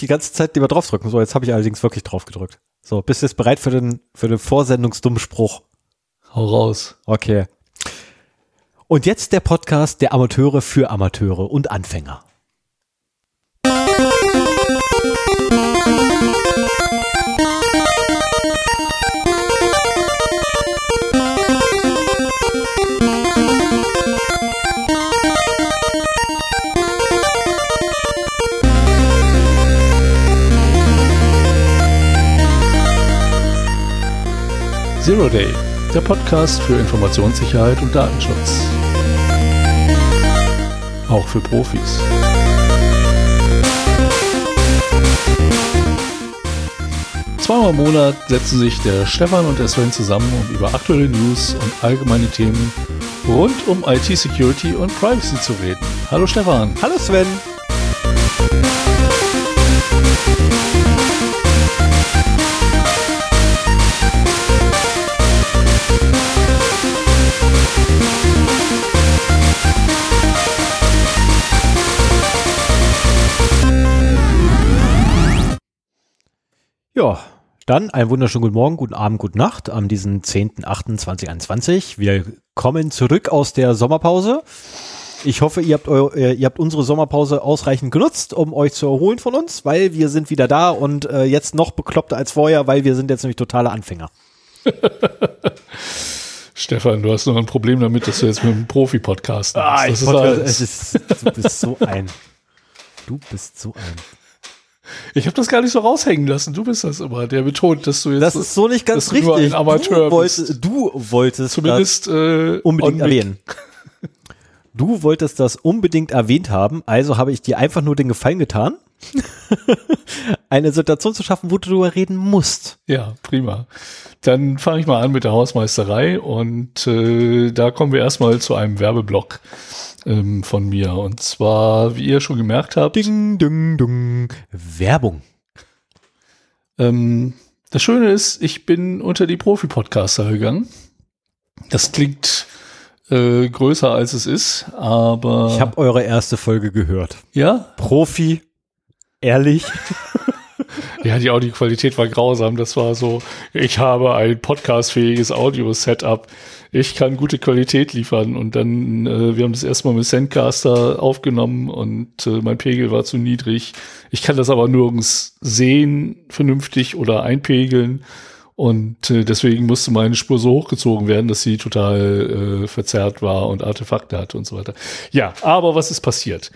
die ganze Zeit lieber draufdrücken. So, jetzt habe ich allerdings wirklich drauf gedrückt. So, bist du jetzt bereit für den, für den Vorsendungsdummspruch? Hau raus. Okay. Und jetzt der Podcast der Amateure für Amateure und Anfänger. Zero Day, der Podcast für Informationssicherheit und Datenschutz. Auch für Profis. Zweimal im Monat setzen sich der Stefan und der Sven zusammen, um über aktuelle News und allgemeine Themen rund um IT-Security und Privacy zu reden. Hallo Stefan. Hallo Sven. Dann einen wunderschönen guten Morgen, guten Abend, gute Nacht am diesen 10.08.2021. Wir kommen zurück aus der Sommerpause. Ich hoffe, ihr habt, eu, äh, ihr habt unsere Sommerpause ausreichend genutzt, um euch zu erholen von uns, weil wir sind wieder da und äh, jetzt noch bekloppter als vorher, weil wir sind jetzt nämlich totale Anfänger. Stefan, du hast noch ein Problem damit, dass du jetzt mit einem Profi-Podcast ah, das ist Podcast, es ist, Du bist so ein. Du bist so ein. Ich habe das gar nicht so raushängen lassen. Du bist das immer, der betont, dass du jetzt. Das ist so nicht ganz richtig. Du, ein Amateur du, wolltest, du wolltest zumindest äh, unbedingt erwähnen. Du wolltest das unbedingt erwähnt haben, also habe ich dir einfach nur den Gefallen getan, eine Situation zu schaffen, wo du darüber reden musst. Ja, prima. Dann fange ich mal an mit der Hausmeisterei und äh, da kommen wir erstmal zu einem Werbeblock ähm, von mir. Und zwar, wie ihr schon gemerkt habt. Ding, ding, ding. Werbung. Ähm, das Schöne ist, ich bin unter die Profi-Podcaster gegangen. Das klingt äh, größer als es ist, aber. Ich habe eure erste Folge gehört. Ja? Profi, ehrlich. Ja, die Audioqualität war grausam. Das war so, ich habe ein podcastfähiges Audio-Setup. Ich kann gute Qualität liefern. Und dann, äh, wir haben das erstmal mit Sendcaster aufgenommen und äh, mein Pegel war zu niedrig. Ich kann das aber nirgends sehen, vernünftig oder einpegeln. Und äh, deswegen musste meine Spur so hochgezogen werden, dass sie total äh, verzerrt war und Artefakte hatte und so weiter. Ja, aber was ist passiert?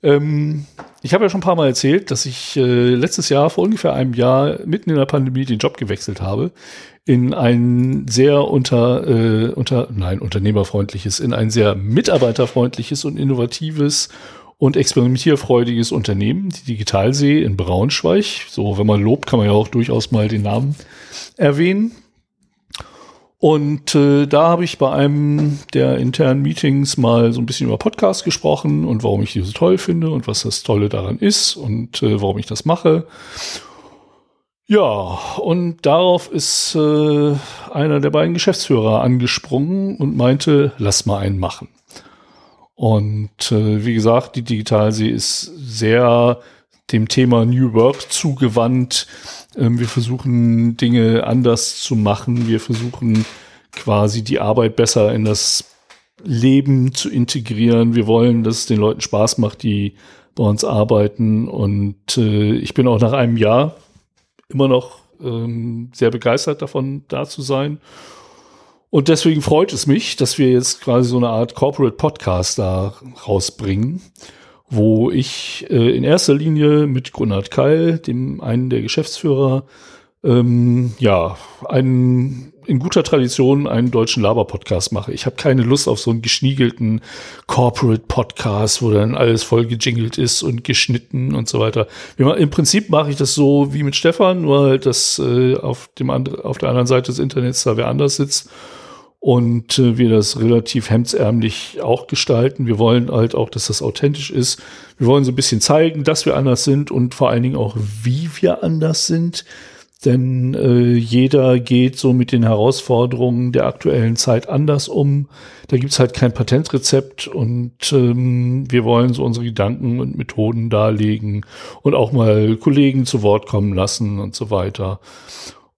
Ähm, ich habe ja schon ein paar Mal erzählt, dass ich äh, letztes Jahr vor ungefähr einem Jahr mitten in der Pandemie den Job gewechselt habe in ein sehr unter, äh, unter nein, unternehmerfreundliches, in ein sehr mitarbeiterfreundliches und innovatives und experimentierfreudiges Unternehmen, die Digitalsee in Braunschweig. So, wenn man lobt, kann man ja auch durchaus mal den Namen erwähnen. Und äh, da habe ich bei einem der internen Meetings mal so ein bisschen über Podcast gesprochen und warum ich die so toll finde und was das Tolle daran ist und äh, warum ich das mache. Ja, und darauf ist äh, einer der beiden Geschäftsführer angesprungen und meinte, lass mal einen machen. Und äh, wie gesagt, die Digitalsee ist sehr dem Thema New Work zugewandt. Ähm, wir versuchen Dinge anders zu machen. Wir versuchen quasi die Arbeit besser in das Leben zu integrieren. Wir wollen, dass es den Leuten Spaß macht, die bei uns arbeiten. Und äh, ich bin auch nach einem Jahr immer noch ähm, sehr begeistert davon, da zu sein. Und deswegen freut es mich, dass wir jetzt quasi so eine Art Corporate Podcast da rausbringen, wo ich äh, in erster Linie mit Gunnar Keil, dem einen der Geschäftsführer, ähm, ja, einen in guter Tradition einen deutschen Laber-Podcast mache. Ich habe keine Lust auf so einen geschniegelten Corporate-Podcast, wo dann alles voll gejingelt ist und geschnitten und so weiter. Im Prinzip mache ich das so wie mit Stefan, nur halt, dass äh, auf, dem andre, auf der anderen Seite des Internets da wer anders sitzt und äh, wir das relativ hemdsärmlich auch gestalten. Wir wollen halt auch, dass das authentisch ist. Wir wollen so ein bisschen zeigen, dass wir anders sind und vor allen Dingen auch, wie wir anders sind. denn äh, jeder geht so mit den Herausforderungen der aktuellen Zeit anders um. Da gibt's halt kein Patentrezept und ähm, wir wollen so unsere Gedanken und Methoden darlegen und auch mal Kollegen zu Wort kommen lassen und so weiter.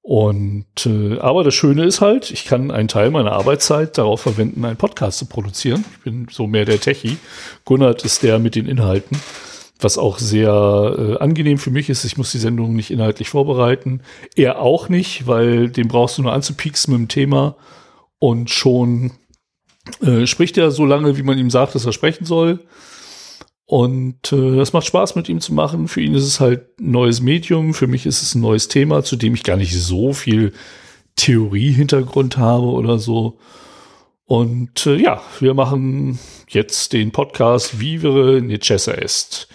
Und äh, aber das Schöne ist halt, ich kann einen Teil meiner Arbeitszeit darauf verwenden, einen Podcast zu produzieren. Ich bin so mehr der Techie. Gunnert ist der mit den Inhalten was auch sehr äh, angenehm für mich ist. Ich muss die Sendung nicht inhaltlich vorbereiten. Er auch nicht, weil den brauchst du nur anzupieksen mit dem Thema und schon äh, spricht er so lange, wie man ihm sagt, dass er sprechen soll. Und äh, das macht Spaß mit ihm zu machen. Für ihn ist es halt ein neues Medium. Für mich ist es ein neues Thema, zu dem ich gar nicht so viel Theorie-Hintergrund habe oder so. Und äh, ja, wir machen jetzt den Podcast Vivere Necessa est.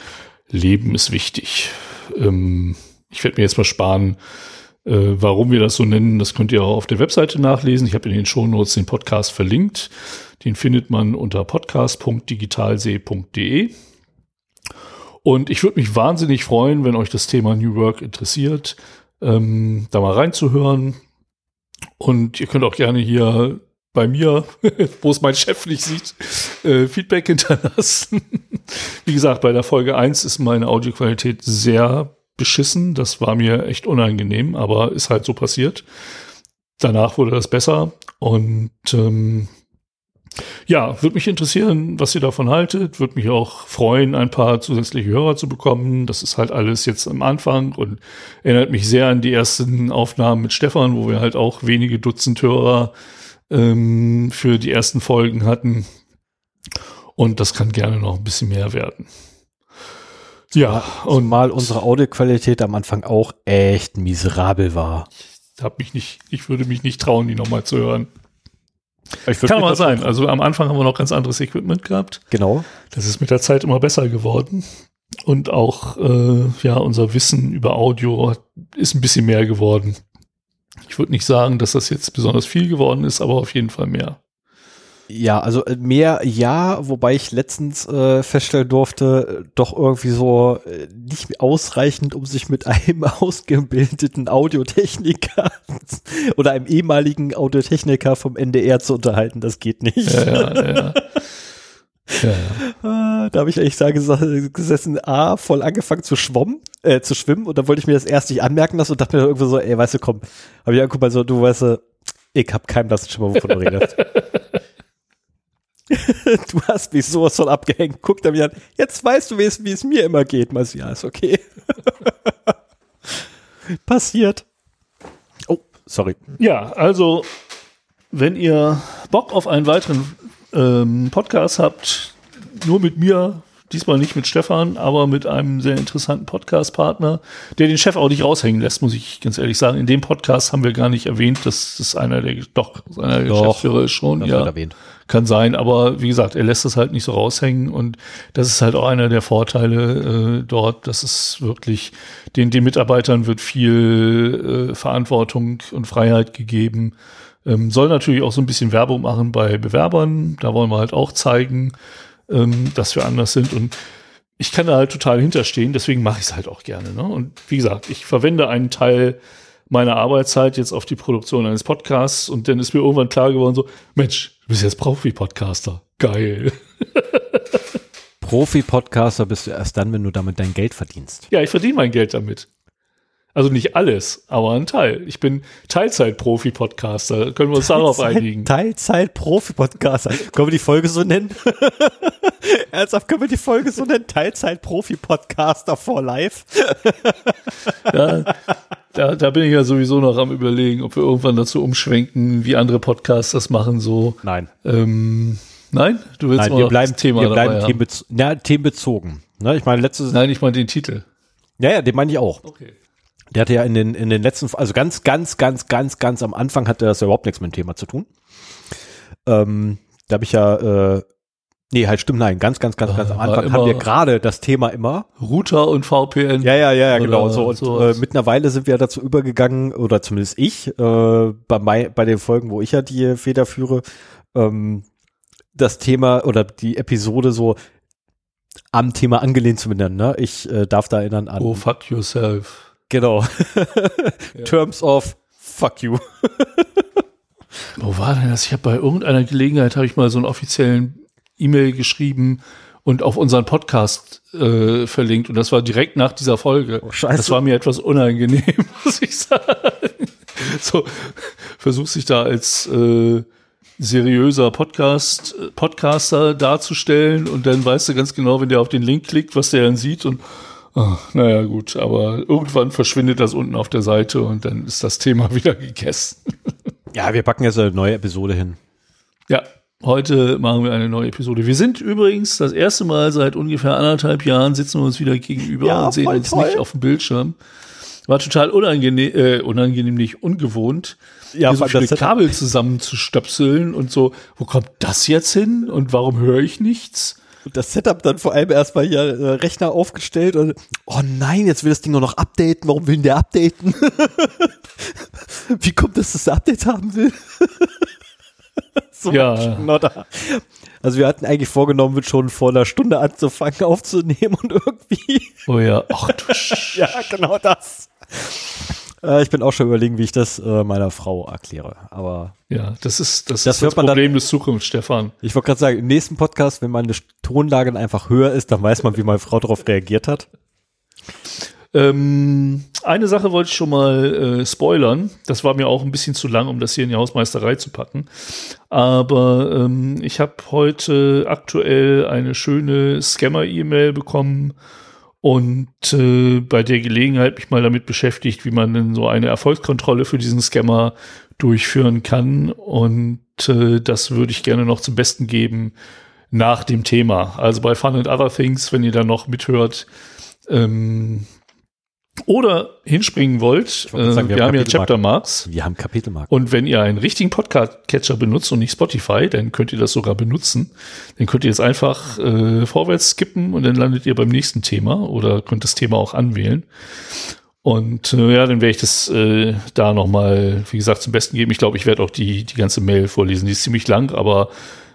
Leben ist wichtig. Ähm, ich werde mir jetzt mal sparen, äh, warum wir das so nennen. Das könnt ihr auch auf der Webseite nachlesen. Ich habe in den Shownotes den Podcast verlinkt. Den findet man unter podcast.digitalsee.de. Und ich würde mich wahnsinnig freuen, wenn euch das Thema New Work interessiert, ähm, da mal reinzuhören. Und ihr könnt auch gerne hier bei mir, wo es mein Chef nicht sieht, äh, Feedback hinterlassen. Wie gesagt, bei der Folge 1 ist meine Audioqualität sehr beschissen. Das war mir echt unangenehm, aber ist halt so passiert. Danach wurde das besser und ähm, ja, würde mich interessieren, was ihr davon haltet. Würde mich auch freuen, ein paar zusätzliche Hörer zu bekommen. Das ist halt alles jetzt am Anfang und erinnert mich sehr an die ersten Aufnahmen mit Stefan, wo wir halt auch wenige Dutzend Hörer ähm, für die ersten Folgen hatten. Und das kann gerne noch ein bisschen mehr werden. Ja, und mal unsere Audioqualität am Anfang auch echt miserabel war. Ich, hab mich nicht, ich würde mich nicht trauen, die nochmal zu hören. Kann mal sein. Also am Anfang haben wir noch ganz anderes Equipment gehabt. Genau. Das ist mit der Zeit immer besser geworden. Und auch äh, ja, unser Wissen über Audio ist ein bisschen mehr geworden. Ich würde nicht sagen, dass das jetzt besonders viel geworden ist, aber auf jeden Fall mehr. Ja, also äh, mehr ja, wobei ich letztens äh, feststellen durfte, doch irgendwie so äh, nicht ausreichend, um sich mit einem ausgebildeten Audiotechniker oder einem ehemaligen Audiotechniker vom NDR zu unterhalten. Das geht nicht. Ja, ja, ja. Ja, ja. Da habe ich eigentlich da gesessen, A, voll angefangen zu schwommen, äh, zu schwimmen und dann wollte ich mir das erst nicht anmerken lassen und dachte mir irgendwie so, ey, weißt du, komm, habe ich angeguckt, so, du weißt, du, ich hab keinen blassen Schimmer, wovon du redest. du hast mich sowas von abgehängt. Guck da mir an. Jetzt weißt du, wie es, wie es mir immer geht. Ja, ist okay. Passiert. Oh, sorry. Ja, also, wenn ihr Bock auf einen weiteren ähm, Podcast habt, nur mit mir, diesmal nicht mit Stefan, aber mit einem sehr interessanten Podcast-Partner, der den Chef auch nicht raushängen lässt, muss ich ganz ehrlich sagen. In dem Podcast haben wir gar nicht erwähnt, dass das einer der, doch, einer der Geschäftsführer ist schon, ja. Erwähnt. Kann sein, aber wie gesagt, er lässt es halt nicht so raushängen und das ist halt auch einer der Vorteile äh, dort, dass es wirklich den, den Mitarbeitern wird viel äh, Verantwortung und Freiheit gegeben ähm, soll natürlich auch so ein bisschen Werbung machen bei Bewerbern. Da wollen wir halt auch zeigen, ähm, dass wir anders sind. Und ich kann da halt total hinterstehen, deswegen mache ich es halt auch gerne. Ne? Und wie gesagt, ich verwende einen Teil meiner Arbeitszeit jetzt auf die Produktion eines Podcasts und dann ist mir irgendwann klar geworden, so, Mensch, du bist jetzt Profi-Podcaster. Geil. Profi-Podcaster bist du erst dann, wenn du damit dein Geld verdienst. Ja, ich verdiene mein Geld damit. Also nicht alles, aber ein Teil. Ich bin Teilzeit-Profi-Podcaster. Können wir uns Teilzeit, darauf einigen? Teilzeit-Profi-Podcaster. Können wir die Folge so nennen? Ernsthaft, können wir die Folge so nennen? Teilzeit-Profi-Podcaster for life? ja, da, da bin ich ja sowieso noch am überlegen, ob wir irgendwann dazu umschwenken, wie andere Podcasts das machen, so. Nein. Ähm, nein? Du willst Nein, wir bleiben, Thema wir bleiben dabei themenbezogen. Ja, themenbezogen. Ne, ich meine, letztes. Nein, ich meine den Titel. Ja, ja, den meine ich auch. Okay. Der hatte ja in den, in den letzten, also ganz, ganz, ganz, ganz, ganz am Anfang hatte das ja überhaupt nichts mit dem Thema zu tun. Ähm, da habe ich ja, äh, nee, halt stimmt, nein, ganz, ganz, ganz, ganz am Anfang haben wir gerade das Thema immer. Router und VPN. Ja, ja, ja, ja genau. So, und äh, mittlerweile sind wir dazu übergegangen, oder zumindest ich, äh, bei, mein, bei den Folgen, wo ich ja die Feder führe, ähm, das Thema oder die Episode so am Thema angelehnt zu benennen. Ne? Ich äh, darf da erinnern an. Oh, fuck yourself. Genau. Terms of fuck you. Wo war denn das? Ich habe bei irgendeiner Gelegenheit habe ich mal so einen offiziellen E-Mail geschrieben und auf unseren Podcast äh, verlinkt und das war direkt nach dieser Folge. Oh, scheiße. Das war mir etwas unangenehm, muss ich sagen. So versuch sich da als äh, seriöser Podcast Podcaster darzustellen und dann weißt du ganz genau, wenn der auf den Link klickt, was der dann sieht und oh, naja gut, aber irgendwann verschwindet das unten auf der Seite und dann ist das Thema wieder gegessen. Ja, wir packen jetzt eine neue Episode hin. Ja, heute machen wir eine neue Episode. Wir sind übrigens das erste Mal seit ungefähr anderthalb Jahren sitzen wir uns wieder gegenüber Ja, und sehen uns toll. nicht auf dem Bildschirm. War total unangenehm, äh, unangenehm nicht ungewohnt, Ja, hier so viele Kabel zusammenzustöpseln und so, wo kommt das jetzt hin und warum höre ich nichts? Und das Setup dann vor allem erstmal hier äh, Rechner aufgestellt und oh nein, jetzt will das Ding nur noch updaten. Warum will denn der updaten? Wie kommt es, dass der Update haben will? so Ja. da. Also wir hatten eigentlich vorgenommen, mit schon vor einer Stunde anzufangen aufzunehmen und irgendwie Oh ja, ach du Sch ja genau das. Äh, ich bin auch schon überlegen, wie ich das äh, meiner Frau erkläre. Aber Ja, das ist das, Das ist das man dann- Problem des Zukunfts, Stefan. ich wollte gerade sagen, im nächsten Podcast, wenn meine Tonlage einfach höher ist, dann weiß man, wie meine Frau darauf reagiert hat. Ähm, eine Sache wollte ich schon mal äh, spoilern. Das war mir auch ein bisschen zu lang, um das hier in die Hausmeisterei zu packen. Aber ähm, ich habe heute aktuell eine schöne Scammer-E-Mail bekommen und äh, bei der Gelegenheit mich mal damit beschäftigt, wie man denn so eine Erfolgskontrolle für diesen Scammer durchführen kann. Und äh, das würde ich gerne noch zum Besten geben nach dem Thema. Also bei Fun and Other Things, wenn ihr da noch mithört, ähm, oder hinspringen wollt, gerade sagen, äh, wir wir haben ja. Chapter Marks. Wir haben Kapitelmarken. Und wenn ihr einen richtigen Podcast-Catcher benutzt und nicht Spotify, dann könnt ihr das sogar benutzen. Dann könnt ihr jetzt einfach äh, vorwärts skippen und dann landet ihr beim nächsten Thema oder könnt das Thema auch anwählen. Und äh, ja, dann werde ich das äh, da nochmal, wie gesagt, zum Besten geben. Ich glaube, ich werde auch die, die ganze Mail vorlesen. Die ist ziemlich lang, aber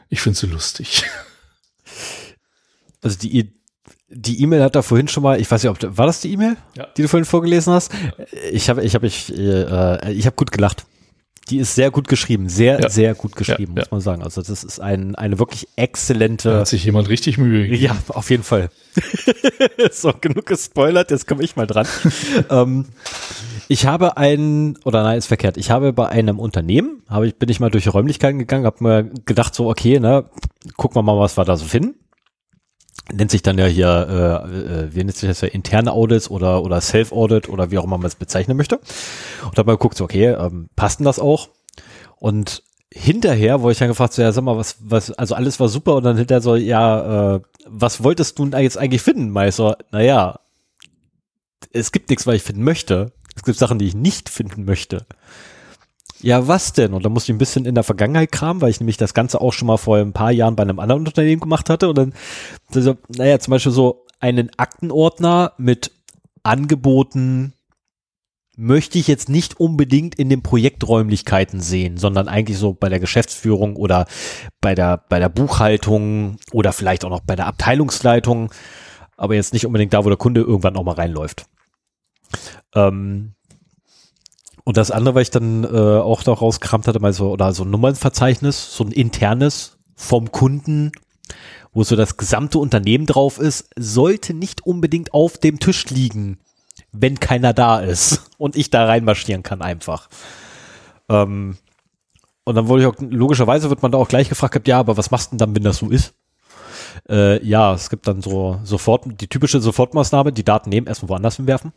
ich finde sie lustig. Also die I- die E-Mail hat da vorhin schon mal, ich weiß nicht, ob da- war das die E-Mail, Ja. die du vorhin vorgelesen hast? Ich habe ich habe ich äh, ich habe gut gelacht. Die ist sehr gut geschrieben, sehr Ja. sehr gut geschrieben, Ja, muss man sagen. Also das ist ein eine wirklich Da exzellente hat sich jemand richtig Mühe gegeben. ja, auf jeden Fall. so, genug gespoilert, jetzt komme ich mal dran. ähm, ich habe ein, oder nein, ist verkehrt, ich habe bei einem Unternehmen, habe ich, bin ich mal durch die Räumlichkeiten gegangen, habe mir gedacht, so, okay, ne, gucken wir mal, was wir da so finden. Nennt sich dann ja hier, äh, äh, wie nennt sich das ja, interne Audits oder, oder Self-Audit oder wie auch immer man es bezeichnen möchte. Und habe mal geguckt, so, okay, ähm, passt denn das auch? Und hinterher wurde ich dann gefragt, so, ja, sag mal, was, was, also alles war super und dann hinterher so, ja, äh, was wolltest du denn jetzt eigentlich finden, Meister? Naja, es gibt nichts, was ich finden möchte. Es gibt Sachen, die ich nicht finden möchte. Ja, was denn? Und da musste ich ein bisschen in der Vergangenheit kramen, weil ich nämlich das Ganze auch schon mal vor ein paar Jahren bei einem anderen Unternehmen gemacht hatte. Und dann, also, naja, zum Beispiel so einen Aktenordner mit Angeboten möchte ich jetzt nicht unbedingt in den Projekträumlichkeiten sehen, sondern eigentlich so bei der Geschäftsführung oder bei der, bei der Buchhaltung oder vielleicht auch noch bei der Abteilungsleitung, aber jetzt nicht unbedingt da, wo der Kunde irgendwann auch mal reinläuft. Ähm, und das andere, was ich dann äh, auch da rausgekramt hatte, mal so, oder so ein Nummernverzeichnis, so ein internes vom Kunden, wo so das gesamte Unternehmen drauf ist, sollte nicht unbedingt auf dem Tisch liegen, wenn keiner da ist und ich da reinmarschieren kann einfach. Ähm, und dann wurde ich auch, logischerweise wird man da auch gleich gefragt, gehabt, ja, aber was machst du denn dann, wenn das so ist? Äh, ja, es gibt dann so sofort die typische Sofortmaßnahme, die Daten nehmen, erstmal woanders hinwerfen,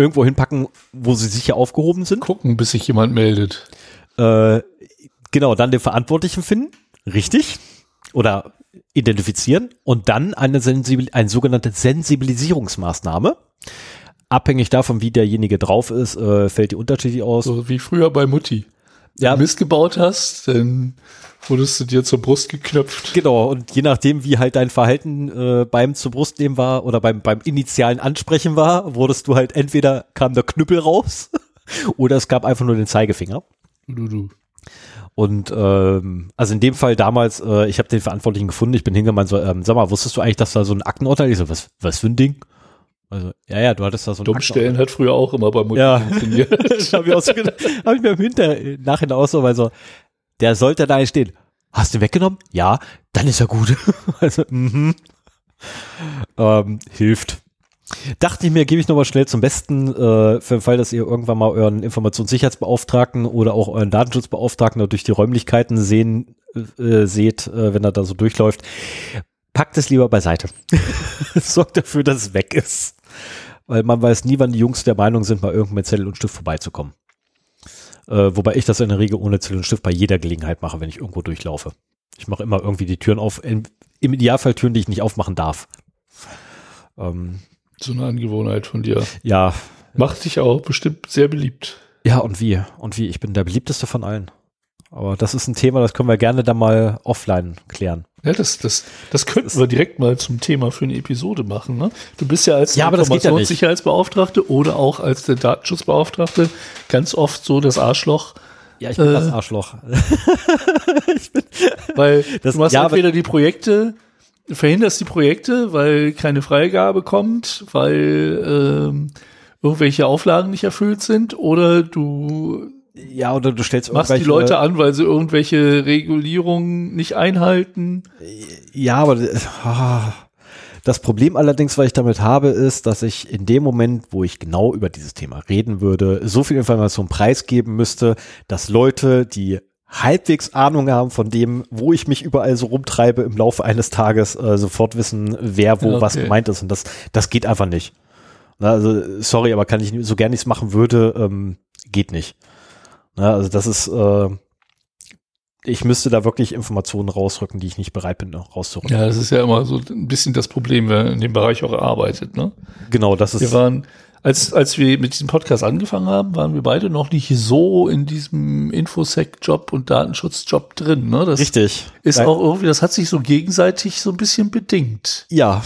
irgendwo hinpacken, wo sie sicher aufgehoben sind. Gucken, bis sich jemand meldet. Äh, genau, dann den Verantwortlichen finden, richtig, oder identifizieren und dann eine, Sensibil eine sogenannte Sensibilisierungsmaßnahme. Abhängig davon, wie derjenige drauf ist, äh, fällt die unterschiedlich aus. So wie früher bei Mutti. Ja, Mist gebaut hast, dann wurdest du dir zur Brust geknöpft. Genau, und je nachdem, wie halt dein Verhalten äh, beim zur Brust nehmen war oder beim, beim initialen Ansprechen war, wurdest du halt entweder kam der Knüppel raus oder es gab einfach nur den Zeigefinger. Du, du. Und ähm, also in dem Fall damals, äh, ich habe den Verantwortlichen gefunden, ich bin hingegangen, so, ähm, sag mal, wusstest du eigentlich, dass da so ein Aktenordner ist? So, was, was für ein Ding? Also, ja, ja, du hattest da so ein Dummstellen hat früher auch immer bei Mutti ja. funktioniert. habe ich, so hab ich mir im Hinter nachher auch so, weil so, der sollte da stehen. Hast du weggenommen? Ja, dann ist er gut. also, mhm. Ähm, hilft. Dachte ich mir, gebe ich nochmal schnell zum Besten, äh, für den Fall, dass ihr irgendwann mal euren Informationssicherheitsbeauftragten oder auch euren Datenschutzbeauftragten durch die Räumlichkeiten sehen, äh, seht, äh, wenn er da so durchläuft. Packt es lieber beiseite. Sorgt dafür, dass es weg ist. Weil man weiß nie, wann die Jungs der Meinung sind, mal irgendwann mit Zettel und Stift vorbeizukommen. Äh, wobei ich das in der Regel ohne Zettel und Stift bei jeder Gelegenheit mache, wenn ich irgendwo durchlaufe. Ich mache immer irgendwie die Türen auf, im, im Idealfall Türen, die ich nicht aufmachen darf. Ähm, so eine Angewohnheit von dir. Ja. Macht dich auch bestimmt sehr beliebt. Ja, und wie? Und wie? Ich bin der beliebteste von allen. Aber das ist ein Thema, das können wir gerne dann mal offline klären. Ja, das, das, das könnten wir direkt mal zum Thema für eine Episode machen. Ne? Du bist ja als ja, Informationssicherheitsbeauftragte ja oder auch als der Datenschutzbeauftragte ganz oft so das Arschloch. Ja, ich bin äh, das Arschloch. bin, weil das, du machst ja, entweder die Projekte, verhinderst die Projekte, weil keine Freigabe kommt, weil ähm, irgendwelche Auflagen nicht erfüllt sind, oder du ja, oder du stellst machst die Leute an, weil sie irgendwelche Regulierungen nicht einhalten. Ja, aber ah, das Problem allerdings, was ich damit habe, ist, dass ich in dem Moment, wo ich genau über dieses Thema reden würde, so viel Information preisgeben müsste, dass Leute, die halbwegs Ahnung haben von dem, wo ich mich überall so rumtreibe, im Laufe eines Tages äh, sofort wissen, wer wo okay. was gemeint ist. Und das, das geht einfach nicht. Also, sorry, aber kann ich so gerne ich es machen würde, ähm, geht nicht. Na, also das ist, äh, ich müsste da wirklich Informationen rausrücken, die ich nicht bereit bin, rauszurücken. Ja, das ist ja immer so ein bisschen das Problem, wenn man in dem Bereich auch arbeitet. Ne? Genau, das ist. Wir waren, als, als wir mit diesem Podcast angefangen haben, waren wir beide noch nicht so in diesem Infosec-Job und Datenschutzjob drin. Ne? Das Richtig. Ist Nein. auch irgendwie, das hat sich so gegenseitig so ein bisschen bedingt. Ja.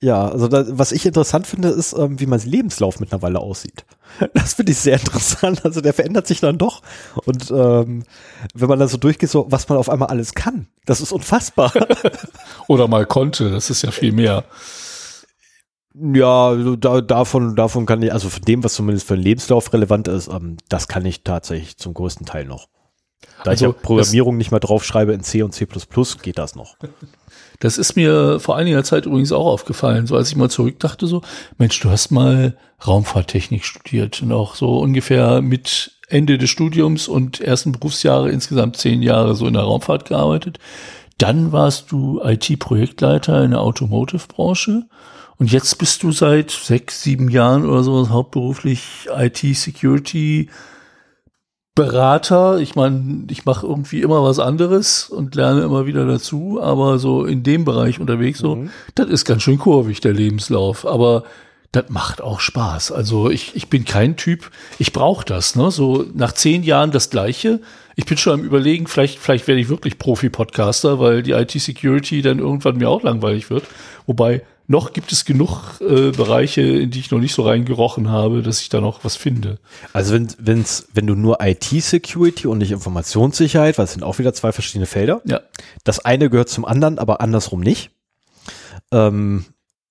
Ja, also da, was ich interessant finde, ist, ähm, wie mein Lebenslauf mittlerweile aussieht. Das finde ich sehr interessant. Also der verändert sich dann doch. Und ähm, wenn man dann so durchgeht, so was man auf einmal alles kann, das ist unfassbar. Oder mal konnte, das ist ja viel mehr. Ja, da, davon, davon kann ich, also von dem, was zumindest für den Lebenslauf relevant ist, ähm, das kann ich tatsächlich zum größten Teil noch. Da also, ich ja Programmierung nicht mehr draufschreibe in C und C++, geht das noch. Das ist mir vor einiger Zeit übrigens auch aufgefallen, so als ich mal zurück dachte so, Mensch, du hast mal Raumfahrttechnik studiert und auch so ungefähr mit Ende des Studiums und ersten Berufsjahre insgesamt zehn Jahre so in der Raumfahrt gearbeitet. Dann warst du IT-Projektleiter in der Automotive-Branche und jetzt bist du seit sechs, sieben Jahren oder so hauptberuflich IT-Security Berater. Ich meine, ich mache irgendwie immer was anderes und lerne immer wieder dazu, aber so in dem Bereich unterwegs so, mhm. das ist ganz schön kurvig, der Lebenslauf. Aber das macht auch Spaß. Also ich, ich bin kein Typ, ich brauche das, ne? So nach zehn Jahren das Gleiche. Ich bin schon am überlegen, vielleicht, vielleicht werde ich wirklich Profi-Podcaster, weil die IT-Security dann irgendwann mir auch langweilig wird. Wobei noch gibt es genug äh, Bereiche, in die ich noch nicht so reingerochen habe, dass ich da noch was finde. Also wenn, wenn's, wenn du nur IT-Security und nicht Informationssicherheit, weil es sind auch wieder zwei verschiedene Felder. Ja. Das eine gehört zum anderen, aber andersrum nicht. Ähm,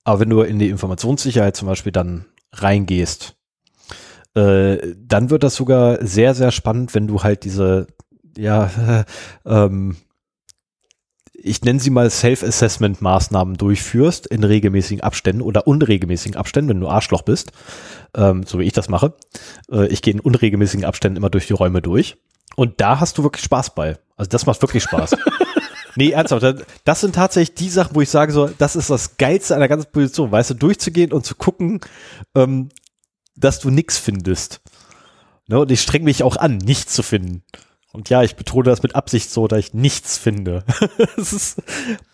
aber wenn du in die Informationssicherheit zum Beispiel dann reingehst, äh, dann wird das sogar sehr, sehr spannend, wenn du halt diese, ja, ähm, ich nenne sie mal Self-Assessment-Maßnahmen durchführst in regelmäßigen Abständen oder unregelmäßigen Abständen, wenn du Arschloch bist, ähm, so wie ich das mache. Äh, ich gehe in unregelmäßigen Abständen immer durch die Räume durch. Und da hast du wirklich Spaß bei. Also das macht wirklich Spaß. nee, ernsthaft. Das sind tatsächlich die Sachen, wo ich sage so, das ist das Geilste einer ganzen Position, weißt du, durchzugehen und zu gucken, ähm, dass du nichts findest. Ne? Und ich streng mich auch an, nichts zu finden. Und ja, ich betone das mit Absicht so, da ich nichts finde. ist,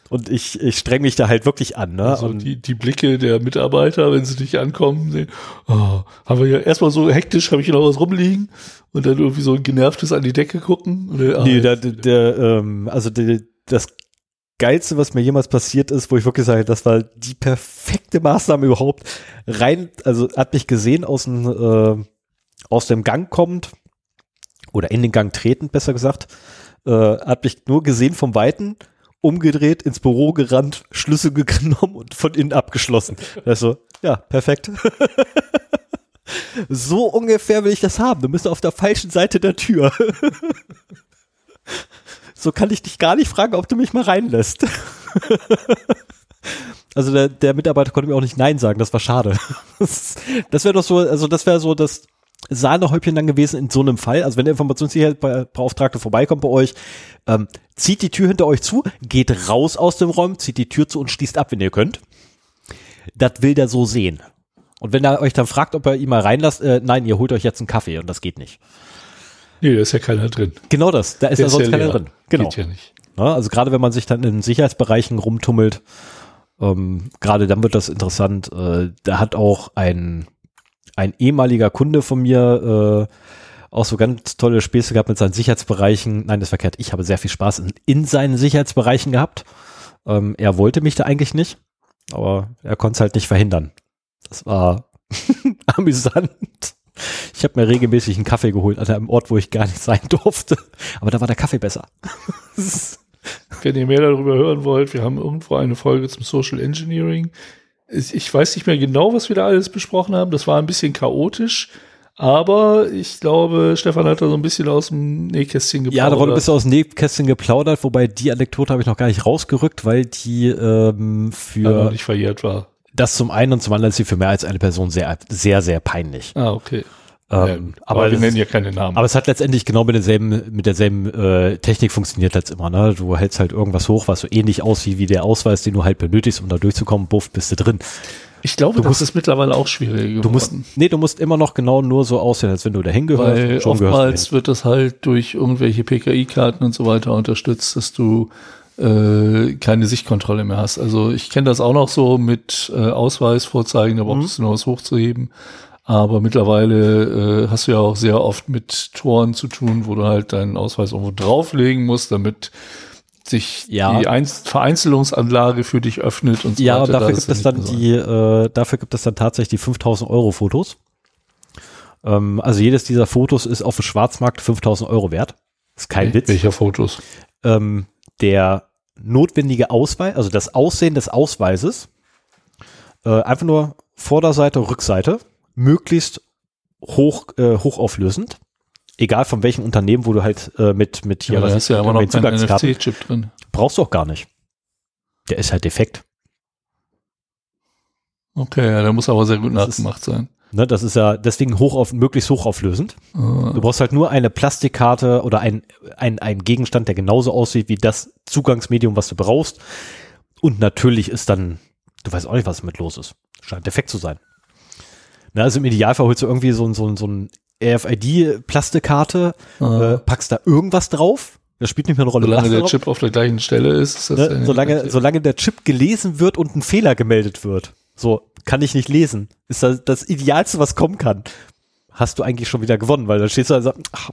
und ich, ich streng mich da halt wirklich an. Ne? Also die, die Blicke der Mitarbeiter, wenn sie dich ankommen, sehen, oh, haben wir ja erstmal so hektisch, habe ich hier noch was rumliegen und dann irgendwie so ein genervtes an die Decke gucken. Oder, ah, nee, der, der, der, ähm, also der, das Geilste, was mir jemals passiert ist, wo ich wirklich sage, das war die perfekte Maßnahme überhaupt. Rein, also hat mich gesehen aus dem, äh, aus dem Gang kommt, oder in den Gang tretend, besser gesagt, äh, hat mich nur gesehen vom Weiten, umgedreht, ins Büro gerannt, Schlüssel genommen und von innen abgeschlossen. Also, Ja, perfekt. so ungefähr will ich das haben. Du bist auf der falschen Seite der Tür. so kann ich dich gar nicht fragen, ob du mich mal reinlässt. also der, der Mitarbeiter konnte mir auch nicht Nein sagen, das war schade. Das, das wäre doch so, also das wäre so das Sahnehäubchen dann gewesen in so einem Fall. Also wenn der Informationssicherheitsbeauftragte vorbeikommt bei euch, ähm, zieht die Tür hinter euch zu, geht raus aus dem Raum, zieht die Tür zu und schließt ab, wenn ihr könnt. Das will der so sehen. Und wenn er euch dann fragt, ob er ihn mal reinlasst, äh, nein, ihr holt euch jetzt einen Kaffee und das geht nicht. Nee, da ist ja keiner drin. Genau das, da ist Der ja sonst ja keiner leer. drin. Genau. Geht ja nicht. Ja, also gerade wenn man sich dann in Sicherheitsbereichen rumtummelt, ähm, gerade dann wird das interessant. Äh, da hat auch ein, ein ehemaliger Kunde von mir äh, auch so ganz tolle Späße gehabt mit seinen Sicherheitsbereichen. Nein, das ist verkehrt. Ich habe sehr viel Spaß in, in seinen Sicherheitsbereichen gehabt. Ähm, er wollte mich da eigentlich nicht, aber er konnte es halt nicht verhindern. Das war amüsant. Ich habe mir regelmäßig einen Kaffee geholt an einem Ort, wo ich gar nicht sein durfte. Aber da war der Kaffee besser. Wenn ihr mehr darüber hören wollt, wir haben irgendwo eine Folge zum Social Engineering. Ich weiß nicht mehr genau, was wir da alles besprochen haben. Das war ein bisschen chaotisch. Aber ich glaube, Stefan hat da so ein bisschen aus dem Nähkästchen geplaudert. Ja, da wurde ein bisschen aus dem Nähkästchen geplaudert, wobei die Anekdote habe ich noch gar nicht rausgerückt, weil die ähm, für noch nicht verjährt war. das zum einen und zum anderen ist sie für mehr als eine Person sehr, sehr, sehr peinlich. Ah, okay. Ähm, Ja, aber, wir das nennen ja keine Namen. aber es hat letztendlich genau mit derselben, mit derselben äh, Technik funktioniert jetzt immer. Ne? Du hältst halt irgendwas hoch, was so ähnlich aussieht wie der Ausweis, den du halt benötigst, um da durchzukommen. Buff, bist du drin. ich glaube, du das musst- ist mittlerweile auch schwieriger geworden. Du musst, nee, du musst immer noch genau nur so aussehen, als wenn du dahin gehörst. Weil schon oftmals wird das halt durch irgendwelche PKI-Karten und so weiter unterstützt, dass du äh, keine Sichtkontrolle mehr hast. Also ich kenne das auch noch so mit äh, Ausweis vorzeigen, da brauchst du nur was hochzuheben. Aber mittlerweile äh, hast du ja auch sehr oft mit Toren zu tun, wo du halt deinen Ausweis irgendwo drauflegen musst, damit sich Ja. die Einz Vereinzelungsanlage für dich öffnet und so Ja, weiter. dafür Da gibt es ja dann die, äh, dafür gibt es dann tatsächlich die 5000 Euro Fotos. Ähm, also jedes dieser Fotos ist auf dem Schwarzmarkt 5000 Euro wert. Ist kein so. Witz. Welcher Fotos? Ähm, der notwendige Ausweis, also das Aussehen des Ausweises, äh, einfach nur Vorderseite, Rückseite, möglichst hoch, äh, hochauflösend. Egal von welchem Unternehmen, wo du halt äh, mit, mit Ja, da was ist ja immer noch kein NFC-Chip drin. brauchst du auch gar nicht. Der ist halt defekt. Okay, ja, der muss aber sehr gut Das ist- nachgemacht sein. Ne, das ist ja deswegen hoch auf, möglichst hochauflösend. Ah. Du brauchst halt nur eine Plastikkarte oder ein, ein, ein Gegenstand, der genauso aussieht wie das Zugangsmedium, was du brauchst. Und natürlich ist dann, du weißt auch nicht, was damit los ist. Scheint defekt zu sein. Na, also im Idealfall holst du irgendwie so, so, so ein RFID-Plastikkarte, Ah. äh, packst da irgendwas drauf. Das spielt nicht mehr eine Rolle. Solange der drauf- Chip auf der gleichen Stelle ist, ist das ne, solange, solange der Chip gelesen wird und ein Fehler gemeldet wird. So, kann ich nicht lesen. Ist das das Idealste, was kommen kann. Hast du eigentlich schon wieder gewonnen, weil dann stehst du sagst, ach,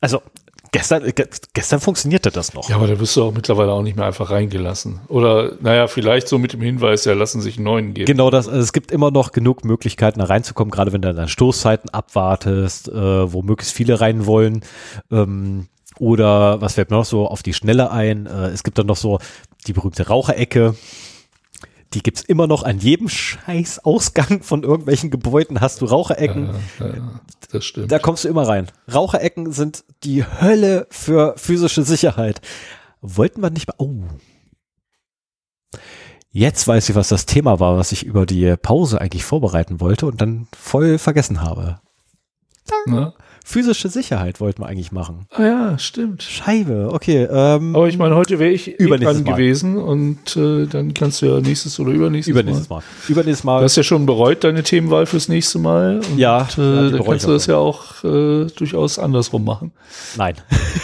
also, gestern, ge gestern funktionierte das noch. Ja, aber da wirst du auch mittlerweile auch nicht mehr einfach reingelassen. Oder, naja, vielleicht so mit dem Hinweis, ja, lassen sich einen neuen geben. Genau das, also es gibt immer noch genug Möglichkeiten, da reinzukommen, gerade wenn du dann Stoßzeiten abwartest, äh, wo möglichst viele rein wollen. Ähm, oder was fällt mir noch so auf die Schnelle ein? Äh, es gibt dann noch so die berühmte Raucherecke. Die gibt's immer noch an jedem scheiß Ausgang von irgendwelchen Gebäuden hast du Raucherecken. Ja, ja, das stimmt. Da kommst du immer rein. Raucherecken sind die Hölle für physische Sicherheit. Wollten wir nicht mal. Oh. Jetzt weiß ich, was das Thema war, was ich über die Pause eigentlich vorbereiten wollte und dann voll vergessen habe. Ne? Physische Sicherheit wollten wir eigentlich machen. Ah ja, stimmt. Scheibe, okay. Ähm, Aber ich meine, heute wäre ich eh Übernächstes dran Mal. gewesen und äh, dann kannst du ja nächstes oder übernächstes, übernächstes Mal. Mal. Übernächstes Mal. Du hast ja schon bereut, deine Themenwahl fürs nächste Mal. Und, Ja, ja, äh, die dann kannst du das ja auch äh, durchaus andersrum machen. Nein.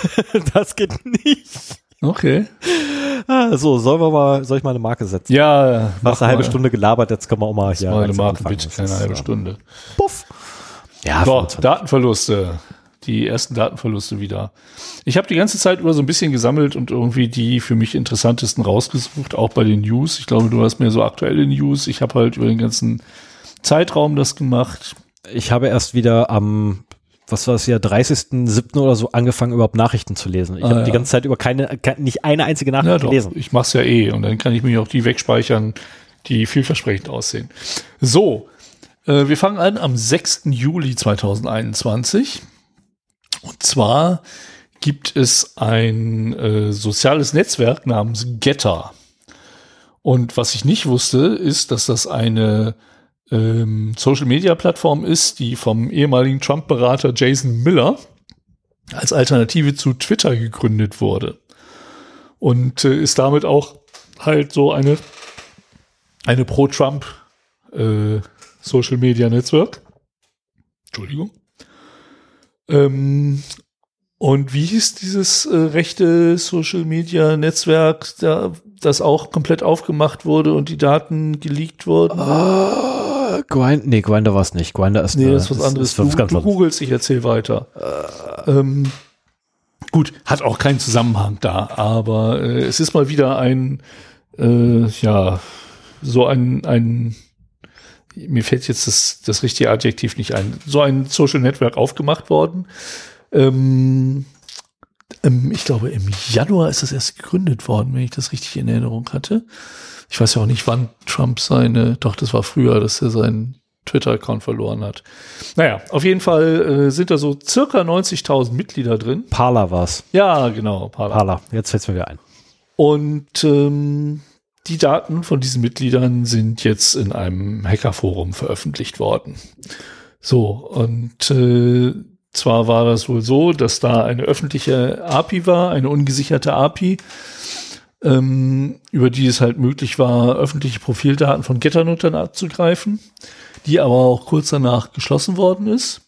das geht nicht. Okay. Ah, so, sollen wir mal, soll ich mal eine Marke setzen? Ja, Fast eine halbe Stunde gelabert, jetzt können wir auch mal hier. Mal eine Marke, bitte, keine halbe Stunde. Puff. Ja, So, 25. Datenverluste. Die ersten Datenverluste wieder. Ich habe die ganze Zeit über so ein bisschen gesammelt und irgendwie die für mich interessantesten rausgesucht, auch bei den News. Ich glaube, du hast mehr so aktuelle News. Ich habe halt über den ganzen Zeitraum das gemacht. ich habe erst wieder am, was war es ja, 30.07. oder so angefangen, überhaupt Nachrichten zu lesen. Ich Ah, habe ja. die ganze Zeit über keine, ke- nicht eine einzige Ja, Nachricht doch. gelesen. Ich mach's ja eh und dann kann ich mir auch die wegspeichern, die vielversprechend aussehen. So, wir fangen an am 6. Juli 2021. Und zwar gibt es ein äh, soziales Netzwerk namens Getter. Und was ich nicht wusste, ist, dass das eine ähm, Social-Media-Plattform ist, die vom ehemaligen Trump-Berater Jason Miller als Alternative zu Twitter gegründet wurde. Und äh, ist damit auch halt so eine, eine Pro-Trump äh, Social-Media-Network. Entschuldigung. Ähm, und wie hieß dieses äh, rechte Social Media Netzwerk, da, das auch komplett aufgemacht wurde und die Daten geleakt wurden? Uh, Grind, nee, Grinder war es nicht. Grinder ist, nee, das ist was anderes. Ist was du, du googelst, ich erzähl weiter. Ähm, gut, hat auch keinen Zusammenhang da, aber äh, es ist mal wieder ein, äh, ja, so ein, ein mir fällt jetzt das, das richtige Adjektiv nicht ein, so ein Social Network aufgemacht worden ähm, ähm, ich glaube, im Januar ist das erst gegründet worden, wenn ich das richtig in Erinnerung hatte. Ich weiß ja auch nicht, wann Trump seine, doch, das war früher, dass er seinen Twitter-Account verloren hat. Naja, auf jeden Fall äh, sind da so circa 90.000 Mitglieder drin. Parler war's. Ja, genau. Parler. Parler. Jetzt fällt's mir wieder ein. Und ähm, die Daten von diesen Mitgliedern sind jetzt in einem Hackerforum veröffentlicht worden. So, und äh, zwar war das wohl so, dass da eine öffentliche API war, eine ungesicherte API, ähm, über die es halt möglich war, öffentliche Profildaten von Getternutzern abzugreifen, die aber auch kurz danach geschlossen worden ist.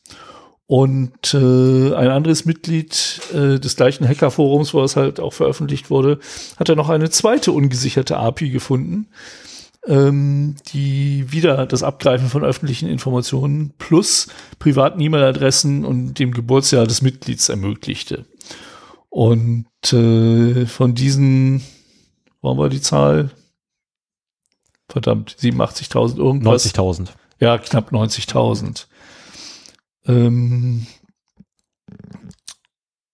Und äh, ein anderes Mitglied äh, des gleichen Hackerforums, wo es halt auch veröffentlicht wurde, hat er noch eine zweite ungesicherte API gefunden, ähm, die wieder das Abgreifen von öffentlichen Informationen plus privaten E-Mail-Adressen und dem Geburtsjahr des Mitglieds ermöglichte. Und äh, von diesen, wollen wir die Zahl? Verdammt, 87.000 irgendwas. 90.000. Ja, knapp 90.000. Ähm,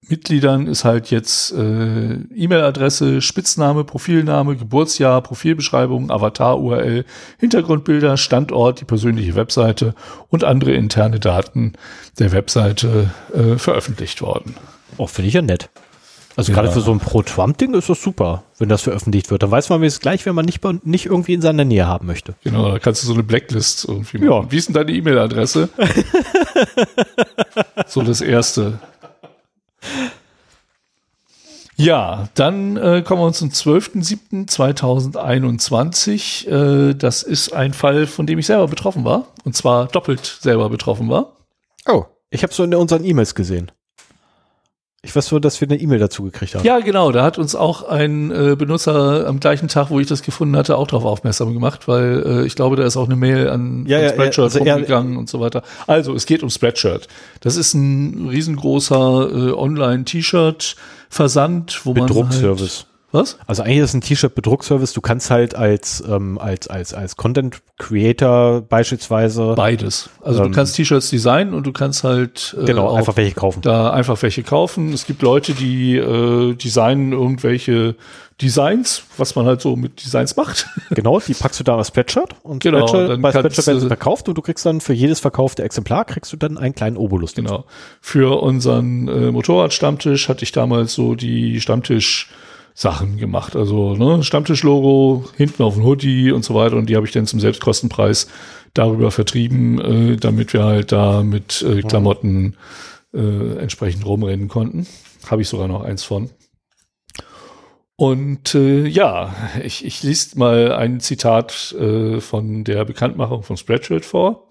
Mitgliedern ist halt jetzt äh, E-Mail-Adresse, Spitzname, Profilname, Geburtsjahr, Profilbeschreibung, Avatar-URL, Hintergrundbilder, Standort, die persönliche Webseite und andere interne Daten der Webseite äh, veröffentlicht worden. Oh, finde ich ja nett. Also ja. gerade für so ein Pro-Trump-Ding ist das super, wenn das veröffentlicht wird. Dann weiß man es gleich, wenn man nicht, nicht irgendwie in seiner Nähe haben möchte. Genau, da kannst du so eine Blacklist irgendwie machen. Ja. Wie ist denn deine E-Mail-Adresse? so das Erste. Ja, dann äh, kommen wir zum 12.07.2021. Äh, das ist ein Fall, von dem ich selber betroffen war. Und zwar doppelt selber betroffen war. Oh, ich habe so in unseren E-Mails gesehen. Ich weiß nur, dass wir eine E-Mail dazu gekriegt haben. Ja, genau. Da hat uns auch ein äh, Benutzer am gleichen Tag, wo ich das gefunden hatte, auch darauf aufmerksam gemacht, weil äh, ich glaube, da ist auch eine Mail an ja, ja, Spreadshirt also rumgegangen und so weiter. Also, es geht um Spreadshirt. Das ist ein riesengroßer äh, Online-T-Shirt-Versand, wo man. Bedruckservice. Halt was? Also eigentlich ist es ein T-Shirt-Bedruckservice. Du kannst halt als, ähm, als, als, als Content Creator beispielsweise. Beides. Also ähm, du kannst T-Shirts designen und du kannst halt äh, genau, einfach welche kaufen. Da einfach welche kaufen. Es gibt Leute, die äh, designen irgendwelche Designs, was man halt so mit Designs macht. Genau, die packst du da als Spreadshirt und genau, Spreadshirt, bei Spreadshirt werden sie verkauft und du kriegst dann für jedes verkaufte Exemplar kriegst du dann einen kleinen Obolus. Genau. Für unseren äh, Motorradstammtisch hatte ich damals so die Stammtisch Sachen gemacht. Also ne, Stammtischlogo, hinten auf dem Hoodie und so weiter. Und die habe ich dann zum Selbstkostenpreis darüber vertrieben, äh, damit wir halt da mit äh, Klamotten äh, entsprechend rumrennen konnten. Habe ich sogar noch eins von. Und äh, ja, ich, ich liest mal ein Zitat äh, von der Bekanntmachung von Spreadshirt vor.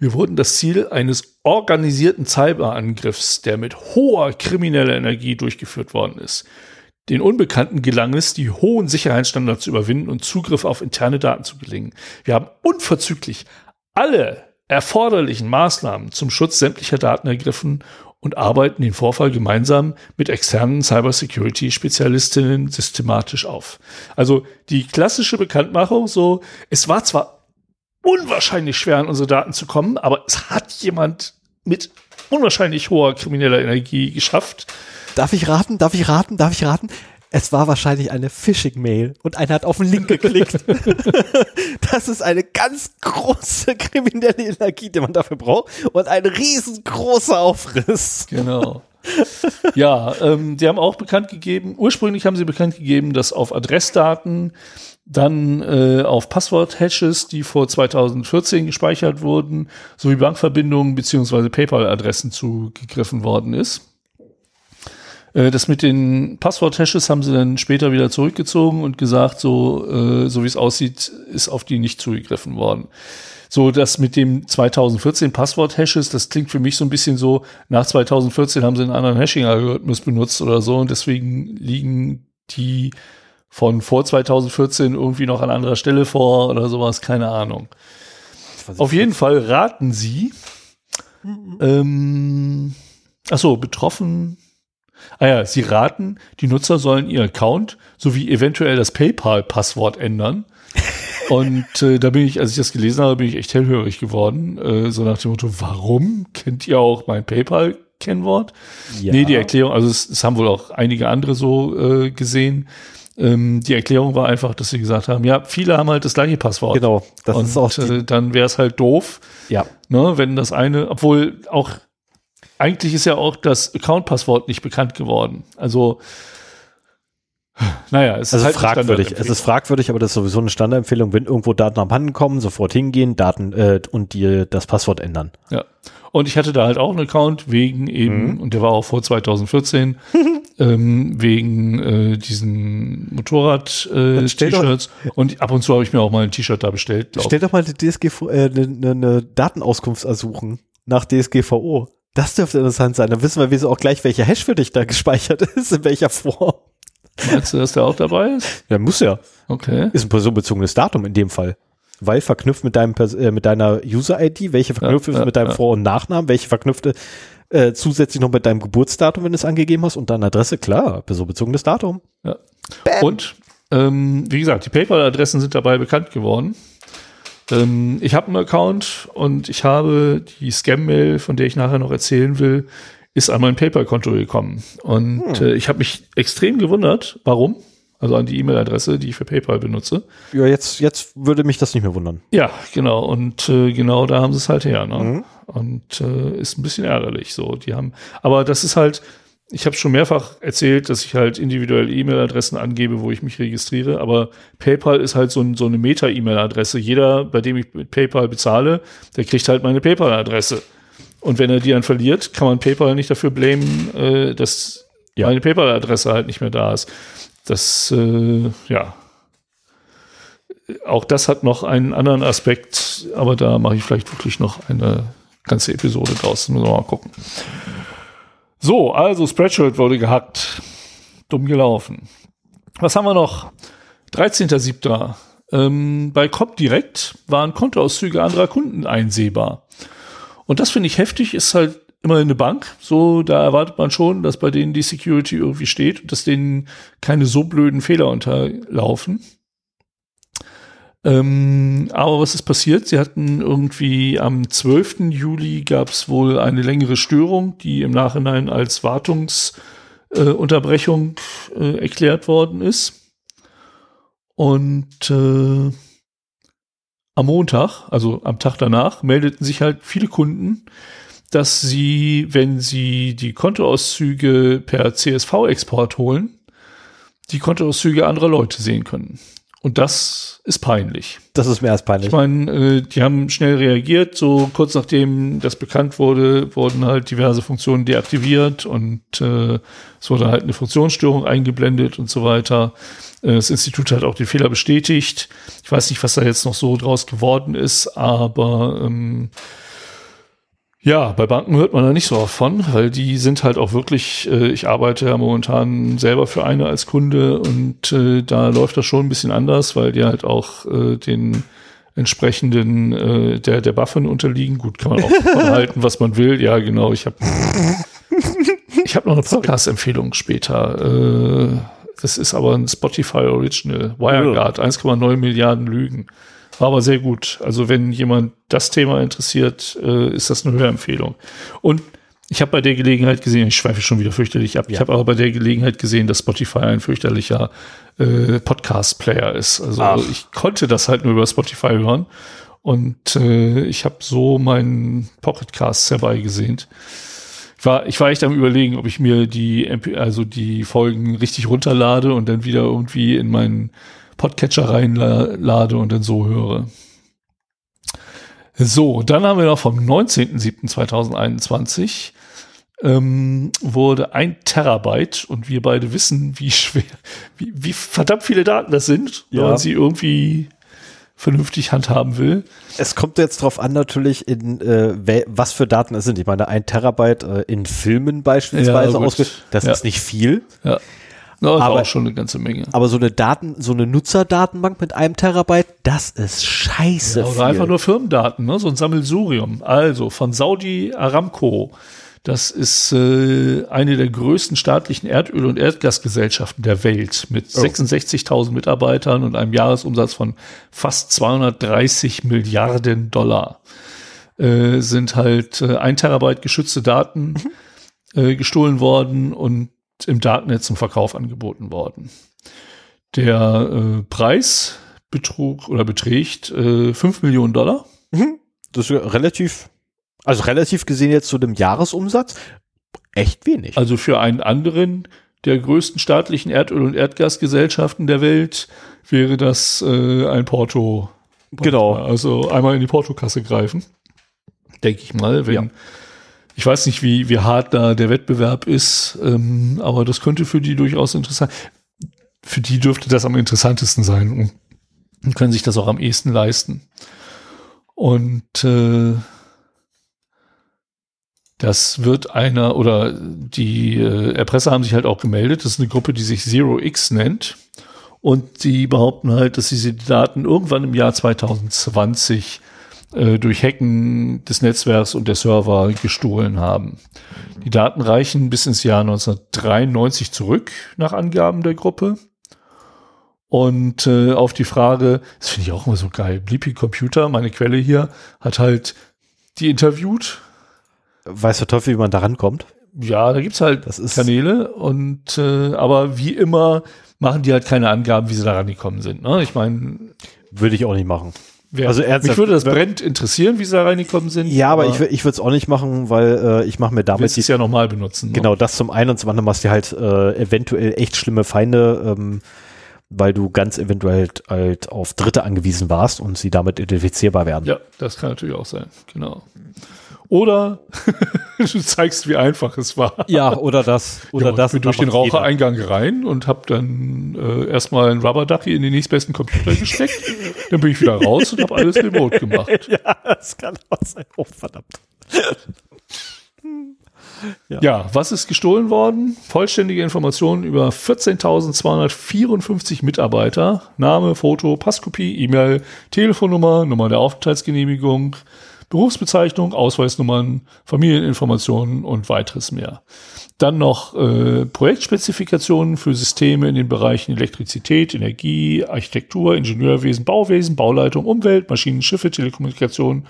Wir wurden das Ziel eines organisierten Cyberangriffs, der mit hoher krimineller Energie durchgeführt worden ist. Den Unbekannten gelang es, die hohen Sicherheitsstandards zu überwinden und Zugriff auf interne Daten zu gelingen. Wir haben unverzüglich alle erforderlichen Maßnahmen zum Schutz sämtlicher Daten ergriffen und arbeiten den Vorfall gemeinsam mit externen Cybersecurity-Spezialistinnen systematisch auf. Also die klassische Bekanntmachung, so, es war zwar unwahrscheinlich schwer, an unsere Daten zu kommen, aber es hat jemand mit unwahrscheinlich hoher krimineller Energie geschafft, Darf ich raten? Darf ich raten? Darf ich raten? Es war wahrscheinlich eine Phishing-Mail und einer hat auf den Link geklickt. das ist eine ganz große kriminelle Energie, die man dafür braucht und ein riesengroßer Aufriss. Genau. ja, ähm, die haben auch bekannt gegeben, ursprünglich haben sie bekannt gegeben, dass auf Adressdaten dann äh, auf Passwort-Hashes, die vor 2014 gespeichert wurden, sowie Bankverbindungen beziehungsweise PayPal-Adressen zugegriffen worden ist. Äh, das mit den Passwort-Hashes haben sie dann später wieder zurückgezogen und gesagt, so, äh, so wie es aussieht, ist auf die nicht zugegriffen worden. So, das mit dem 2014 Passwort-Hashes, das klingt für mich so ein bisschen so, nach 2014 haben sie einen anderen Hashing-Algorithmus benutzt oder so und deswegen liegen die von vor 2014 irgendwie noch an anderer Stelle vor oder sowas, keine Ahnung. Auf jeden Fall raten sie, mhm. ähm, ach so, betroffen, Ah ja, sie raten, die Nutzer sollen ihr Account sowie eventuell das PayPal-Passwort ändern. Und äh, da bin ich, als ich das gelesen habe, bin ich echt hellhörig geworden. Äh, so nach dem Motto, warum kennt ihr auch mein PayPal-Kennwort? Ja. Nee, die Erklärung, also es, es, haben wohl auch einige andere so äh, gesehen. Ähm, die Erklärung war einfach, dass sie gesagt haben, ja, viele haben halt das gleiche Passwort. Genau, das Und, ist auch. Äh, dann wäre es halt doof. Ja. Ne, wenn das eine, obwohl auch eigentlich ist ja auch das Account-Passwort nicht bekannt geworden. Also, naja, es also ist halt fragwürdig. Es ist fragwürdig, aber das ist sowieso eine Standardempfehlung. Wenn irgendwo Daten abhanden kommen, sofort hingehen, Daten äh, und die das Passwort ändern. Ja. Und ich hatte da halt auch einen Account wegen eben, mhm. und der war auch vor 2014, ähm, wegen äh, diesen Motorrad-T-Shirts. Äh, und ab und zu habe ich mir auch mal ein T-Shirt da bestellt. Stell doch mal eine äh, eine, eine Datenauskunft ersuchen nach DSGVO. Das dürfte interessant sein. Dann wissen wir wieso auch gleich, welcher Hash für dich da gespeichert ist, in welcher Form. Meinst du, dass der auch dabei ist? Ja, muss ja. Okay. Ist ein personenbezogenes Datum in dem Fall. Weil verknüpft mit deinem äh, mit deiner User-ID, welche verknüpft ja, ist ja, mit deinem ja. Vor- und Nachnamen, welche verknüpfte äh, zusätzlich noch mit deinem Geburtsdatum, wenn du es angegeben hast, und deine Adresse, klar, personenbezogenes Datum. Ja. Und ähm, wie gesagt, die PayPal-Adressen sind dabei bekannt geworden. Ähm, ich habe einen Account und ich habe die Scam-Mail, von der ich nachher noch erzählen will, ist an mein PayPal-Konto gekommen. Und hm. äh, ich habe mich extrem gewundert, warum. Also an die E-Mail-Adresse, die ich für PayPal benutze. Ja, jetzt, jetzt würde mich das nicht mehr wundern. Ja, genau. Und äh, genau da haben sie es halt her. Ne? Mhm. Und äh, ist ein bisschen ärgerlich so. Die haben, aber das ist halt, ich habe schon mehrfach erzählt, dass ich halt individuell E-Mail-Adressen angebe, wo ich mich registriere, aber PayPal ist halt so, ein, so eine Meta-E-Mail-Adresse. Jeder, bei dem ich mit PayPal bezahle, der kriegt halt meine PayPal-Adresse. Und wenn er die dann verliert, kann man PayPal nicht dafür blamen, äh, dass ja. meine PayPal-Adresse halt nicht mehr da ist. Das, äh, ja. Auch das hat noch einen anderen Aspekt, aber da mache ich vielleicht wirklich noch eine ganze Episode draus. Müssen wir mal gucken. So, also Spreadshirt wurde gehackt. Dumm gelaufen. Was haben wir noch? 13.07. Ähm, bei Comdirect waren Kontoauszüge anderer Kunden einsehbar. Und das finde ich heftig, ist halt immer eine Bank. So, da erwartet man schon, dass bei denen die Security irgendwie steht und dass denen keine so blöden Fehler unterlaufen. Ähm, aber was ist passiert? Sie hatten irgendwie am 12. Juli gab es wohl eine längere Störung, die im Nachhinein als Wartungsunterbrechung äh, äh, erklärt worden ist. Und äh, am Montag, also am Tag danach, meldeten sich halt viele Kunden, dass sie, wenn sie die Kontoauszüge per CSV-Export holen, die Kontoauszüge anderer Leute sehen können. Und das ist peinlich. Das ist mehr als peinlich. Ich meine, äh, die haben schnell reagiert. So kurz nachdem das bekannt wurde, wurden halt diverse Funktionen deaktiviert und äh, es wurde halt eine Funktionsstörung eingeblendet und so weiter. Äh, das Institut hat auch den Fehler bestätigt. Ich weiß nicht, was da jetzt noch so draus geworden ist, aber ähm, ja, bei Banken hört man da nicht so oft von, weil die sind halt auch wirklich, äh, ich arbeite ja momentan selber für eine als Kunde und äh, da läuft das schon ein bisschen anders, weil die halt auch äh, den entsprechenden äh, der der Buffen unterliegen. Gut, kann man auch halten, was man will. Ja, genau. Ich habe ich habe noch eine Podcast-Empfehlung später. Äh, das ist aber ein Spotify Original. WireGuard, 1,9 Milliarden Lügen. War aber sehr gut. Also wenn jemand das Thema interessiert, äh, ist das eine Hörempfehlung. Und Ich habe bei der Gelegenheit gesehen, ich schweife schon wieder fürchterlich ab, ja. ich habe aber bei der Gelegenheit gesehen, dass Spotify ein fürchterlicher äh, Podcast-Player ist. Also Ach. ich konnte das halt nur über Spotify hören und äh, ich habe so meinen Pocketcast herbeigesehnt. Ich war, ich war echt am überlegen, ob ich mir die, MP, also die Folgen richtig runterlade und dann wieder irgendwie in meinen Podcatcher reinlade und dann so höre. So, dann haben wir noch vom 19.07.2021 ähm, wurde ein Terabyte und wir beide wissen, wie schwer, wie, wie verdammt viele Daten das sind, ja. wenn man sie irgendwie vernünftig handhaben will. Es kommt jetzt drauf an, natürlich, in äh, was für Daten es sind. Ich meine, ein Terabyte äh, in Filmen beispielsweise ja, ausgeht, das ja. ist nicht viel. Ja. No, das aber auch schon eine ganze Menge. Aber so eine Daten, so eine Nutzerdatenbank mit einem Terabyte, das ist scheiße. Ja, oder viel. einfach nur Firmendaten, ne? so ein Sammelsurium. Also von Saudi Aramco. Das ist äh, eine der größten staatlichen Erdöl- und Erdgasgesellschaften der Welt mit oh. 66.000 Mitarbeitern und einem Jahresumsatz von fast 230 Milliarden Dollar. Äh, sind halt äh, ein Terabyte geschützte Daten mhm. äh, gestohlen worden und im Darknet zum Verkauf angeboten worden. Der äh, Preis betrug oder beträgt äh, 5 Millionen Dollar. Mhm. Das ist relativ, also relativ gesehen jetzt zu dem Jahresumsatz echt wenig. Also für einen anderen der größten staatlichen Erdöl- und Erdgasgesellschaften der Welt wäre das äh, ein Porto. Genau. Also einmal in die Portokasse greifen, denke ich mal, wenn ja. Ich weiß nicht, wie, wie hart da der Wettbewerb ist, ähm, aber das könnte für die durchaus interessant. Für die dürfte das am interessantesten sein und können sich das auch am ehesten leisten. Und äh, das wird einer, oder die äh, Erpresser haben sich halt auch gemeldet. Das ist eine Gruppe, die sich Zero X nennt. Und die behaupten halt, dass sie die Daten irgendwann im Jahr 2020 äh, durch Hacken des Netzwerks und der Server gestohlen haben. Die Daten reichen bis ins Jahr 1993 zurück, nach Angaben der Gruppe. Und äh, auf die Frage, das finde ich auch immer so geil, Bleepy Computer, meine Quelle hier, hat halt die interviewt. Weiß der Teufel, wie man da rankommt? Ja, da gibt's halt Kanäle und äh, aber wie immer machen die halt keine Angaben, wie sie da rangekommen sind. Ne? Ich meine. Würde ich auch nicht machen. Wer, also mich würde das brennend interessieren, wie sie da reingekommen sind. Ja, aber, aber ich, ich würde es auch nicht machen, weil äh, ich mache mir damit die, es ja nochmal benutzen. Ne? Genau, das zum einen und zum anderen machst du halt äh, eventuell echt schlimme Feinde, ähm, weil du ganz eventuell halt, halt auf Dritte angewiesen warst und sie damit identifizierbar werden. Ja, das kann natürlich auch sein, genau. Oder du zeigst, wie einfach es war. Ja, oder das. Oder ja, das. Ich bin durch den Rauchereingang rein und habe dann äh, erstmal ein Rubber Ducky in den nächstbesten Computer gesteckt. dann bin ich wieder raus und habe alles remote gemacht. Ja, das kann auch sein. Oh, verdammt. Ja. ja. was ist gestohlen worden? Vollständige Informationen über 14.254 Mitarbeiter. Name, Foto, Passkopie, E-Mail, Telefonnummer, Nummer der Aufenthaltsgenehmigung, Berufsbezeichnung, Ausweisnummern, Familieninformationen und weiteres mehr. Dann noch äh, Projektspezifikationen für Systeme in den Bereichen Elektrizität, Energie, Architektur, Ingenieurwesen, Bauwesen, Bauleitung, Umwelt, Maschinen, Schiffe, Telekommunikation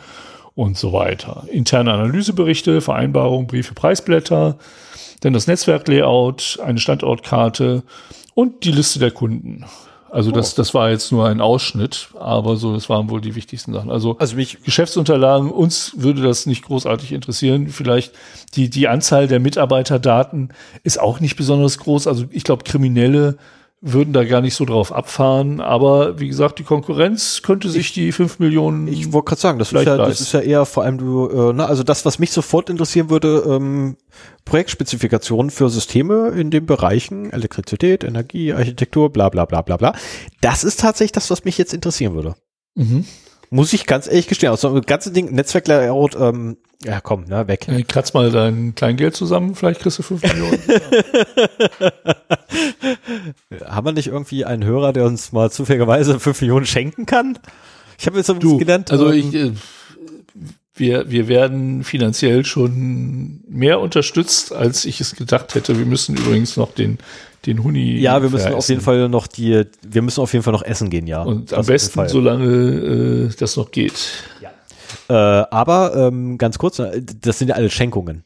und so weiter. Interne Analyseberichte, Vereinbarungen, Briefe, Preisblätter, dann das Netzwerklayout, eine Standortkarte und die Liste der Kunden. Also das, oh. das war jetzt nur ein Ausschnitt, aber so, das waren wohl die wichtigsten Sachen. Also, also mich Geschäftsunterlagen, uns würde das nicht großartig interessieren. Vielleicht die, die Anzahl der Mitarbeiterdaten ist auch nicht besonders groß. Also ich glaube, Kriminelle würden da gar nicht so drauf abfahren. Aber wie gesagt, die Konkurrenz könnte sich ich, die fünf Millionen. Ich wollte gerade sagen, das ist, ja, das ist ja eher vor allem du, äh, na, also das, was mich sofort interessieren würde, ähm, Projektspezifikationen für Systeme in den Bereichen Elektrizität, Energie, Architektur, bla bla bla bla bla. Das ist tatsächlich das, was mich jetzt interessieren würde. Mhm. Muss ich ganz ehrlich gestehen. Also das ganze Ding, Netzwerklayout, ähm, ja komm, na, weg. Hey, kratz mal dein Kleingeld zusammen, vielleicht kriegst du fünf Millionen. Haben wir nicht irgendwie einen Hörer, der uns mal zufälligerweise fünf Millionen schenken kann? Ich habe jetzt so du, gelernt. Also ich, äh, wir, wir werden finanziell schon mehr unterstützt, als ich es gedacht hätte. Wir müssen übrigens noch den den Huni. Ja, wir müssen veressen. auf jeden Fall noch die, wir müssen auf jeden Fall noch essen gehen, ja. Und am besten, solange äh, das noch geht. Ja. Äh, aber ähm, ganz kurz, das sind ja alle Schenkungen.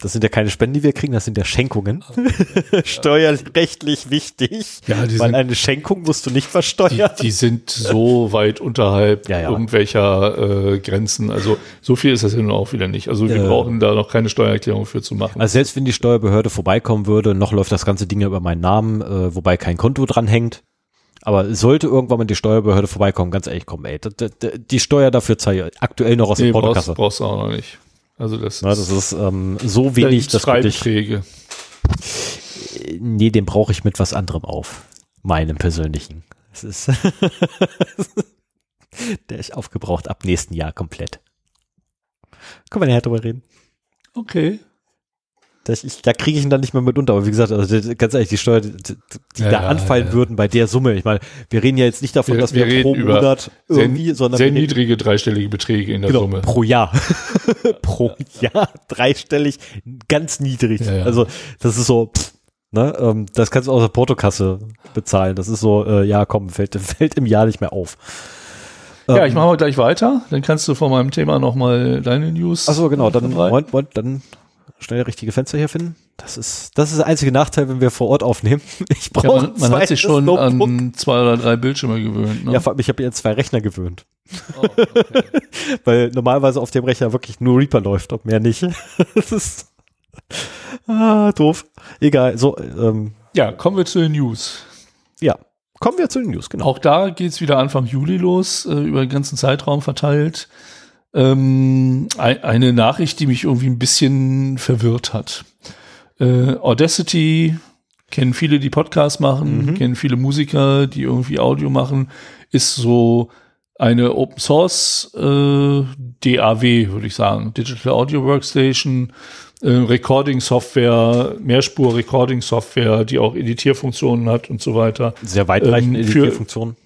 Das sind ja keine Spenden, die wir kriegen, das sind ja Schenkungen. Steuerrechtlich wichtig. Ja, die weil sind- eine Schenkung musst du nicht Die, versteuern. die sind so weit unterhalb Ja, ja. irgendwelcher äh, Grenzen. Also so viel ist das ja nun auch wieder nicht. Also wir Äh. brauchen da noch keine Steuererklärung für zu machen. Also selbst wenn die Steuerbehörde vorbeikommen würde, noch läuft das ganze Ding ja über meinen Namen, äh, wobei kein Konto dran hängt. Aber sollte irgendwann mal die Steuerbehörde vorbeikommen, ganz ehrlich, komm, ey, die Steuer dafür zahle ich aktuell noch aus nee, der brauchst, Portokasse. brauchst du auch noch nicht. Also das, Na, das ist ähm, so wenig, dass Freibeträge. äh, nee, den brauche ich mit was anderem auf. Meinem persönlichen. Es ist, der ist aufgebraucht ab nächsten Jahr komplett. Können wir nachher drüber reden. Okay. Das ich, da kriege ich ihn dann nicht mehr mit unter. Aber wie gesagt, also ganz ehrlich, die Steuer, die, die Ja, da ja, anfallen ja. würden bei der Summe. Ich meine, wir reden ja jetzt nicht davon, Wir- dass wir, wir pro Monat irgendwie, Sehr, sondern sehr niedrige dreistellige Beträge in der genau, Summe. pro Jahr. pro Jahr dreistellig, ganz niedrig. Ja, ja. Also das ist so, pff, ne, ähm, das kannst du aus der Portokasse bezahlen. Das ist so, äh, ja, komm, fällt, fällt im Jahr nicht mehr auf. Ja, Ähm, ich mache mal gleich weiter. Dann kannst du von meinem Thema nochmal deine News. Achso, genau, dann. Moment, Moment, dann schnell richtige Fenster hier finden. Das ist, das ist der einzige Nachteil, wenn wir vor Ort aufnehmen. Ich Ja, brauche man, man hat sich schon Notebook. an zwei oder drei Bildschirme gewöhnt. Ne? Ja, vor allem, ich habe jetzt zwei Rechner gewöhnt. Oh, okay. Weil normalerweise auf dem Rechner wirklich nur Reaper läuft und mehr nicht. das ist ah, doof. Egal, so, ähm, ja, kommen wir zu den News. ja. Kommen wir zu den News, genau. Auch da geht's wieder Anfang Juli los, äh, über den ganzen Zeitraum verteilt. Ähm, ein, eine Nachricht, die mich irgendwie ein bisschen verwirrt hat. Äh, Audacity kennen viele, die Podcasts machen, Mhm. kennen viele Musiker, die irgendwie Audio machen, ist so eine Open Source äh, DAW, würde ich sagen, Digital Audio Workstation, äh, Recording Software, Mehrspur Recording Software, die auch Editierfunktionen hat und so weiter. Sehr weitreichende ähm, für- Editierfunktionen.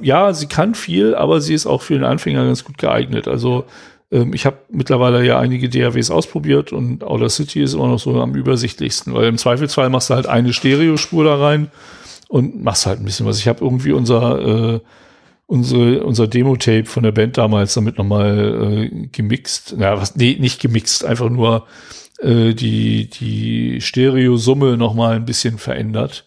Ja, sie kann viel, aber sie ist auch für den Anfänger ganz gut geeignet. Also ähm, ich habe mittlerweile ja einige DAWs ausprobiert und Audacity ist immer noch so am übersichtlichsten, weil im Zweifelsfall machst du halt eine Stereospur da rein und machst halt ein bisschen was. Ich habe irgendwie unser äh, unsere, unser Demo-Tape von der Band damals damit nochmal äh, gemixt. Na, was, nee, nicht gemixt, einfach nur äh, die, die Stereosumme nochmal ein bisschen verändert.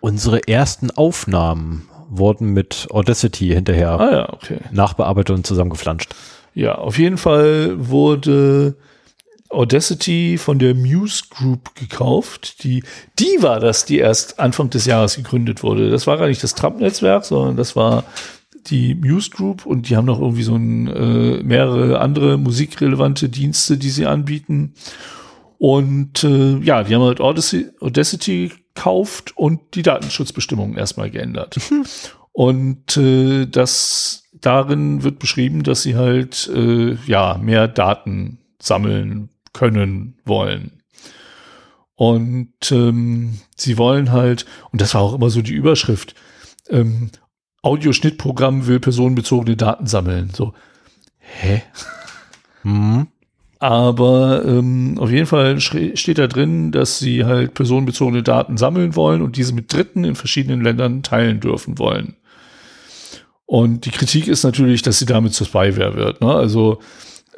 Unsere ersten Aufnahmen wurden mit Audacity hinterher Ah ja, okay. nachbearbeitet und zusammengeflanscht. Ja, auf jeden Fall wurde Audacity von der Muse Group gekauft. Die, die war das, die erst Anfang des Jahres gegründet wurde. Das war gar nicht das Trump-Netzwerk, sondern das war die Muse Group und die haben noch irgendwie so ein, äh, mehrere andere musikrelevante Dienste, die sie anbieten. Und äh, ja, die haben halt Audacity, Audacity gekauft und die Datenschutzbestimmungen erstmal geändert. Und äh, das darin wird beschrieben, dass sie halt äh, ja mehr Daten sammeln können wollen. Und ähm, sie wollen halt, und das war auch immer so die Überschrift, ähm, Audioschnittprogramm will personenbezogene Daten sammeln. So, hä? Mhm. Aber ähm, auf jeden Fall steht da drin, dass sie halt personenbezogene Daten sammeln wollen und diese mit Dritten in verschiedenen Ländern teilen dürfen wollen. Und die Kritik ist natürlich, dass sie damit zur Spyware wird. Ne? Also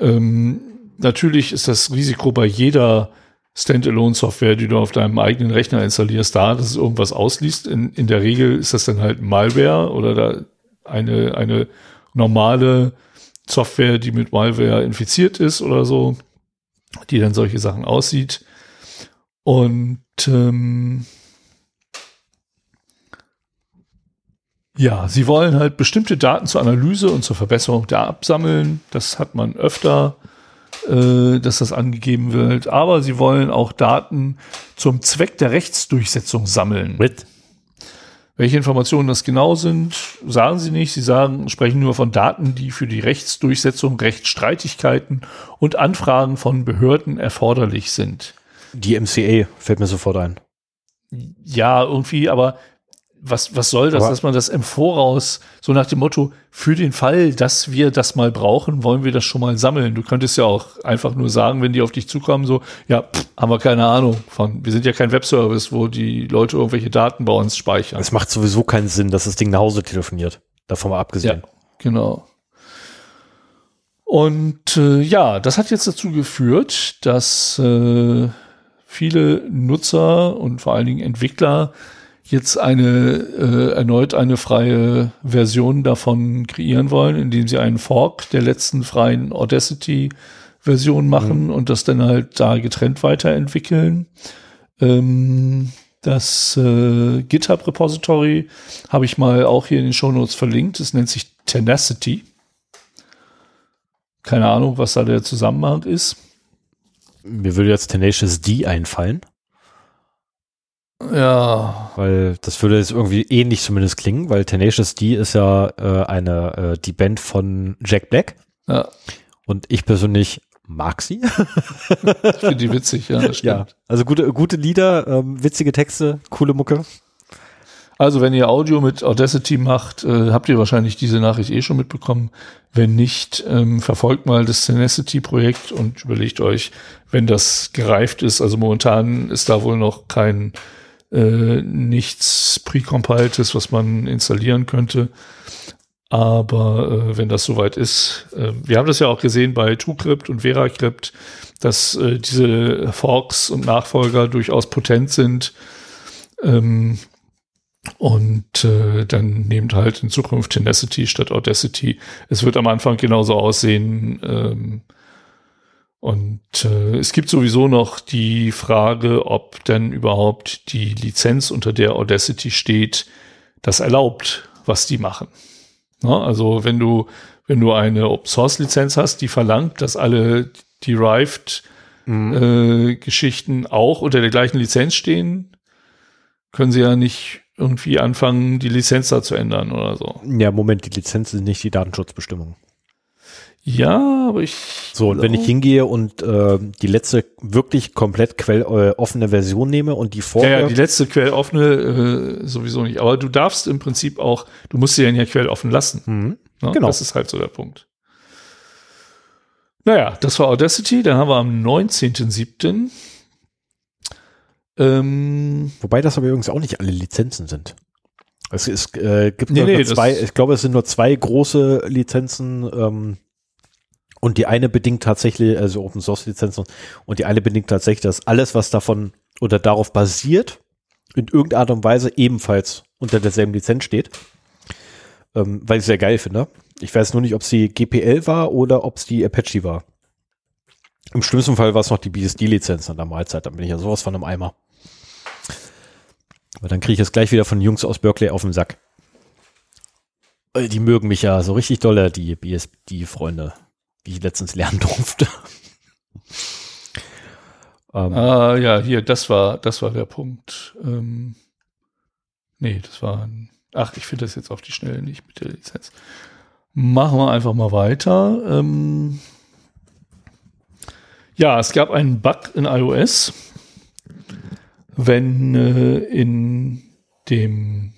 ähm, natürlich ist das Risiko bei jeder Standalone-Software, die du auf deinem eigenen Rechner installierst, da, dass es irgendwas ausliest. In, in der Regel ist das dann halt Malware oder da eine, eine normale Software, die mit Malware infiziert ist oder so, die dann solche Sachen aussieht. Und ähm, ja, sie wollen halt bestimmte Daten zur Analyse und zur Verbesserung der absammeln. Das hat man öfter, äh, dass das angegeben wird. Aber sie wollen auch Daten zum Zweck der Rechtsdurchsetzung sammeln. Mit. Welche Informationen das genau sind, sagen sie nicht. Sie sagen, sprechen nur von Daten, die für die Rechtsdurchsetzung, Rechtsstreitigkeiten und Anfragen von Behörden erforderlich sind. Die MCA fällt mir sofort ein. Ja, irgendwie, aber was, was soll das, Aber- dass man das im Voraus so nach dem Motto, für den Fall, dass wir das mal brauchen, wollen wir das schon mal sammeln. Du könntest ja auch einfach nur sagen, wenn die auf dich zukommen, so, ja, pff, haben wir keine Ahnung von. Wir sind ja kein Webservice, wo die Leute irgendwelche Daten bei uns speichern. Es macht sowieso keinen Sinn, dass das Ding nach Hause telefoniert. Davon mal abgesehen. Ja, genau. Und äh, ja, das hat jetzt dazu geführt, dass äh, viele Nutzer und vor allen Dingen Entwickler jetzt eine äh, erneut eine freie Version davon kreieren wollen, indem sie einen Fork der letzten freien Audacity-Version machen mhm. und das dann halt da getrennt weiterentwickeln. Ähm, das äh, GitHub-Repository habe ich mal auch hier in den Show Notes verlinkt. Es nennt sich Tenacity. Keine Ahnung, was da der Zusammenhang ist. Mir würde jetzt Tenacious D einfallen. Ja. Weil das würde jetzt irgendwie ähnlich zumindest klingen, weil Tenacious D ist ja äh, eine, äh, die Band von Jack Black. Ja. Und ich persönlich mag sie. ich finde die witzig, ja. ja. Also gute, gute Lieder, ähm, witzige Texte, coole Mucke. Also wenn ihr Audio mit Audacity macht, äh, habt ihr wahrscheinlich diese Nachricht eh schon mitbekommen. Wenn nicht, ähm, verfolgt mal das Tenacity-Projekt und überlegt euch, wenn das gereift ist. Also momentan ist da wohl noch kein äh, nichts precompiltes, was man installieren könnte. Aber äh, wenn das soweit ist, äh, wir haben das ja auch gesehen bei TrueCrypt und VeraCrypt, dass äh, diese Forks und Nachfolger durchaus potent sind. Ähm, und äh, dann nehmt halt in Zukunft Tenacity statt Audacity. Es wird am Anfang genauso aussehen. Ähm, und äh, es gibt sowieso noch die Frage, ob denn überhaupt die Lizenz, unter der Audacity steht, das erlaubt, was die machen. Na, also wenn du, wenn du eine Open Source Lizenz hast, die verlangt, dass alle derived mhm. äh, Geschichten auch unter der gleichen Lizenz stehen, können sie ja nicht irgendwie anfangen, die Lizenz da zu ändern oder so. Ja, Moment, die Lizenz sind nicht die Datenschutzbestimmungen. Ja, aber ich. So, und wenn ich hingehe und äh, die letzte wirklich komplett quelloffene äh, Version nehme und die vorher. Ja, ja, die letzte quelloffene äh, sowieso nicht. Aber du darfst im Prinzip auch, du musst sie ja quelloffen lassen. Mhm. Ja, genau. Das ist halt so der Punkt. Naja, das war Audacity. Dann haben wir am 19.07. Ähm, Wobei das aber übrigens auch nicht alle Lizenzen sind. Es, es äh, gibt nee, nur, nee, zwei, ich glaube, es sind nur zwei große Lizenzen ähm, und die eine bedingt tatsächlich, also Open Source Lizenzen und die eine bedingt tatsächlich, dass alles, was davon oder darauf basiert, in irgendeiner Art und Weise ebenfalls unter derselben Lizenz steht. Ähm, weil ich es sehr geil finde. Ich weiß nur nicht, ob es die GPL war oder ob es die Apache war. Im schlimmsten Fall war es noch die BSD-Lizenz an der Mahlzeit. Dann bin ich ja sowas von einem Eimer. Aber dann kriege ich es gleich wieder von Jungs aus Berkeley auf den Sack. Äh, die mögen mich ja so richtig dolle, die BSD-Freunde, die ich letztens lernen durfte. ähm, ah, ja, hier, das war, das war der Punkt. Ähm, nee, das war ein, ach, ich finde das jetzt auf die Schnelle nicht mit der Lizenz. Machen wir einfach mal weiter. Ähm, ja, es gab einen Bug in iOS wenn äh, in dem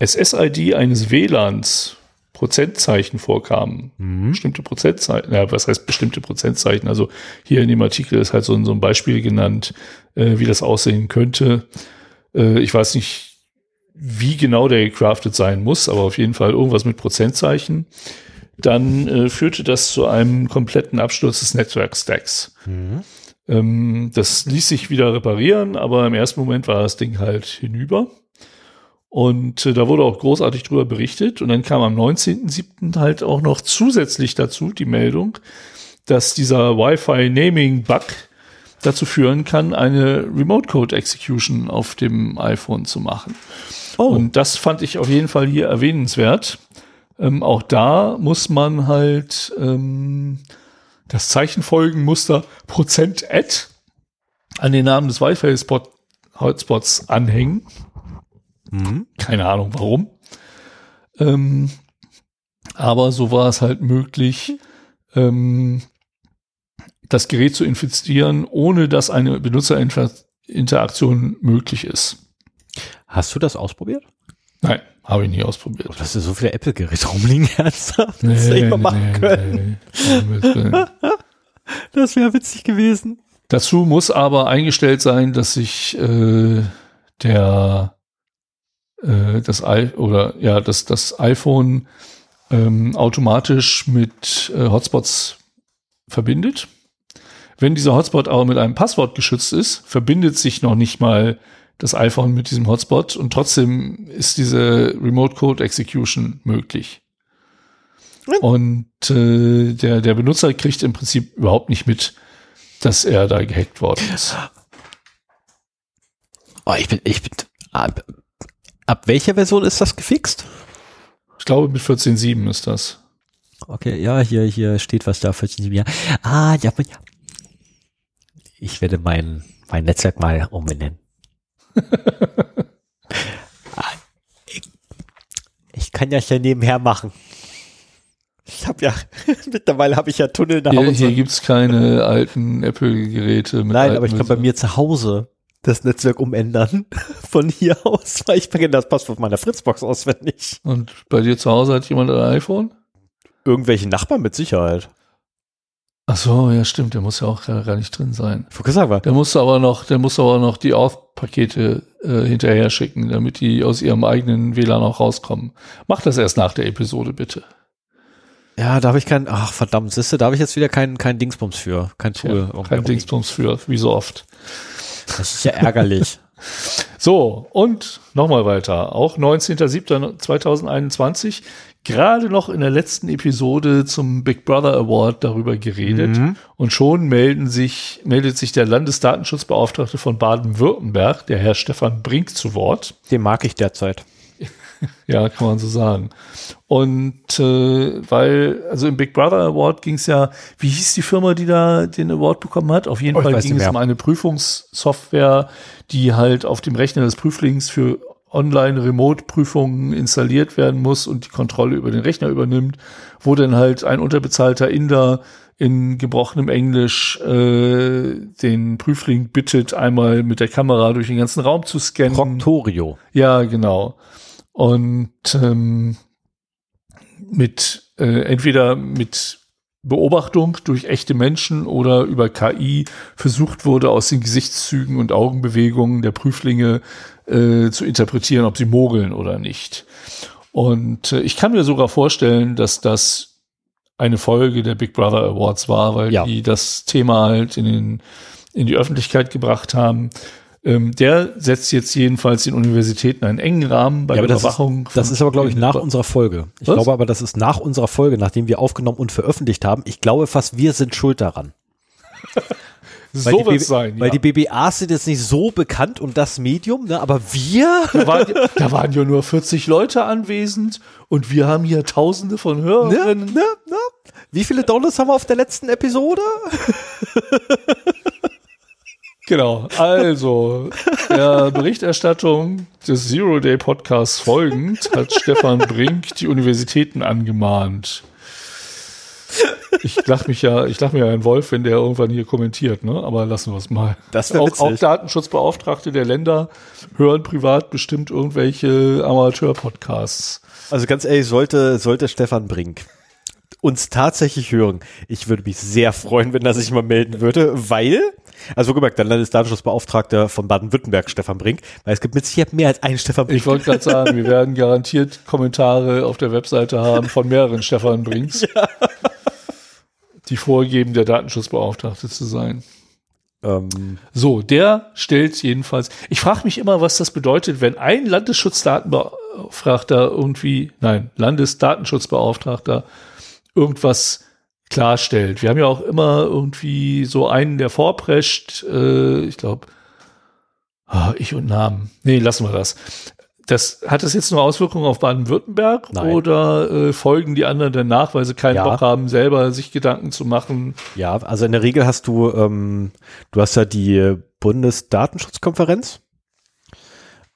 SSID eines WLANs Prozentzeichen vorkamen. Mhm. Bestimmte Prozentzeichen, ja, was heißt bestimmte Prozentzeichen? Also hier in dem Artikel ist halt so, so ein Beispiel genannt, äh, wie das aussehen könnte. Äh, ich weiß nicht, wie genau der gecraftet sein muss, aber auf jeden Fall irgendwas mit Prozentzeichen. Dann äh, führte das zu einem kompletten Absturz des Netzwerkstacks. Mhm. Ähm, das ließ sich wieder reparieren, aber im ersten Moment war das Ding halt hinüber. Und äh, da wurde auch großartig drüber berichtet. Und dann kam am 19.07. halt auch noch zusätzlich dazu die Meldung, dass dieser Wi-Fi-Naming-Bug dazu führen kann, eine Remote Code Execution auf dem iPhone zu machen. Oh. Und das fand ich auf jeden Fall hier erwähnenswert. Ähm, auch da muss man halt ähm, das Zeichenfolgenmuster Prozent Add an den Namen des Wi-Fi-Hotspots anhängen. Mhm. Keine Ahnung warum. Ähm, aber so war es halt möglich, ähm, das Gerät zu infizieren, ohne dass eine Benutzerinteraktion möglich ist. Hast du das ausprobiert? Nein, habe ich nie ausprobiert. Oh, dass du so viele Apple-Geräte rumliegen ernsthaft. Nee, das nee, machen nee, können. Nee. das wäre witzig gewesen. Dazu muss aber eingestellt sein, dass sich äh, der äh, das I oder ja das das iPhone ähm, automatisch mit äh, Hotspots verbindet. Wenn dieser Hotspot aber mit einem Passwort geschützt ist, verbindet sich noch nicht mal das iPhone mit diesem Hotspot und trotzdem ist diese Remote Code Execution möglich. Und äh, der, der Benutzer kriegt im Prinzip überhaupt nicht mit, dass er da gehackt worden ist. Oh, ich bin, ich bin, ab, welcher Version ist das gefixt? Ich glaube, mit 14.7 ist das. Okay, ja, hier, hier steht was da, 14.7, ja. Ah, ja, ja. Ich werde mein, mein Netzwerk mal umbenennen. Ah, ich, kann ja hier nebenher machen. Ich habe ja, mittlerweile habe ich ja Tunnel nach Hier, Hause. hier gibt's keine alten Apple-Geräte. Nein, aber ich kann bei mir zu Hause das Netzwerk umändern. Von hier aus, weil ich kenne das Passwort meiner Fritzbox auswendig. Und bei dir zu Hause hat jemand ein iPhone? Irgendwelche Nachbarn mit Sicherheit. Ach so, ja, stimmt. Der muss ja auch gar nicht drin sein. Der muss aber noch, der muss aber noch die Auth-Pakete äh, hinterher schicken, damit die aus ihrem eigenen WLAN auch rauskommen. Mach das erst nach der Episode, bitte. Ja, da habe ich kein, ach verdammt, siehste, da habe ich jetzt wieder kein, kein Dingsbums für. Kein Tool. Ja, kein Dingsbums für, wie so oft. Das ist ja ärgerlich. So, und nochmal weiter. Auch 19.07.2021, gerade noch in der letzten Episode zum Big Brother Award darüber geredet. Mhm. Und schon melden sich, meldet sich der Landesdatenschutzbeauftragte von Baden-Württemberg, der Herr Stefan Brink, zu Wort. Den mag ich derzeit. Ja, kann man so sagen. Und äh, weil, also im Big Brother Award ging es ja, wie hieß die Firma, die da den Award bekommen hat? Auf jeden Oh, Fall ging es um eine Prüfungssoftware, die halt auf dem Rechner des Prüflings für Online-Remote-Prüfungen installiert werden muss und die Kontrolle über den Rechner übernimmt, wo dann halt ein unterbezahlter Inder in gebrochenem Englisch äh, den Prüfling bittet, einmal mit der Kamera durch den ganzen Raum zu scannen. Proctorio. Ja, genau. Und ähm, mit äh, entweder mit Beobachtung durch echte Menschen oder über KI versucht wurde, aus den Gesichtszügen und Augenbewegungen der Prüflinge äh, zu interpretieren, ob sie mogeln oder nicht. Und äh, ich kann mir sogar vorstellen, dass das eine Folge der Big Brother Awards war, weil Ja. die das Thema halt in, den, in die Öffentlichkeit gebracht haben. Ähm, der setzt jetzt jedenfalls den Universitäten einen engen Rahmen bei Ja, der das ist, Überwachung. das ist aber, glaube ich, nach unserer Folge. Ich Was? glaube aber, das ist nach unserer Folge, nachdem wir aufgenommen und veröffentlicht haben. Ich glaube fast, wir sind schuld daran. so Weil, die, wird's BB sein. weil ja. die BBAs sind jetzt nicht so bekannt und das Medium, ne? aber wir, da, waren, da waren ja nur 40 Leute anwesend und wir haben hier Tausende von ne, Hörerinnen. ne, ne? Wie viele Downloads haben wir auf der letzten Episode? Genau. Also, der Berichterstattung des Zero Day Podcasts folgend hat Stefan Brink die Universitäten angemahnt. Ich lach mich ja, ich lach mir ja ein Wolf, wenn der irgendwann hier kommentiert, ne? Aber lassen wir es mal. Das auch, witzig. auch Datenschutzbeauftragte der Länder hören privat bestimmt irgendwelche Amateur-Podcasts. Also ganz ehrlich, sollte, sollte Stefan Brink uns tatsächlich hören, ich würde mich sehr freuen, wenn er sich mal melden würde, weil, also gemerkt, der Landesdatenschutzbeauftragter von Baden-Württemberg, Stefan Brink, weil es gibt mit Sicherheit mehr als einen Stefan Brink. Ich wollte gerade sagen, wir werden garantiert Kommentare auf der Webseite haben von mehreren Stefan Brinks, die vorgeben, der Datenschutzbeauftragte zu sein. Ähm, So, der stellt jedenfalls. Ich frage mich immer, was das bedeutet, wenn ein Landesschutzdatenbeauftragter irgendwie, nein, Landesdatenschutzbeauftragter irgendwas klarstellt. Wir haben ja auch immer irgendwie so einen, der vorprescht, äh, ich glaube, ich und Namen. Nee, lassen wir das. Das, hat das jetzt nur Auswirkungen auf Baden-Württemberg oder äh, folgen die anderen danach, weil sie keinen Ja. Bock haben, selber sich Gedanken zu machen? ja, also in der Regel hast du, ähm, du hast ja die Bundesdatenschutzkonferenz,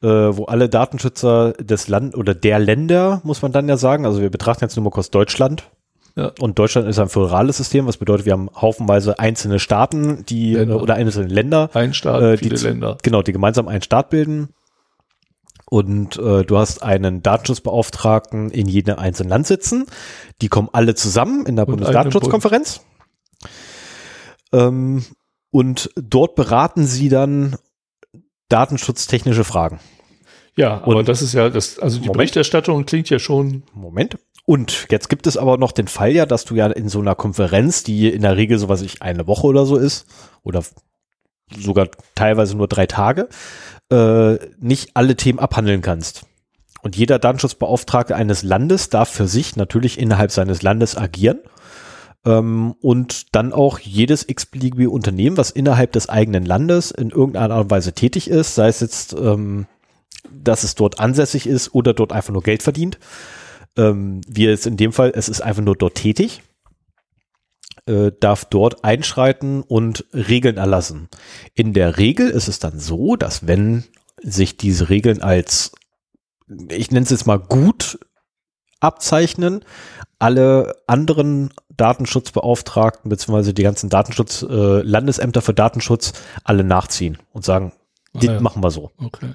äh, wo alle Datenschützer des Land oder der Länder, muss man dann ja sagen, also wir betrachten jetzt nur mal kurz Deutschland, Ja. Und Deutschland ist ein föderales System, was bedeutet, wir haben haufenweise einzelne Staaten, die Länder. oder einzelne Länder, Ein Staat, äh, die, Länder. genau, die gemeinsam einen Staat bilden. Und äh, du hast einen Datenschutzbeauftragten in jedem einzelnen Land sitzen. Die kommen alle zusammen in der Und Bundesdatenschutzkonferenz. Ähm, und dort beraten sie dann datenschutztechnische Fragen. Ja, aber Und- das ist ja, das, also die Moment. Berichterstattung klingt ja schon, Moment. Und jetzt gibt es aber noch den Fall ja, dass du ja in so einer Konferenz, die in der Regel so was ich eine Woche oder so ist, oder sogar teilweise nur drei Tage, äh, nicht alle Themen abhandeln kannst. Und jeder Datenschutzbeauftragte eines Landes darf für sich natürlich innerhalb seines Landes agieren ähm, und dann auch jedes x-beliebige Unternehmen, was innerhalb des eigenen Landes in irgendeiner Art und Weise tätig ist, sei es jetzt, ähm, dass es dort ansässig ist oder dort einfach nur Geld verdient, ähm, wie es in dem Fall, es ist einfach nur dort tätig, äh, darf dort einschreiten und Regeln erlassen. In der Regel ist es dann so, dass wenn sich diese Regeln als, ich nenne es jetzt mal gut abzeichnen, alle anderen Datenschutzbeauftragten beziehungsweise die ganzen Datenschutz, äh, Landesämter für Datenschutz alle nachziehen und sagen, Ah, die ja. machen wir so. Okay.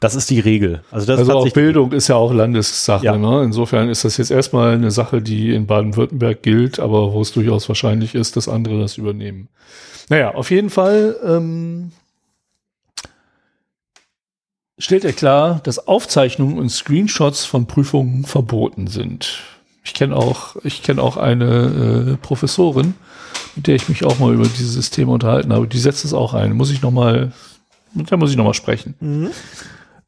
Das ist die Regel. Also das Also auch Bildung ist ja auch Landessache. Ja. Ne? Insofern ist das jetzt erstmal eine Sache, die in Baden-Württemberg gilt, aber wo es durchaus wahrscheinlich ist, dass andere das übernehmen. Naja, auf jeden Fall ähm, stellt er klar, dass Aufzeichnungen und Screenshots von Prüfungen verboten sind. Ich kenne auch, ich kenne auch eine äh, Professorin, mit der ich mich auch mal über dieses Thema unterhalten habe. Die setzt es auch ein. Muss ich noch mal, mit der muss ich noch mal sprechen. Mhm.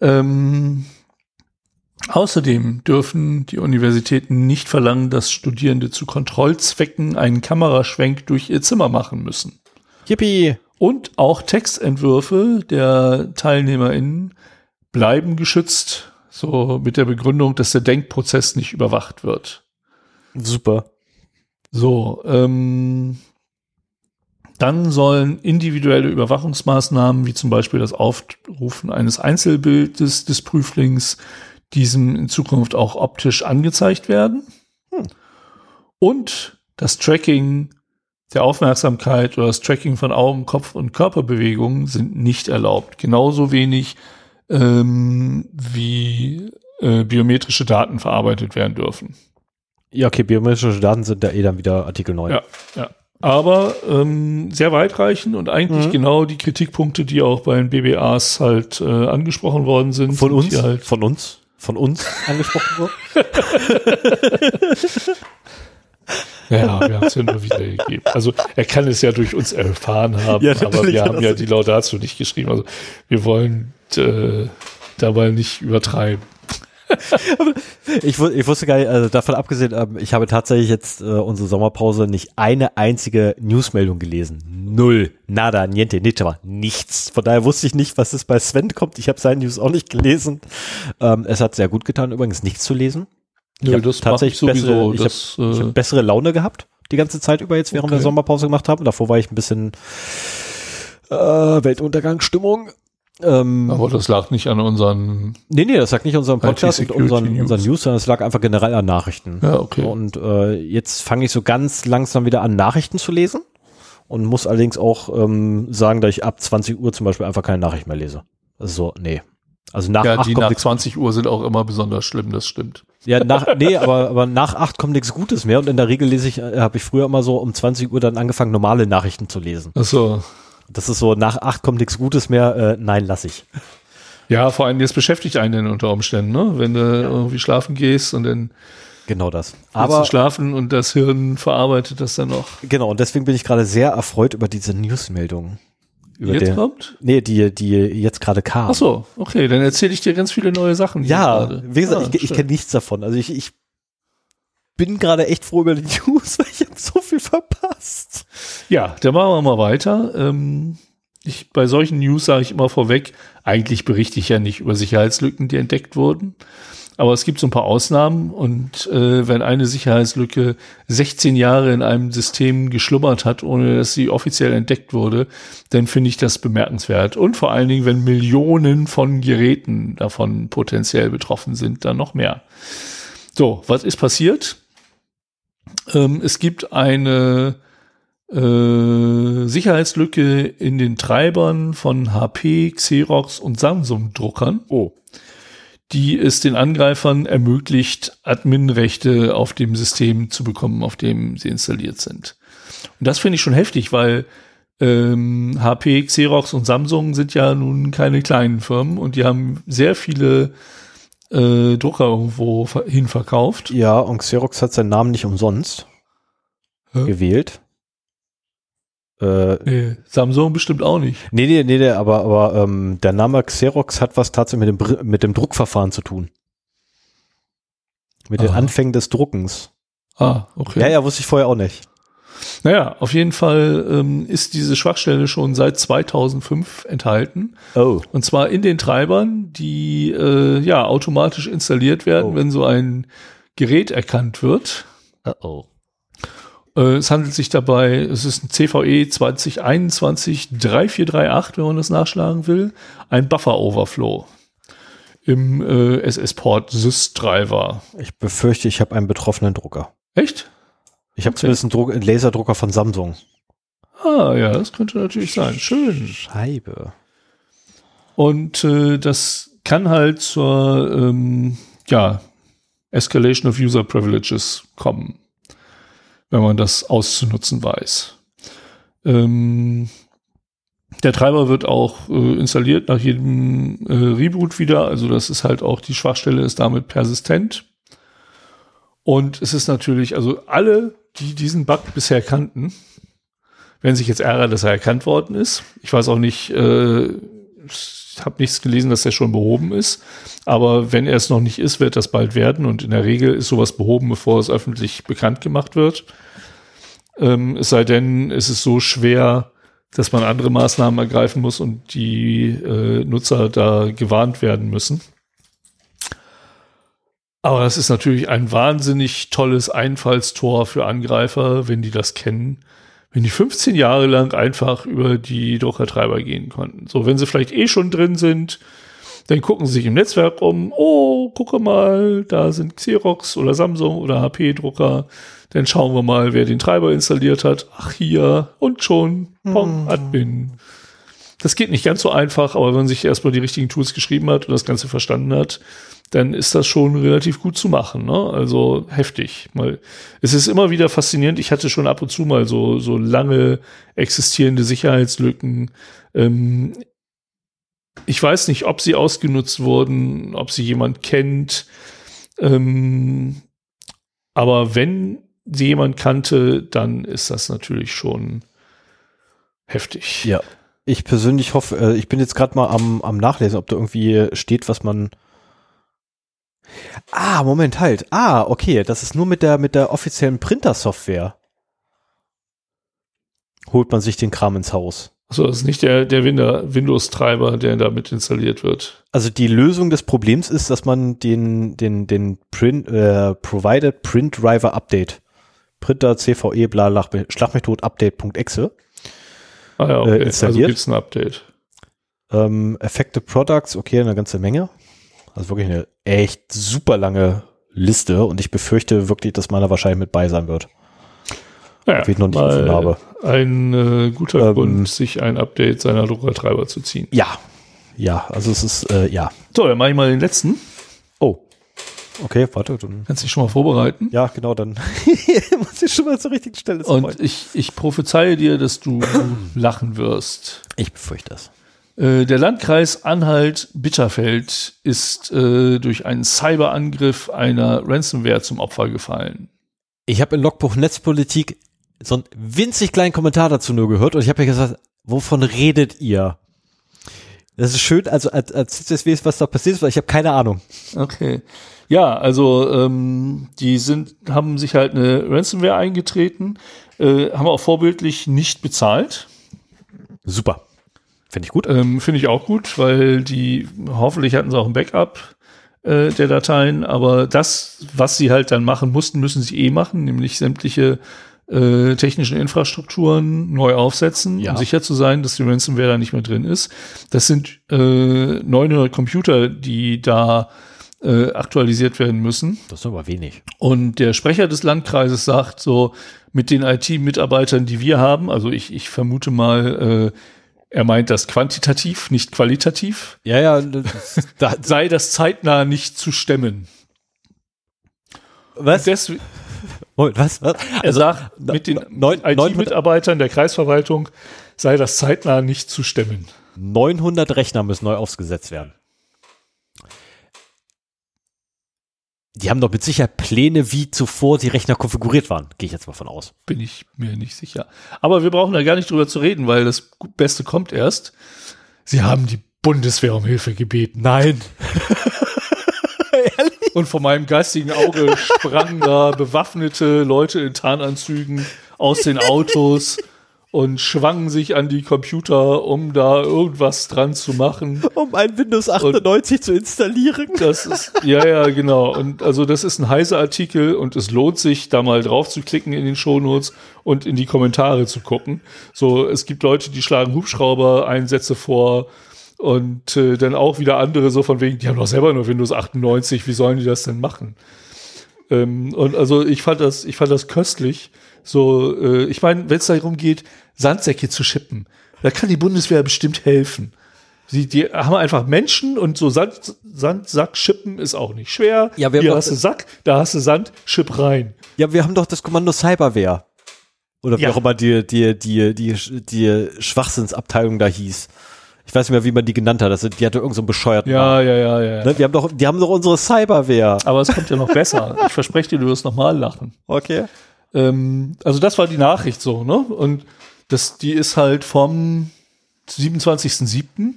Ähm, außerdem dürfen die Universitäten nicht verlangen, dass Studierende zu Kontrollzwecken einen Kameraschwenk durch ihr Zimmer machen müssen. Yippie! Und auch Textentwürfe der TeilnehmerInnen bleiben geschützt, so mit der Begründung, dass der Denkprozess nicht überwacht wird. Super. So, ähm, dann sollen individuelle Überwachungsmaßnahmen, wie zum Beispiel das Aufrufen eines Einzelbildes des Prüflings, diesem in Zukunft auch optisch angezeigt werden. Hm. Und das Tracking der Aufmerksamkeit oder das Tracking von Augen, Kopf und Körperbewegungen sind nicht erlaubt. Genauso wenig ähm, wie äh, biometrische Daten verarbeitet werden dürfen. Ja, okay, biometrische Daten sind da eh dann wieder Artikel 9. Ja, ja. Aber ähm, sehr weitreichend und eigentlich Mhm. genau die Kritikpunkte, die auch bei den BBAs halt äh, angesprochen worden sind. Von sind uns? hier Halt, Von uns? Von uns angesprochen wird? ja, wir haben es ja nur wiedergegeben. Also er kann es ja durch uns erfahren haben, Ja, aber wir haben ja die Laudatio nicht geschrieben. Also wir wollen äh, dabei nicht übertreiben. Ich, ich wusste gar nicht, also davon abgesehen, ähm, ich habe tatsächlich jetzt äh, unsere Sommerpause nicht eine einzige Newsmeldung gelesen. Null. Nada, niente, nita, nichts. Von daher wusste ich nicht, was es bei Sven kommt. Ich habe seine News auch nicht gelesen. Ähm, es hat sehr gut getan, übrigens nichts zu lesen. Ich Nö, hab das tatsächlich sowieso. bessere- ich Ich äh, habe bessere Laune gehabt, die ganze Zeit über jetzt, während wir Okay. Sommerpause gemacht haben. Davor war ich ein bisschen äh, Weltuntergangsstimmung. Ähm, aber das lag nicht an unseren. Nee, nee, das lag nicht an unserem Podcast und unseren, News. unseren News, sondern es lag einfach generell an Nachrichten. Ja, okay. Und äh, jetzt fange ich so ganz langsam wieder an, Nachrichten zu lesen und muss allerdings auch ähm, sagen, dass ich ab 20 Uhr zum Beispiel einfach keine Nachricht mehr lese. Also so, nee. Also nach Ja, die kommt nach nix, 20 Uhr sind auch immer besonders schlimm, das stimmt. ja, nach, nee, aber, aber nach acht kommt nichts Gutes mehr und in der Regel lese ich, äh, habe ich früher immer so um 20 Uhr dann angefangen, normale Nachrichten zu lesen. Achso. Das ist so, nach acht kommt nichts Gutes mehr, äh, nein, lass ich. Ja, vor allem, das beschäftigt einen dann unter Umständen, ne? Wenn du irgendwie schlafen gehst und dann Genau das. aber schlafen und das Hirn verarbeitet das dann noch. Genau, und deswegen bin ich gerade sehr erfreut über diese Newsmeldung. Über Jetzt den, kommt? Nee, die, die jetzt gerade kam. Ach so, okay, dann erzähle ich dir ganz viele neue Sachen. Ja, wie gesagt, Ah, ich, ich kenne nichts davon. Also ich, ich bin gerade echt froh über die News, weil ich habe so viel verpasst. Ja, dann machen wir mal weiter. Ähm, ich, bei solchen News sage ich immer vorweg, eigentlich berichte ich ja nicht über Sicherheitslücken, die entdeckt wurden. Aber es gibt so ein paar Ausnahmen und äh, wenn eine Sicherheitslücke 16 Jahre in einem System geschlummert hat, ohne dass sie offiziell entdeckt wurde, dann finde ich das bemerkenswert. Und vor allen Dingen, wenn Millionen von Geräten davon potenziell betroffen sind, dann noch mehr. So, was ist passiert? Ähm, es gibt eine äh, Sicherheitslücke in den Treibern von HP, Xerox und Samsung-Druckern, Oh. die es den Angreifern ermöglicht, Adminrechte auf dem System zu bekommen, auf dem sie installiert sind. Und das finde ich schon heftig, weil ähm, HP, Xerox und Samsung sind ja nun keine kleinen Firmen und die haben sehr viele äh, Drucker irgendwo hin verkauft. Ja, und Xerox hat seinen Namen nicht umsonst Hä? gewählt. Äh, Nee, Samsung bestimmt auch nicht. nee, nee, nee, nee, aber, aber ähm, der Name Xerox hat was tatsächlich mit dem, mit dem Druckverfahren zu tun. Mit den Aha. Anfängen des Druckens. Ah, okay. Ja, ja, wusste ich vorher auch nicht. Naja, auf jeden Fall ähm, ist diese Schwachstelle schon seit 2005 enthalten. Oh. Und zwar in den Treibern, die äh, ja automatisch installiert werden, Oh. wenn so ein Gerät erkannt wird. oh. Äh, es handelt sich dabei, es ist ein CVE 2021 3438, wenn man das nachschlagen will, ein Buffer Overflow im äh, SS-Port Sys-Driver. Ich befürchte, ich habe einen betroffenen Drucker. Echt? Ich habe Okay. zumindest einen, Druck, einen Laserdrucker von Samsung. Ah, ja, das könnte natürlich sein. Schön. Scheibe. Und äh, das kann halt zur ähm, ja, Escalation of User Privileges kommen, wenn man das auszunutzen weiß. Ähm, der Treiber wird auch äh, installiert nach jedem äh, Reboot wieder, also das ist halt auch, die Schwachstelle ist damit persistent. Und es ist natürlich, also alle, die diesen Bug bisher kannten, werden sich jetzt ärgern, dass er erkannt worden ist. Ich weiß auch nicht, äh, ich habe nichts gelesen, dass er schon behoben ist. Aber wenn er es noch nicht ist, wird das bald werden. Und in der Regel ist sowas behoben, bevor es öffentlich bekannt gemacht wird. Ähm, es sei denn, es ist so schwer, dass man andere Maßnahmen ergreifen muss und die äh, Nutzer da gewarnt werden müssen. Aber das ist natürlich ein wahnsinnig tolles Einfallstor für Angreifer, wenn die das kennen wenn die 15 Jahre lang einfach über die Druckertreiber gehen konnten. So, wenn sie vielleicht eh schon drin sind, dann gucken sie sich im Netzwerk um, oh, gucke mal, da sind Xerox oder Samsung oder HP-Drucker. Dann schauen wir mal, wer den Treiber installiert hat. Ach, hier und schon, Pong, Admin. Das geht nicht ganz so einfach, aber wenn man sich erstmal die richtigen Tools geschrieben hat und das Ganze verstanden hat, dann ist das schon relativ gut zu machen. Ne? Also heftig. Mal, es ist immer wieder faszinierend. Ich hatte schon ab und zu mal so, so lange existierende Sicherheitslücken. Ähm, ich weiß nicht, ob sie ausgenutzt wurden, ob sie jemand kennt. Ähm, aber wenn sie jemand kannte, dann ist das natürlich schon heftig. Ja. Ich persönlich hoffe, äh, ich bin jetzt gerade mal am, am Nachlesen, ob da irgendwie steht, was man. Ah, Moment, halt. Ah, okay, das ist nur mit der, mit der offiziellen Printer-Software. Holt man sich den Kram ins Haus. Also das ist nicht der, der Windows- Windows-Treiber, der damit installiert wird. Also die Lösung des Problems ist, dass man den, den, den Print, äh, Provided Print Driver Update, Printer CVE bla Schlagmethode Update.exe, Ah ja, Äh, okay. also installiert. gibt's ein Update. ähm, Affected Products, okay, eine ganze Menge. Also wirklich eine echt super lange Liste und ich befürchte wirklich, dass meiner wahrscheinlich mit bei sein wird. Naja, Wie ich noch nicht gefunden habe. ein äh, guter Ähm, Grund, sich ein Update seiner Druckertreiber zu ziehen. Ja, ja, also es ist, äh, ja. So, dann mache ich mal den letzten. Oh, okay, warte, dann, Kannst dich schon mal vorbereiten. ja, genau, dann muss ich schon mal zur richtigen Stelle Und ich, ich prophezeie dir, dass du lachen wirst. ich befürchte das. Äh, der Landkreis Anhalt-Bitterfeld ist äh, durch einen Cyberangriff einer Ransomware zum Opfer gefallen. Ich habe in Logbuch Netzpolitik so einen winzig kleinen Kommentar dazu nur gehört und ich habe ja gesagt, wovon redet ihr? Das ist schön, also als, als CSW ist, was da passiert ist, weil ich habe keine Ahnung. Okay. Ja, also ähm, die sind, haben sich halt eine Ransomware eingetreten, äh, haben auch vorbildlich nicht bezahlt. Super. Finde ich gut. Ähm, Finde ich auch gut, weil die hoffentlich hatten sie auch ein Backup äh, der Dateien, aber das, was sie halt dann machen mussten, müssen sie eh machen, nämlich sämtliche äh, technischen Infrastrukturen neu aufsetzen, Ja. um sicher zu sein, dass die Ransomware da nicht mehr drin ist. Das sind äh, 900 Computer, die da äh, aktualisiert werden müssen. Das ist aber wenig. Und der Sprecher des Landkreises sagt so, mit den IT-Mitarbeitern, die wir haben, also ich, ich vermute mal, äh, er meint das quantitativ, nicht qualitativ, Ja, ja, das, da, sei das zeitnah nicht zu stemmen. was? Deswegen, Moment, was? was? er sagt, mit den neun- IT-Mitarbeitern der Kreisverwaltung sei das zeitnah nicht zu stemmen. 900 Rechner müssen neu aufgesetzt werden. Die haben doch mit Sicherheit Pläne, wie zuvor die Rechner konfiguriert waren. Gehe ich jetzt mal von aus. Bin ich mir nicht sicher. Aber wir brauchen da gar nicht drüber zu reden, weil das Beste kommt erst. Sie haben die Bundeswehr um Hilfe gebeten. Nein. Und vor meinem geistigen Auge sprangen da bewaffnete Leute in Tarnanzügen aus den Autos und schwangen sich an die Computer, um da irgendwas dran zu machen. Um ein Windows 98 und zu installieren. Das ist, ja, ja, genau. Und also das ist ein heißer Artikel und es lohnt sich, da mal drauf zu klicken in den Shownotes und in die Kommentare zu gucken. So, es gibt Leute, die schlagen Hubschrauber-Einsätze vor und äh, dann auch wieder andere so von wegen, die haben doch selber nur Windows 98, wie sollen die das denn machen? Ähm, und also ich fand das, ich fand das köstlich. So, äh, ich meine, wenn es darum geht, Sandsäcke zu schippen. Da kann die Bundeswehr bestimmt helfen. Die, die haben einfach Menschen und so Sand, Sandsack schippen ist auch nicht schwer. Ja, wir Hier haben hast du Sack, da hast du Sand, schipp rein. Ja, wir haben doch das Kommando Cyberwehr. Oder wie Ja. auch immer die, die, die, die, die Schwachsinnsabteilung da hieß. Ich weiß nicht mehr, wie man die genannt hat. Das, die hatte irgend so bescheuerten Ja, ja, ja, ja. Namen. Ne? Wir haben doch, die haben doch unsere Cyberwehr. Aber es kommt ja noch besser. Ich verspreche dir, du wirst nochmal lachen. Okay. Ähm, also das war die Nachricht so, ne? Und das, die ist halt vom 27.07.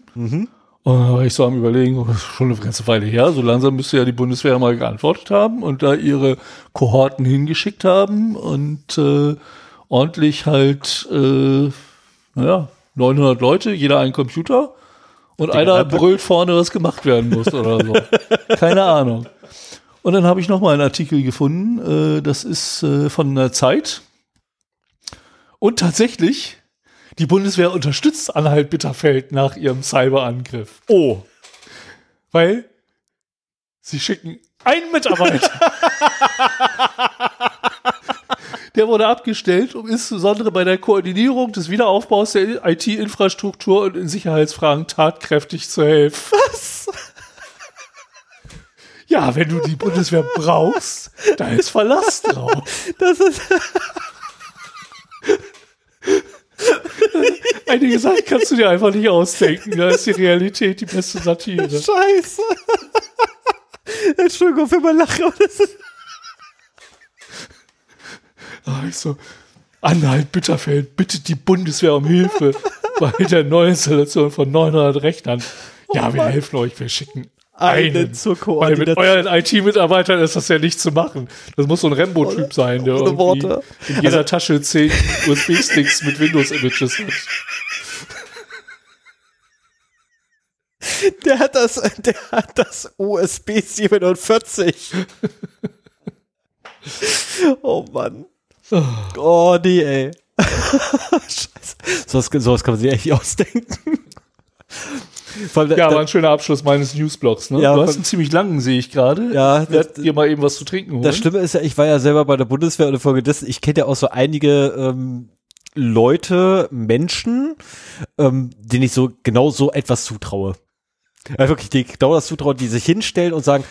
Und da war ich so am überlegen, oh, schon eine ganze Weile her, so langsam müsste ja die Bundeswehr mal geantwortet haben und da ihre Kohorten hingeschickt haben und äh, ordentlich halt, äh, naja, 900 Leute, jeder einen Computer und einer brüllt vorne, was gemacht werden muss oder so. Keine Ahnung. Und dann habe ich noch mal einen Artikel gefunden, äh, das ist äh, von der Zeit. Und tatsächlich, die Bundeswehr unterstützt Anhalt-Bitterfeld nach ihrem Cyberangriff. Oh. Weil sie schicken einen Mitarbeiter. Der wurde abgestellt, um insbesondere bei der Koordinierung des Wiederaufbaus der IT-Infrastruktur und in Sicherheitsfragen tatkräftig zu helfen. Was? Ja, wenn du die Bundeswehr brauchst, da ist Verlass drauf. Das ist, Einige Sachen kannst du dir einfach nicht ausdenken. Da ist die Realität die beste Satire. scheiße. Entschuldigung für mein Lachen, aber das ist, Ah, ich so, Anhalt Bitterfeld, bittet die Bundeswehr um Hilfe bei der Neuinstallation von 900 Rechnern. Ja, wir helfen euch, wir schicken einen einen. zur Weil mit Koordination. euren IT-Mitarbeitern ist das ja nicht zu machen. Das muss so ein Rambo-Typ sein, der ohne Worte. In jeder Tasche 10 USB-Sticks mit Windows-Images hat. Der hat das, der hat das USB 47. oh Mann. Oh nee, ey. Scheiße. Sowas, sowas kann man sich echt nicht ausdenken. Allem, Ja, da- war ein schöner Abschluss meines Newsblogs. Ne? Ja, du hast einen ziemlich langen, sehe ich gerade. Ja, das- dir mal eben was zu trinken holen. Das Schlimme ist ja, ich war ja selber bei der Bundeswehr und infolgedessen, ich kenne ja auch so einige ähm, Leute, Menschen, ähm, denen ich so genau so etwas zutraue. Ja, wirklich, die genau das zutrauen, die sich hinstellen und sagen,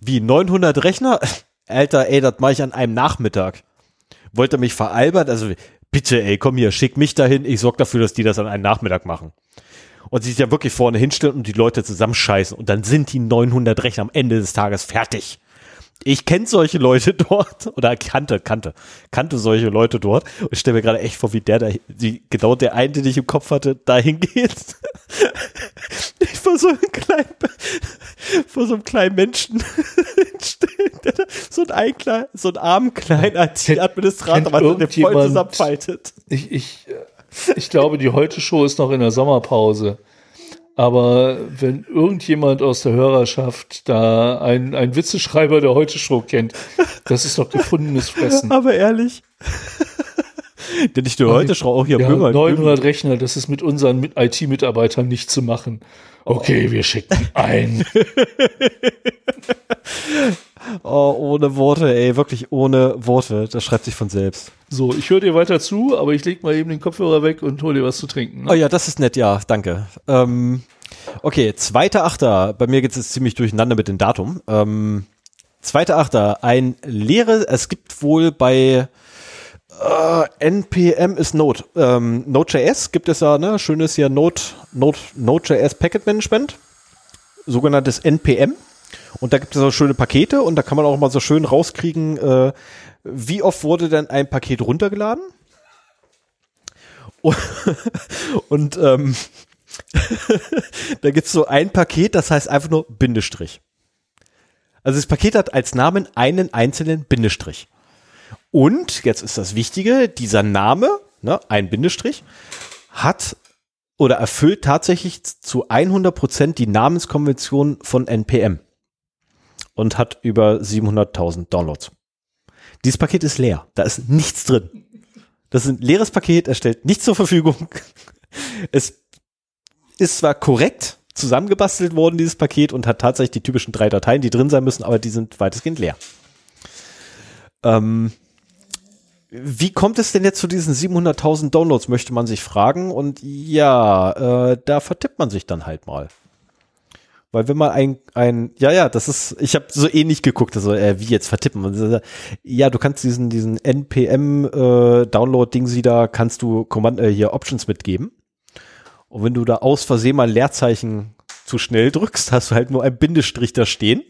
wie 900 Rechner? Alter, ey, das mache ich an einem Nachmittag. Wollte mich veralbern? Also bitte, ey, komm hier, schick mich dahin, ich sorge dafür, dass die das an einem Nachmittag machen. Und sich ja wirklich vorne hinstellen und die Leute zusammenscheißen und dann sind die 900 Rechner am Ende des Tages fertig. Ich kenne solche Leute dort oder kannte, kannte, kannte solche Leute dort und ich stelle mir gerade echt vor, wie der da, wie genau der eine, den ich im Kopf hatte, dahin geht. Ich vor so einem kleinen, vor so einem kleinen Menschen stellen, der so ein, ein klein, so ein armen kleinen IT-Administrator, der voll zusammenfaltet. Ich, ich, äh, ich glaube, die Heute-Show ist noch in der Sommerpause. Aber wenn irgendjemand aus der Hörerschaft da einen, einen Witzeschreiber der Heute-Show kennt, das ist doch gefundenes Fressen. Aber ehrlich. Der nicht nur heute schau auch hier Ja, Böhmer. 900 Rechner, das ist mit unseren mit IT-Mitarbeitern nicht zu machen. Okay, wir schicken ein. Oh, ohne Worte, ey, wirklich ohne Worte. Das schreibt sich von selbst. So, ich höre dir weiter zu, aber ich leg mal eben den Kopfhörer weg und hol dir was zu trinken. ne? Oh ja, das ist nett, ja, danke. Ähm, okay, zweiter Achter. Bei mir geht es jetzt ziemlich durcheinander mit dem Datum. Ähm, zweiter Achter, ein leere, es gibt wohl bei äh, NPM ist Node. Ähm, Node.js gibt es ja, ne, schönes hier Node, Node, Node.js Packet Management. Sogenanntes NPM. Und da gibt es so schöne Pakete und da kann man auch mal so schön rauskriegen, äh, wie oft wurde denn ein Paket runtergeladen? Und, ähm, da gibt's so ein Paket, das heißt einfach nur Bindestrich. Also das Paket hat als Namen einen einzelnen Bindestrich. Und, jetzt ist das Wichtige, dieser Name, ne, ein Bindestrich, hat oder erfüllt tatsächlich zu 100 Prozent die Namenskonvention von NPM und hat über 700.000 Downloads. Dieses Paket ist leer. Da ist nichts drin. Das ist ein leeres Paket, er stellt nichts zur Verfügung. Es ist zwar korrekt zusammengebastelt worden, dieses Paket, und hat tatsächlich die typischen drei Dateien, die drin sein müssen, aber die sind weitestgehend leer. Ähm, wie kommt es denn jetzt zu diesen 700.000 Downloads, möchte man sich fragen. Und ja, äh, da vertippt man sich dann halt mal. Weil wenn man ein, ein, ja, ja, das ist, ich habe so ähnlich geguckt, also äh, wie jetzt vertippen. Ja, du kannst diesen, diesen NPM äh, sie da, kannst du Command, äh, hier Options mitgeben. Und wenn du da aus Versehen mal Leerzeichen zu schnell drückst, hast du halt nur ein Bindestrich da stehen.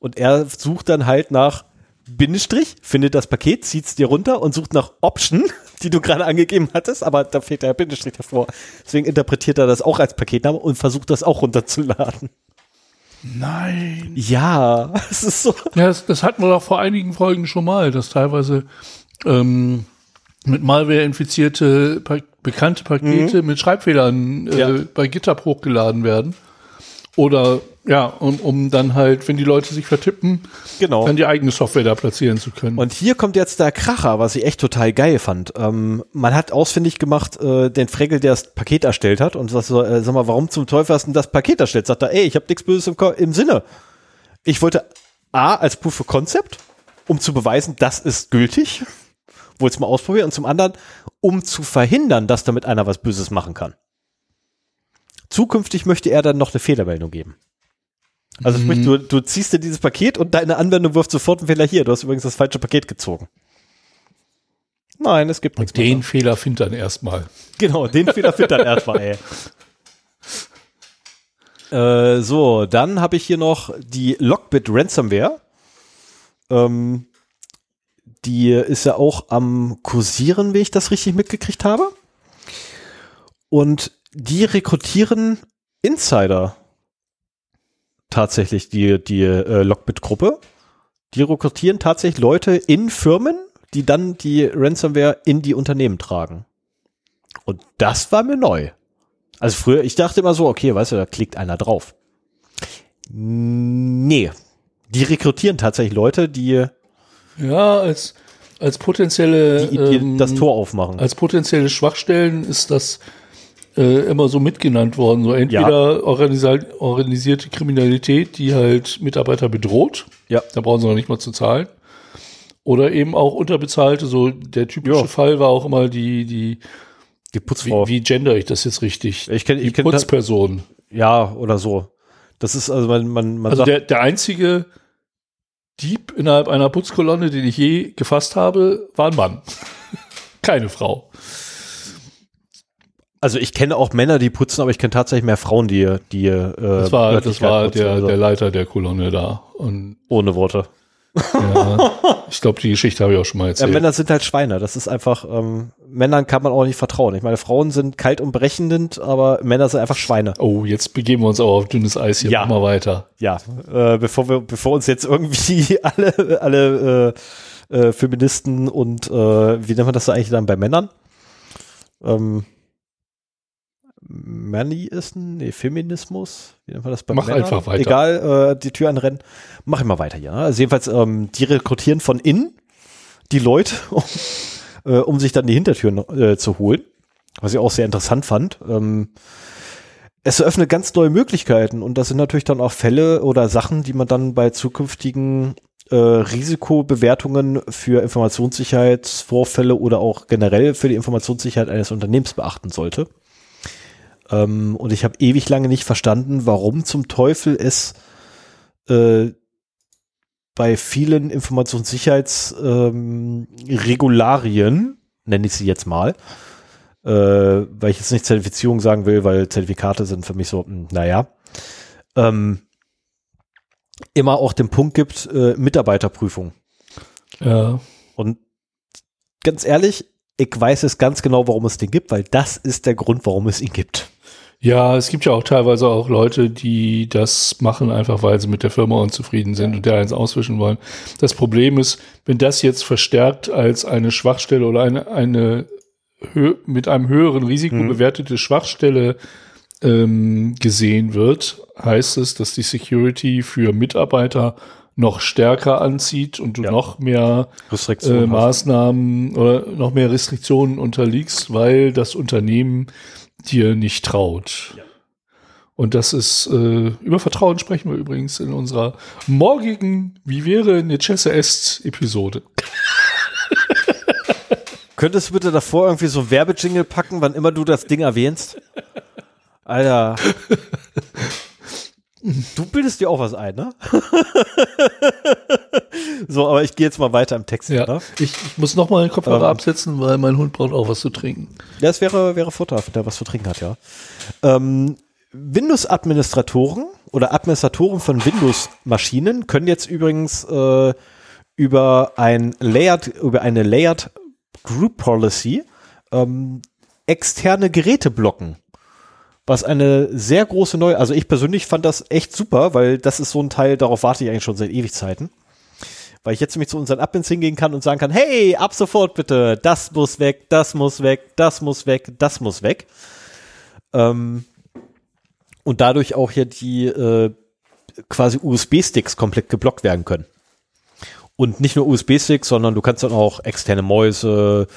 Und er sucht dann halt nach Bindestrich, findet das Paket, zieht es dir runter und sucht nach Option, die du gerade angegeben hattest, aber da fehlt der Bindestrich davor. Deswegen interpretiert er das auch als Paketname und versucht das auch runterzuladen. Nein. Ja, es ist so. Ja, das, das hatten wir doch vor einigen Folgen schon mal, dass teilweise ähm, mit Malware infizierte pa bekannte Pakete mhm. mit Schreibfehlern äh, ja. bei GitHub hochgeladen werden. Oder ja, um, um dann halt, wenn die Leute sich vertippen, genau. dann die eigene Software da platzieren zu können. Und hier kommt jetzt der Kracher, was ich echt total geil fand. Ähm, man hat ausfindig gemacht, äh, den Fregel, der das Paket erstellt hat und sagt so, äh, sag mal, warum zum Teufel hast du das Paket erstellt? Sagt er, ey, ich habe nichts Böses im, im Sinne. Ich wollte A, als Proof of Concept, um zu beweisen, das ist gültig, wollte es mal ausprobieren, und zum anderen, um zu verhindern, dass damit einer was Böses machen kann. Zukünftig möchte er dann noch eine Fehlermeldung geben. Also sprich, mhm. du, du ziehst dir dieses Paket und deine Anwendung wirft sofort einen Fehler hier. Du hast übrigens das falsche Paket gezogen. Nein, es gibt nichts. Und den mehr. Fehler findet dann erstmal. Genau, den Fehler findet dann erstmal, ey. Äh, so, dann habe ich hier noch die Lockbit Ransomware. Ähm, die ist ja auch am Kursieren, wie ich das richtig mitgekriegt habe. Und die rekrutieren Insider tatsächlich die, die äh, Lockbit-Gruppe. Die rekrutieren tatsächlich Leute in Firmen, die dann die Ransomware in die Unternehmen tragen. Und das war mir neu. Also früher, ich dachte immer so, okay, weißt du, da klickt einer drauf. Nee. Die rekrutieren tatsächlich Leute, die ja, als, als potenzielle die, die ähm, das Tor aufmachen. Als potenzielle Schwachstellen ist das äh, immer so mitgenannt worden. So entweder ja. organisi organisierte Kriminalität, die halt Mitarbeiter bedroht. Ja. Da brauchen sie noch nicht mal zu zahlen. Oder eben auch unterbezahlte. So der typische ja. Fall war auch immer die die die Putzfrau. Wie, wie gender ich das jetzt richtig? Ich kenne die kenn Putzperson. Ja, oder so. Das ist also man man, man also der der einzige Dieb innerhalb einer Putzkolonne, den ich je gefasst habe, war ein Mann. Keine Frau. Also ich kenne auch Männer, die putzen, aber ich kenne tatsächlich mehr Frauen, die die äh, Das war das war putzen, der also. der Leiter der Kolonne da und ohne Worte. Ja, ich glaube, die Geschichte habe ich auch schon mal erzählt. Ja, Männer sind halt Schweine. Das ist einfach, ähm, Männern kann man auch nicht vertrauen. Ich meine, Frauen sind kalt und berechnend, aber Männer sind einfach Schweine. Oh, jetzt begeben wir uns auch auf dünnes Eis hier. Ja. Mal weiter. Ja, äh, bevor wir, bevor uns jetzt irgendwie alle, alle äh, äh, Feministen und äh, wie nennt man das eigentlich dann bei Männern? Ähm, Mannyisten, nee, Feminismus, wie nennt man das bei Mach Männern? einfach weiter. Egal, äh, die Tür anrennen. Mach immer weiter hier. Also jedenfalls, ähm, die rekrutieren von innen die Leute, um, äh, um sich dann die Hintertüren äh, zu holen. Was ich auch sehr interessant fand. Ähm, es eröffnet ganz neue Möglichkeiten und das sind natürlich dann auch Fälle oder Sachen, die man dann bei zukünftigen äh, Risikobewertungen für Informationssicherheitsvorfälle oder auch generell für die Informationssicherheit eines Unternehmens beachten sollte. Ähm, und ich habe ewig lange nicht verstanden, warum zum Teufel es äh, bei vielen Informationssicherheitsregularien, ähm, nenne ich sie jetzt mal, äh, weil ich jetzt nicht Zertifizierung sagen will, weil Zertifikate sind für mich so, mh, hm, naja, ähm, immer auch den Punkt gibt, äh, Mitarbeiterprüfung. Ja. Und ganz ehrlich, ich weiß es ganz genau, warum es den gibt, weil das ist der Grund, warum es ihn gibt. Ja, es gibt ja auch teilweise auch Leute, die das machen, einfach weil sie mit der Firma unzufrieden sind und der eins auswischen wollen. Das Problem ist, wenn das jetzt verstärkt als eine Schwachstelle oder eine, eine mit einem höheren Risiko Mhm. bewertete Schwachstelle ähm, gesehen wird, heißt es, dass die Security für Mitarbeiter noch stärker anzieht und du Ja. noch mehr äh, Restriktionen. hast. Maßnahmen oder noch mehr Restriktionen unterliegst, weil das Unternehmen dir nicht traut. Und das ist, äh, über Vertrauen sprechen wir übrigens in unserer morgigen Wie wäre Necesse Est Episode. Könntest du bitte davor irgendwie so Werbejingle packen, wann immer du das Ding erwähnst? Alter. Du bildest dir auch was ein, ne? so, aber ich gehe jetzt mal weiter im Text. Ja, Ne? ich, ich muss noch mal den Kopfhörer Ähm. absetzen, weil mein Hund braucht auch was zu trinken. Das wäre, wäre vorteilhaft, der was zu trinken hat, ja. Ähm, Windows-Administratoren oder Administratoren von Windows-Maschinen können jetzt übrigens äh, über ein Layered, über eine Layered Group Policy ähm, externe Geräte blocken. Was eine sehr große neue, also ich persönlich fand das echt super, weil das ist so ein Teil, darauf warte ich eigentlich schon seit Ewigkeiten. Weil ich jetzt nämlich zu unseren Admins hingehen kann und sagen kann, hey, ab sofort bitte, das muss weg, das muss weg, das muss weg, das muss weg. Ähm, und dadurch auch hier die äh, quasi USB-Sticks komplett geblockt werden können. Und nicht nur USB-Sticks, sondern du kannst dann auch externe Mäuse,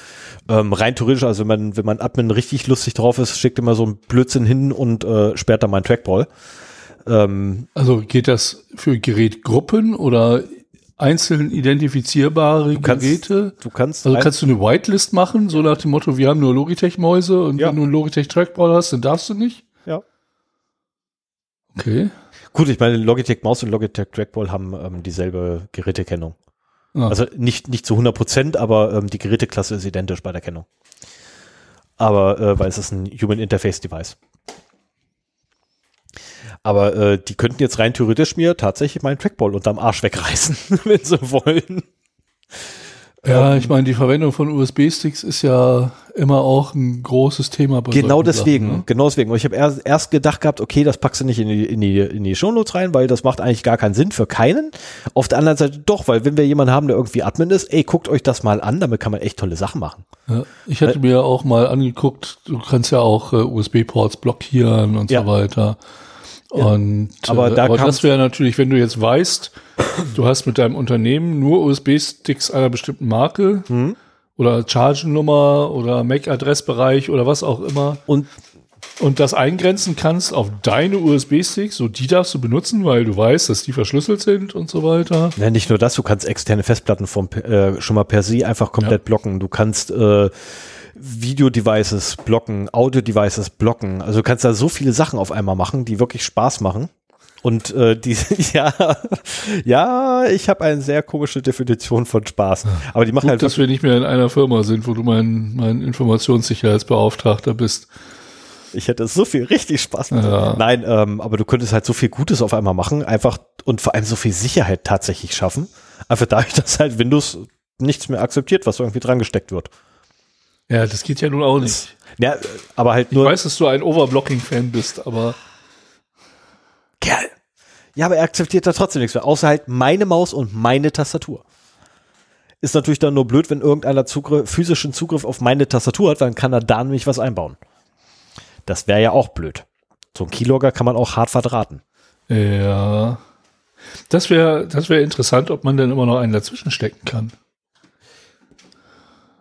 ähm, rein theoretisch, also wenn man, wenn man Admin richtig lustig drauf ist, schickt immer so ein Blödsinn hin und äh, sperrt dann mal einen Trackball. Ähm, Also geht das für Gerätgruppen oder einzeln identifizierbare kannst- Geräte? du kannst, Also kannst du eine Whitelist machen, so nach dem Motto, wir haben nur Logitech-Mäuse und Ja. wenn du einen Logitech-Trackball hast, dann darfst du nicht? ja. Okay. Gut, ich meine, Logitech Maus und Logitech Trackball haben ähm, dieselbe Gerätekennung. Ah. Also nicht, nicht zu 100 Prozent, aber ähm, die Geräteklasse ist identisch bei der Kennung. Aber, äh, weil es ist ein Human Interface Device. Aber äh, die könnten jetzt rein theoretisch mir tatsächlich meinen Trackball unterm Arsch wegreißen, wenn sie wollen. Ja, ich meine, die Verwendung von USB-Sticks ist ja immer auch ein großes Thema. Bei Genau deswegen, Sachen, ne? genau deswegen. Und ich habe erst, erst gedacht gehabt, okay, das packst du nicht in die, in die, in die Shownotes rein, weil das macht eigentlich gar keinen Sinn für keinen. Auf der anderen Seite doch, weil wenn wir jemanden haben, der irgendwie Admin ist, ey, guckt euch das mal an, damit kann man echt tolle Sachen machen. Ja, ich hatte mir auch mal angeguckt, du kannst ja auch äh, USB-Ports blockieren und Ja. so weiter. Und Aber äh, da aber das wäre natürlich, wenn du jetzt weißt, du hast mit deinem Unternehmen nur USB-Sticks einer bestimmten Marke Hm. oder Chargennummer oder MAC-Adressbereich oder was auch immer Und und das eingrenzen kannst auf deine USB-Sticks, so die darfst du benutzen, weil du weißt, dass die verschlüsselt sind und so weiter. Ja, nicht nur das, du kannst externe Festplatten vom, äh, schon mal per se einfach komplett blocken. Du kannst äh, Video-Devices blocken, Audio-Devices blocken. Also du kannst da so viele Sachen auf einmal machen, die wirklich Spaß machen. Und äh, die, ja, ja, ich habe eine sehr komische Definition von Spaß. Aber die machen Gut, halt dass wir nicht mehr in einer Firma sind, wo du mein, mein Informationssicherheitsbeauftragter bist. Ich hätte so viel richtig Spaß mit. Ja. Nein, ähm, aber du könntest halt so viel Gutes auf einmal machen, einfach und vor allem so viel Sicherheit tatsächlich schaffen. Einfach dadurch, dass halt Windows nichts mehr akzeptiert, was irgendwie dran gesteckt wird. Ja, das geht ja nun auch nicht. Ja, aber halt Ich nur. weiß, dass du ein Overblocking-Fan bist, aber Kerl. Ja, aber er akzeptiert da trotzdem nichts mehr, außer halt meine Maus und meine Tastatur. Ist natürlich dann nur blöd, wenn irgendeiner Zugriff, physischen Zugriff auf meine Tastatur hat, dann kann er da nämlich was einbauen. Das wäre ja auch blöd. So ein Keylogger kann man auch hart verdrahten. ja. Das wäre das wäre interessant, ob man denn immer noch einen dazwischen stecken kann.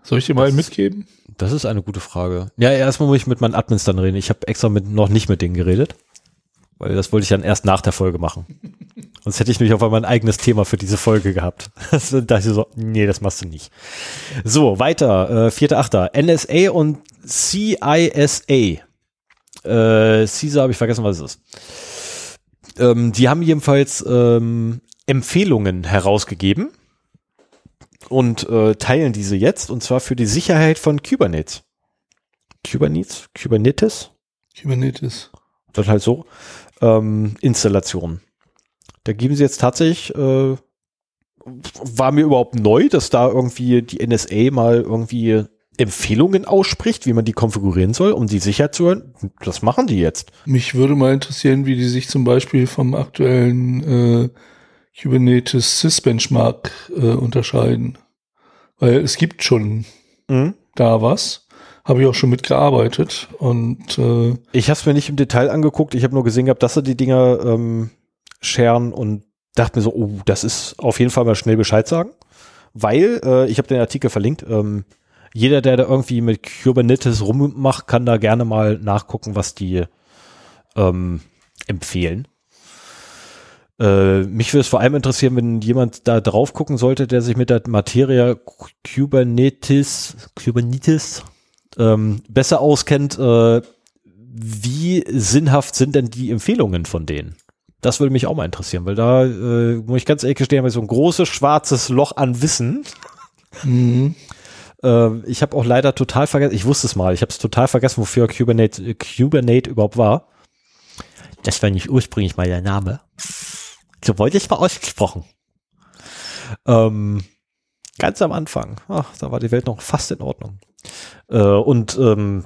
Soll ich dir mal einen mitgeben? Das ist eine gute Frage. Ja, erstmal muss ich mit meinen Admins dann reden. Ich habe extra mit, noch nicht mit denen geredet. Weil das wollte ich dann erst nach der Folge machen. Sonst hätte ich nämlich auf einmal ein eigenes Thema für diese Folge gehabt. Das dachte ich so, nee, das machst du nicht. So, weiter. Äh, 4.8. NSA und CISA. Äh, CISA habe ich vergessen, was es ist. Ähm, die haben jedenfalls ähm, Empfehlungen herausgegeben und äh, teilen diese jetzt und zwar für die Sicherheit von Kubernetes. Kubernetes? Kubernetes? Kubernetes. Das halt so. Ähm, Installationen. Da geben sie jetzt tatsächlich, äh, war mir überhaupt neu, dass da irgendwie die NSA mal irgendwie Empfehlungen ausspricht, wie man die konfigurieren soll, um die Sicherheit zu hören. Das machen die jetzt. Mich würde mal interessieren, wie die sich zum Beispiel vom aktuellen äh, Kubernetes Sys-Benchmark äh, unterscheiden. Weil es gibt schon mhm. da was. Habe ich auch schon mitgearbeitet und äh, ich habe es mir nicht im Detail angeguckt. Ich habe nur gesehen gehabt, dass sie die Dinger ähm, scheren und dachte mir so, oh, das ist auf jeden Fall mal schnell Bescheid sagen, weil äh, ich habe den Artikel verlinkt. Ähm, jeder, der da irgendwie mit Kubernetes rummacht, kann da gerne mal nachgucken, was die ähm, empfehlen. Äh, mich würde es vor allem interessieren, wenn jemand da drauf gucken sollte, der sich mit der Materie Kubernetes, Kubernetes ähm, besser auskennt. Äh, wie sinnhaft sind denn die Empfehlungen von denen? Das würde mich auch mal interessieren, weil da äh, muss ich ganz ehrlich gestehen, habe ich so ein großes schwarzes Loch an Wissen. Mhm. äh, ich habe auch leider total vergessen, ich wusste es mal, ich habe es total vergessen, wofür Kubernetes, Kubernetes überhaupt war. Das war nicht ursprünglich mal der Name. So wollte ich mal ausgesprochen. Ähm, ganz am Anfang, ach, da war die Welt noch fast in Ordnung. Äh, und ähm,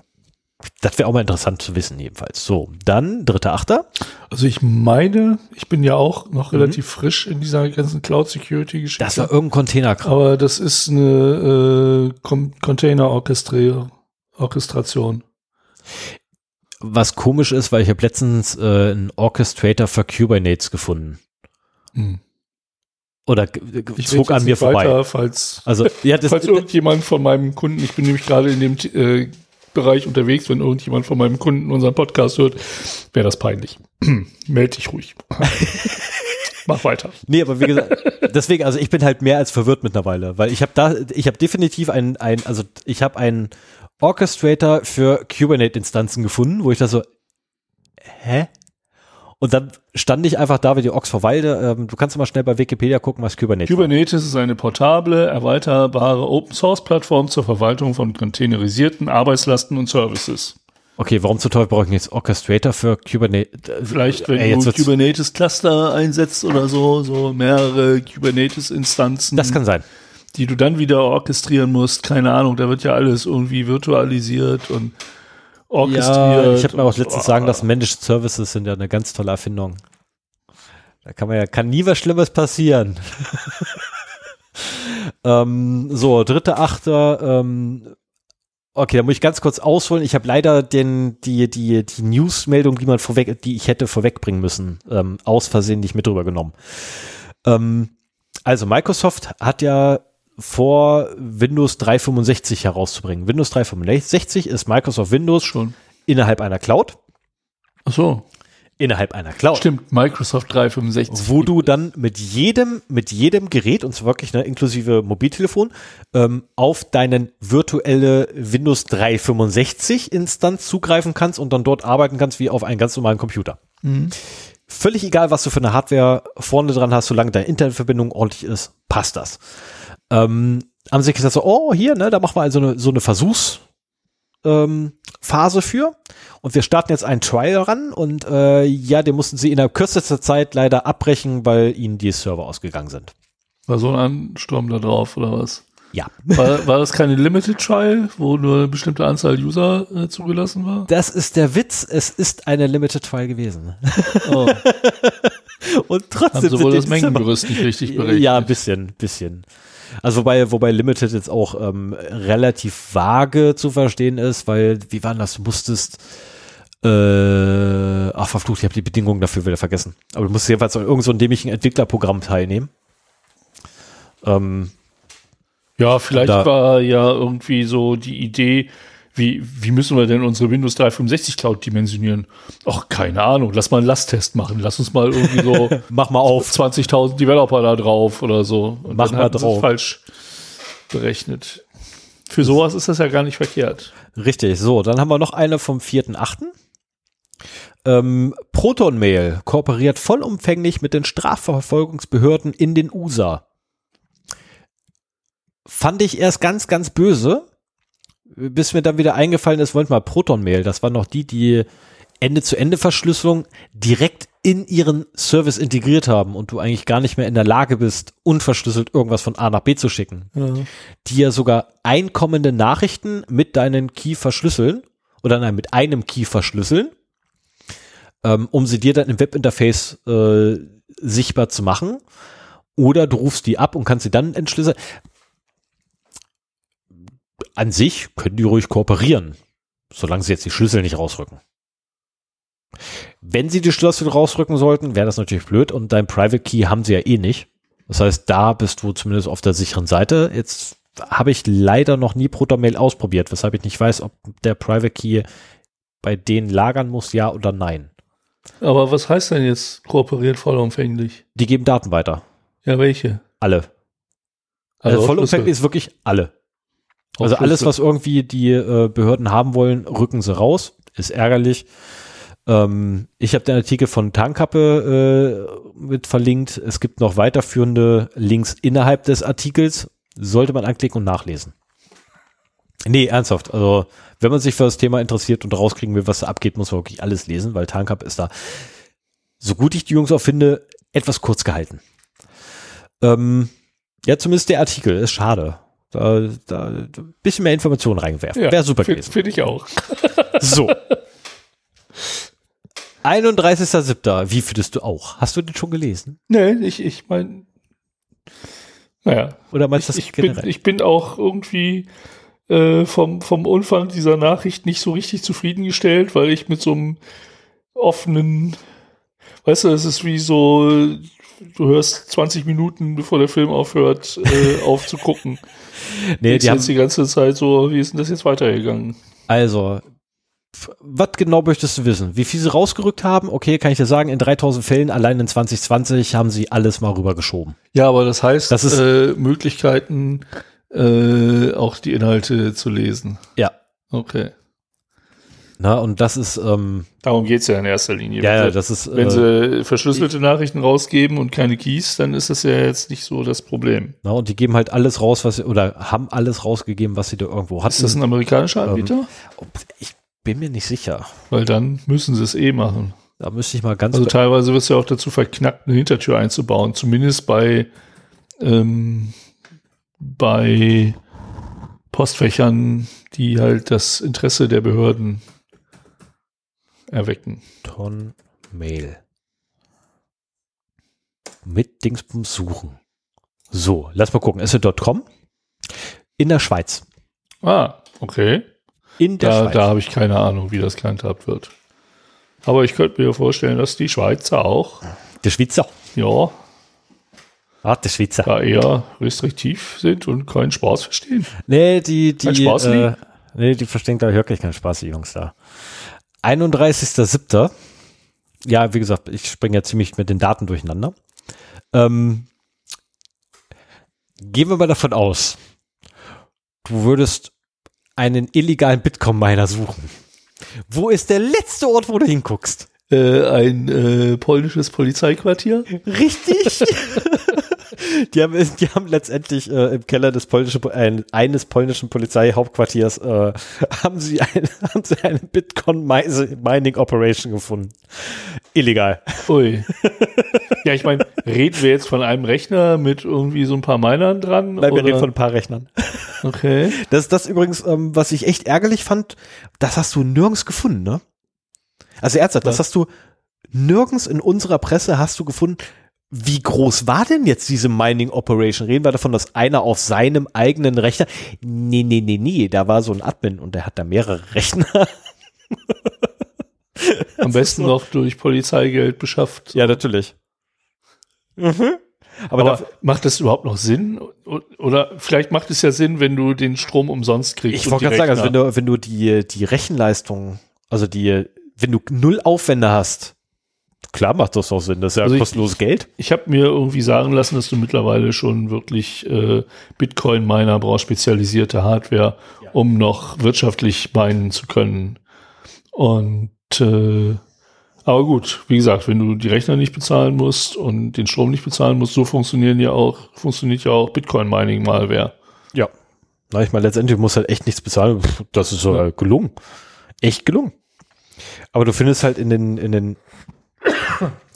das wäre auch mal interessant zu wissen, jedenfalls. So, dann dritter Achter. Also ich meine, ich bin ja auch noch mhm. relativ frisch in dieser ganzen Cloud Security Geschichte. Das war irgendein Container. -Kram. Aber das ist eine äh, Container Orchestration. Was komisch ist, weil ich habe letztens äh, einen Orchestrator für Kubernetes gefunden. Hm. Oder ich zog an mir vorbei. Weiter, falls, also, ja, das, falls irgendjemand von meinem Kunden, ich bin nämlich gerade in dem äh, Bereich unterwegs, wenn irgendjemand von meinem Kunden unseren Podcast hört, wäre das peinlich. Meld dich ruhig. Mach weiter. Nee, aber wie gesagt, deswegen, also ich bin halt mehr als verwirrt mittlerweile, weil ich habe da, ich habe definitiv ein, ein, also ich habe einen Orchestrator für Kubernetes-Instanzen gefunden, wo ich da so, hä? Und dann stand ich einfach da wie die Ochs vor Walde. Ähm, du kannst mal schnell bei Wikipedia gucken, was Kubernetes Kubernetes war. ist eine portable, erweiterbare Open-Source-Plattform zur Verwaltung von containerisierten Arbeitslasten und Services. Okay, warum zu Teufel brauche ich jetzt Orchestrator für Kubernetes? Vielleicht, wenn äh, du Kubernetes-Cluster einsetzt oder so, so mehrere Kubernetes-Instanzen. Das kann sein. Die du dann wieder orchestrieren musst. Keine Ahnung, da wird ja alles irgendwie virtualisiert und orchestriert. Ja, ich habe mir auch letztens sagen, dass Managed Services sind ja eine ganz tolle Erfindung. Da kann man ja, kann nie was Schlimmes passieren. ähm, so, dritte Achter, ähm, Okay, da muss ich ganz kurz ausholen. Ich habe leider den, die, die, die Newsmeldung, die man vorweg, die ich hätte vorwegbringen müssen, ähm, aus Versehen nicht mit rübergenommen. Ähm, also Microsoft hat ja vor Windows 365 herauszubringen. Windows 365 ist Microsoft Windows schon innerhalb einer Cloud. Ach so. Innerhalb einer Cloud. Stimmt, Microsoft 365. Wo du dann mit jedem, mit jedem Gerät, und zwar wirklich ne, inklusive Mobiltelefon, ähm, auf deinen virtuelle Windows 365 Instanz zugreifen kannst und dann dort arbeiten kannst wie auf einem ganz normalen Computer. Mhm. Völlig egal, was du für eine Hardware vorne dran hast, solange deine Internetverbindung ordentlich ist, passt das ähm, haben sie gesagt so, oh, hier, ne, da machen wir also eine, so eine Versuchsphase ähm, für. Und wir starten jetzt einen Trial ran und äh, ja, den mussten sie in der kürzester Zeit leider abbrechen, weil ihnen die Server ausgegangen sind. War so ein Ansturm da drauf, oder was? Ja. War, war das keine Limited Trial, wo nur eine bestimmte Anzahl User äh, zugelassen war? Das ist der Witz, es ist eine Limited Trial gewesen. Oh. und trotzdem. Haben sie wohl das Mengengerüst nicht richtig berechnet? Ja, ein bisschen, bisschen. Also wobei, wobei Limited jetzt auch ähm, relativ vage zu verstehen ist, weil, wie war das, du musstest äh, ach verflucht, ich habe die Bedingungen dafür wieder vergessen. Aber du musst jedenfalls an irgendeinem so dämlichen Entwicklerprogramm teilnehmen. Ähm, ja, vielleicht war ja irgendwie so die Idee, wie, wie müssen wir denn unsere Windows 365 Cloud dimensionieren? Ach, keine Ahnung. Lass mal einen Lasttest machen. Lass uns mal irgendwie so. Mach mal auf. 20.000 Developer da drauf oder so. Und Mach mal drauf. falsch berechnet. Für sowas ist das ja gar nicht verkehrt. Richtig. So, dann haben wir noch eine vom 4.8. Ähm, ProtonMail kooperiert vollumfänglich mit den Strafverfolgungsbehörden in den USA. Fand ich erst ganz, ganz böse, bis mir dann wieder eingefallen ist, wollt mal Proton Mail, das war noch die, die Ende-zu-Ende-Verschlüsselung direkt in ihren Service integriert haben und du eigentlich gar nicht mehr in der Lage bist, unverschlüsselt irgendwas von A nach B zu schicken, Ja. die ja sogar einkommende Nachrichten mit deinen Key verschlüsseln oder nein, mit einem Key verschlüsseln, ähm, um sie dir dann im Webinterface äh, sichtbar zu machen. Oder du rufst die ab und kannst sie dann entschlüsseln. An sich können die ruhig kooperieren, solange sie jetzt die Schlüssel nicht rausrücken. Wenn sie die Schlüssel rausrücken sollten, wäre das natürlich blöd und dein Private Key haben sie ja eh nicht. Das heißt, da bist du zumindest auf der sicheren Seite. Jetzt habe ich leider noch nie Protomail ausprobiert, weshalb ich nicht weiß, ob der Private Key bei denen lagern muss, ja oder nein. Aber was heißt denn jetzt kooperiert vollumfänglich? Die geben Daten weiter. Ja, welche? Alle. Also, auch vollumfänglich ist wirklich alle. Also alles, was irgendwie die äh, Behörden haben wollen, rücken sie raus. Ist ärgerlich. Ähm, ich habe den Artikel von Tarnkappe äh, mit verlinkt. Es gibt noch weiterführende Links innerhalb des Artikels. Sollte man anklicken und nachlesen. Nee, ernsthaft. Also, wenn man sich für das Thema interessiert und rauskriegen will, was da abgeht, muss man wirklich alles lesen, weil Tarnkappe ist da, so gut ich die Jungs auch finde, etwas kurz gehalten. Ähm, ja, zumindest der Artikel ist schade. Da, da ein bisschen mehr Informationen reinwerfen. Wäre super Finde gewesen. find ich auch. So. 31.07. Wie findest du auch? Hast du den schon gelesen? Nee, ich, ich meine, naja, Oder meinst du das ich, bin, generell? ich bin auch irgendwie äh, vom, vom Umfang dieser Nachricht nicht so richtig zufriedengestellt, weil ich mit so einem offenen, weißt du, es ist wie so, du hörst 20 Minuten, bevor der Film aufhört, äh, aufzugucken. nee, die haben, jetzt die ganze Zeit so, wie ist denn das jetzt weitergegangen? also, was genau möchtest du wissen? Wie viel sie rausgerückt haben? Okay, kann ich dir sagen, in 3000 Fällen, allein in 2020, haben sie alles mal rübergeschoben. Ja, aber das heißt, Das ist- äh, Möglichkeiten, äh, auch die Inhalte zu lesen. Ja. Okay. Na, und das ist, ähm, Darum geht's ja in erster Linie. ja, Wenn ja, sie- das ist, Wenn äh, sie verschlüsselte Nachrichten rausgeben und keine Keys, dann ist das ja jetzt nicht so das Problem. na, und die geben halt alles raus, was sie, oder haben alles rausgegeben, was sie da irgendwo hatten. Ist das ein amerikanischer Anbieter? ich bin mir nicht sicher. Weil dann müssen sie es eh machen. Da müsste ich mal ganz Also teilweise wird es ja auch dazu verknackt, eine Hintertür einzubauen. Zumindest bei, ähm, bei Postfächern, die halt das Interesse der Behörden erwecken. Ton Mail. Mit Dingsbums suchen. So, lass mal gucken. S.com in der Schweiz. Ah, okay. In der Da, Schweiz. da habe ich keine Ahnung, wie das gehandhabt wird. Aber ich könnte mir vorstellen, dass die Schweizer auch, Der Schweizer. ja, Ah, der Schweizer. da eher restriktiv sind und keinen Spaß verstehen. Nee, die, die, Kein Spaß, äh, nee, die verstehen da wirklich keinen Spaß, die Jungs da. 31.07. Ja, wie gesagt, ich springe ja ziemlich mit den Daten durcheinander. Ähm, gehen wir mal davon aus, du würdest einen illegalen Bitcoin-Miner suchen. Wo ist der letzte Ort, wo du hinguckst? Äh, ein äh, polnisches Polizeiquartier. Richtig. die, haben, die haben letztendlich äh, im Keller des polnischen, äh, eines polnischen Polizeihauptquartiers äh, haben sie ein, haben sie eine Bitcoin Mining Operation gefunden. Illegal. Ui. ja, ich meine, reden wir jetzt von einem Rechner mit irgendwie so ein paar Minern dran? Nein, wir oder? reden von ein paar Rechnern. okay. Das ist das übrigens, ähm, was ich echt ärgerlich fand, das hast du nirgends gefunden, ne? Also ernsthaft, das Was? hast du nirgends in unserer Presse hast du gefunden. Wie groß war denn jetzt diese Mining Operation? Reden wir davon, dass einer auf seinem eigenen Rechner. Nee, nee, nee, nee, da war so ein Admin und der hat da mehrere Rechner. Am besten noch durch Polizeigeld beschafft. Ja, natürlich. Mhm. Aber, Aber macht das überhaupt noch Sinn? Oder vielleicht macht es ja Sinn, wenn du den Strom umsonst kriegst. ich wollte gerade sagen, also wenn du, wenn du die, die Rechenleistung, also die, wenn du null Aufwände hast, klar macht das auch Sinn, das ist ja Also ich- kostenloses Geld. Ich habe mir irgendwie sagen lassen, dass du mittlerweile schon wirklich äh, Bitcoin-Miner brauchst, spezialisierte Hardware, um noch wirtschaftlich meinen zu können. Und äh, aber gut, wie gesagt, wenn du die Rechner nicht bezahlen musst und den Strom nicht bezahlen musst, so funktionieren ja auch, funktioniert ja auch Bitcoin-Mining-Malware. Ja. Na, ich meine, letztendlich muss halt echt nichts bezahlen. Das ist äh, gelungen. Echt gelungen. Aber du findest halt in den, in den,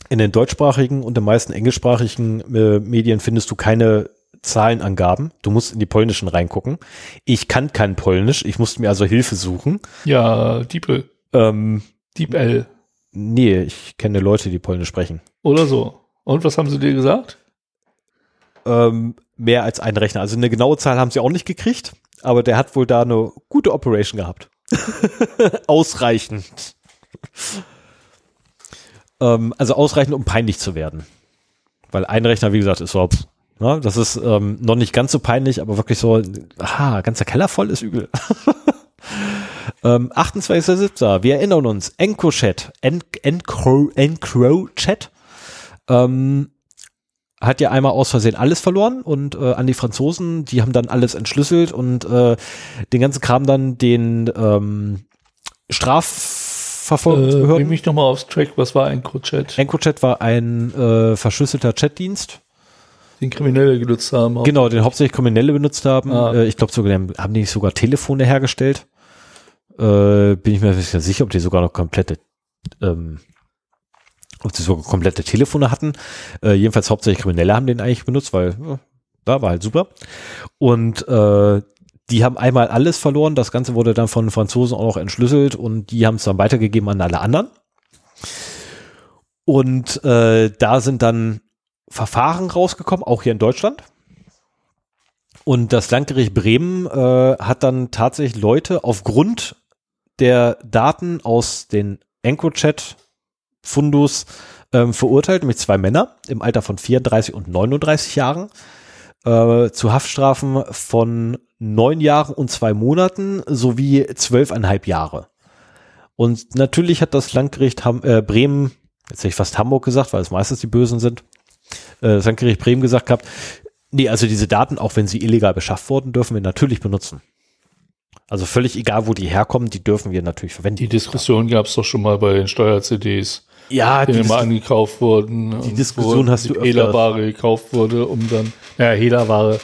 In den deutschsprachigen und den meisten englischsprachigen äh, Medien findest du keine Zahlenangaben. Du musst in die polnischen reingucken. Ich kann kein Polnisch, ich musste mir also Hilfe suchen. Ja, Diepel. Ähm, Diep L. nee, ich kenne Leute, die Polnisch sprechen. Oder so. Und was haben sie dir gesagt? Ähm, mehr als ein Rechner. Also eine genaue Zahl haben sie auch nicht gekriegt, aber der hat wohl da eine gute Operation gehabt. ausreichend. Ähm, also ausreichend, um peinlich zu werden. Weil ein Rechner, wie gesagt, ist so, pff, ne, das ist ähm, noch nicht ganz so peinlich, aber wirklich so, aha, ganzer Keller voll ist übel. ähm, 28.07. Wir erinnern uns, EncroChat, En- Encro- EncroChat, ähm, hat ja einmal aus Versehen alles verloren und äh, an die Franzosen, die haben dann alles entschlüsselt und äh, den ganzen Kram dann den ähm, Äh, Strafverfolgungsbehörden. bring mich nochmal aufs Track. Was war ein Chat, EncroChat war ein äh, verschlüsselter Chatdienst. den Kriminelle genutzt haben? Genau, den hauptsächlich Kriminelle benutzt haben. Ah. Äh, ich glaube sogar, haben, die nicht sogar Telefone hergestellt. Äh, bin ich mir nicht ganz sicher, ob die sogar noch komplette, ähm, ob die sogar komplette Telefone hatten. Äh, jedenfalls hauptsächlich Kriminelle haben den eigentlich benutzt, weil ja, da war halt super. Und äh, die haben einmal alles verloren. Das Ganze wurde dann von Franzosen auch noch entschlüsselt und die haben es dann weitergegeben an alle anderen. Und äh, da sind dann Verfahren rausgekommen, auch hier in Deutschland. Und das Landgericht Bremen äh, hat dann tatsächlich Leute aufgrund der Daten aus den EncroChat-Fundus ähm, verurteilt, nämlich zwei Männer im Alter von 34 und 39 Jahren, äh, zu Haftstrafen von neun Jahren und zwei Monaten sowie zwölfeinhalb Jahre. Und natürlich hat das Landgericht Ham äh, Bremen, jetzt hätte ich fast Hamburg gesagt, weil es meistens die Bösen sind, äh, das Landgericht Bremen gesagt gehabt, nee, also diese Daten, auch wenn sie illegal beschafft wurden, dürfen wir natürlich benutzen. Also völlig egal, wo die herkommen, die dürfen wir natürlich verwenden. Die Diskussion gab es doch schon mal bei den Steuer-CDs, ja, die die immer angekauft wurden. Die Diskussion hast du öfter. Hehlerware gekauft wurde, um dann, ja, Hehlerware.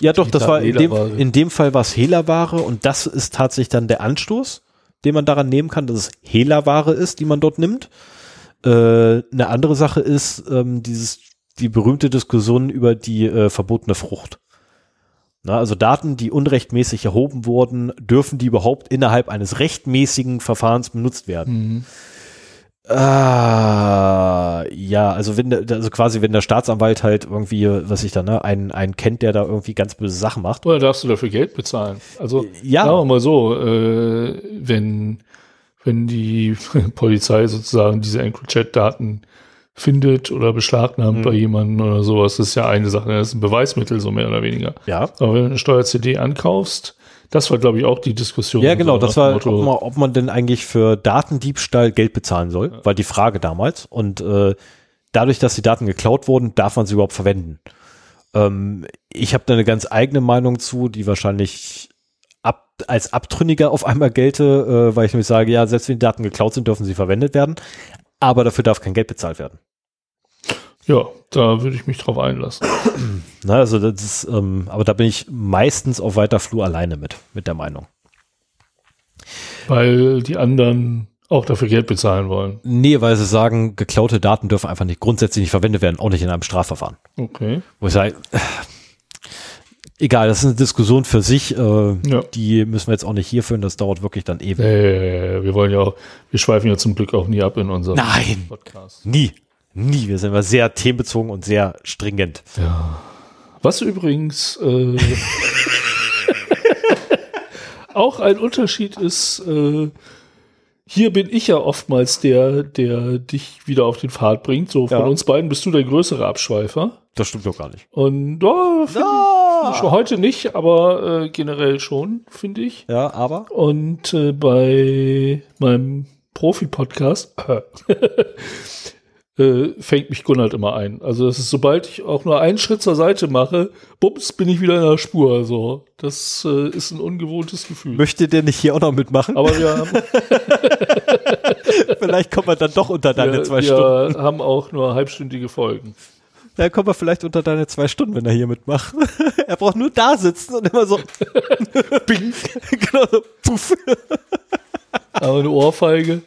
Ja, doch, das war in dem, in dem Fall war es Hehlerware und das ist tatsächlich dann der Anstoß, den man daran nehmen kann, dass es Hehlerware ist, die man dort nimmt. Äh, eine andere Sache ist ähm, dieses die berühmte Diskussion über die äh, verbotene Frucht. Na, also Daten, die unrechtmäßig erhoben wurden, dürfen die überhaupt innerhalb eines rechtmäßigen Verfahrens benutzt werden? Mhm. Ah, ja, also wenn der, also quasi wenn der Staatsanwalt halt irgendwie, was ich da, ne, einen, einen kennt, der da irgendwie ganz böse Sachen macht. Oder darfst du dafür Geld bezahlen? Also, Ja. sagen wir mal so, äh, wenn, wenn die Polizei sozusagen diese EncroChat-Daten findet oder beschlagnahmt Mhm. bei jemandem oder sowas, das ist ja eine Sache, das ist ein Beweismittel, so mehr oder weniger. Ja. Aber wenn du eine Steuer-CD ankaufst, das war, glaube ich, auch die Diskussion. Ja, genau, so das war, ob man, ob man denn eigentlich für Datendiebstahl Geld bezahlen soll, war die Frage damals. Und äh, dadurch, dass die Daten geklaut wurden, darf man sie überhaupt verwenden. Ähm, ich habe da eine ganz eigene Meinung zu, die wahrscheinlich ab, als Abtrünniger auf einmal gelte, äh, weil ich nämlich sage, ja, selbst wenn die Daten geklaut sind, dürfen sie verwendet werden. Aber dafür darf kein Geld bezahlt werden. Ja, da würde ich mich drauf einlassen. Na, also das ist, ähm, aber da bin ich meistens auf weiter Flur alleine mit, mit der Meinung. Weil die anderen auch dafür Geld bezahlen wollen. Nee, weil sie sagen, geklaute Daten dürfen einfach nicht grundsätzlich nicht verwendet werden, auch nicht in einem Strafverfahren. Okay. Wo ich sage, äh, egal, das ist eine Diskussion für sich, äh, Ja. die müssen wir jetzt auch nicht hier führen, das dauert wirklich dann ewig. Äh, wir wollen ja auch, wir schweifen ja zum Glück auch nie ab in unserem Nein, Podcast. nie, nie. Wir sind immer sehr themenbezogen und sehr stringent. Was übrigens äh, auch ein Unterschied ist, äh, hier bin ich ja oftmals der, der dich wieder auf den Pfad bringt. So von Ja. uns beiden bist du der größere Abschweifer. Das stimmt doch gar nicht. Und ja, find ich, schon heute nicht, aber äh, generell schon, finde ich. Ja, aber? Und äh, bei meinem Profi-Podcast äh, fängt mich Gunnar immer ein. Also das ist, sobald ich auch nur einen Schritt zur Seite mache, bums, bin ich wieder in der Spur. So, das äh, ist ein ungewohntes Gefühl. Möchte der nicht hier auch noch mitmachen? Aber wir haben, vielleicht kommen wir dann doch unter deine wir, zwei Stunden. wir haben auch nur halbstündige Folgen. Dann kommen wir vielleicht unter deine zwei Stunden, wenn er hier mitmacht. er braucht nur da sitzen und immer so Bing. genau so. Puff. Aber eine Ohrfeige.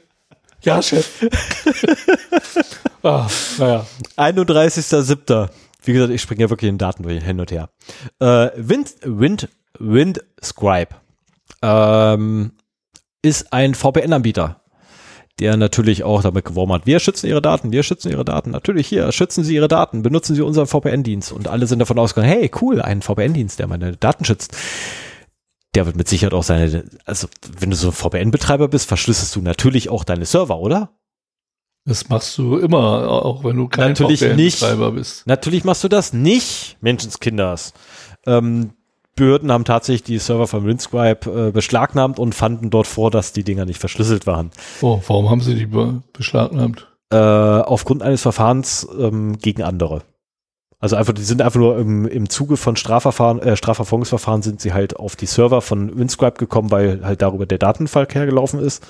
Ja, Chef. Ah, naja. 31.07. Wie gesagt, ich springe ja wirklich in Daten durch, hin und her. Äh, Wind, Wind, Windscribe ähm, ist ein VPN-Anbieter, der natürlich auch damit geworben hat, wir schützen ihre Daten, wir schützen ihre Daten. Natürlich hier, schützen Sie ihre Daten, benutzen Sie unseren VPN-Dienst. Und alle sind davon ausgegangen, hey, cool, ein VPN-Dienst, der meine Daten schützt. Der wird mit Sicherheit auch seine, also wenn du so ein VPN-Betreiber bist, verschlüsselst du natürlich auch deine Server, oder? Das machst du immer, auch wenn du kein. VPN-Betreiber bist. Natürlich machst du das nicht, Menschenskinders. Ähm, Behörden haben tatsächlich die Server von Windscribe äh, beschlagnahmt und fanden dort vor, dass die Dinger nicht verschlüsselt waren. Oh, warum haben sie die be beschlagnahmt? Äh, aufgrund eines Verfahrens ähm, gegen andere. Also einfach, die sind einfach nur im, im Zuge von Strafverfahren, äh, Strafverfolgungsverfahren sind sie halt auf die Server von Windscribe gekommen, weil halt darüber der Datenverkehr gelaufen ist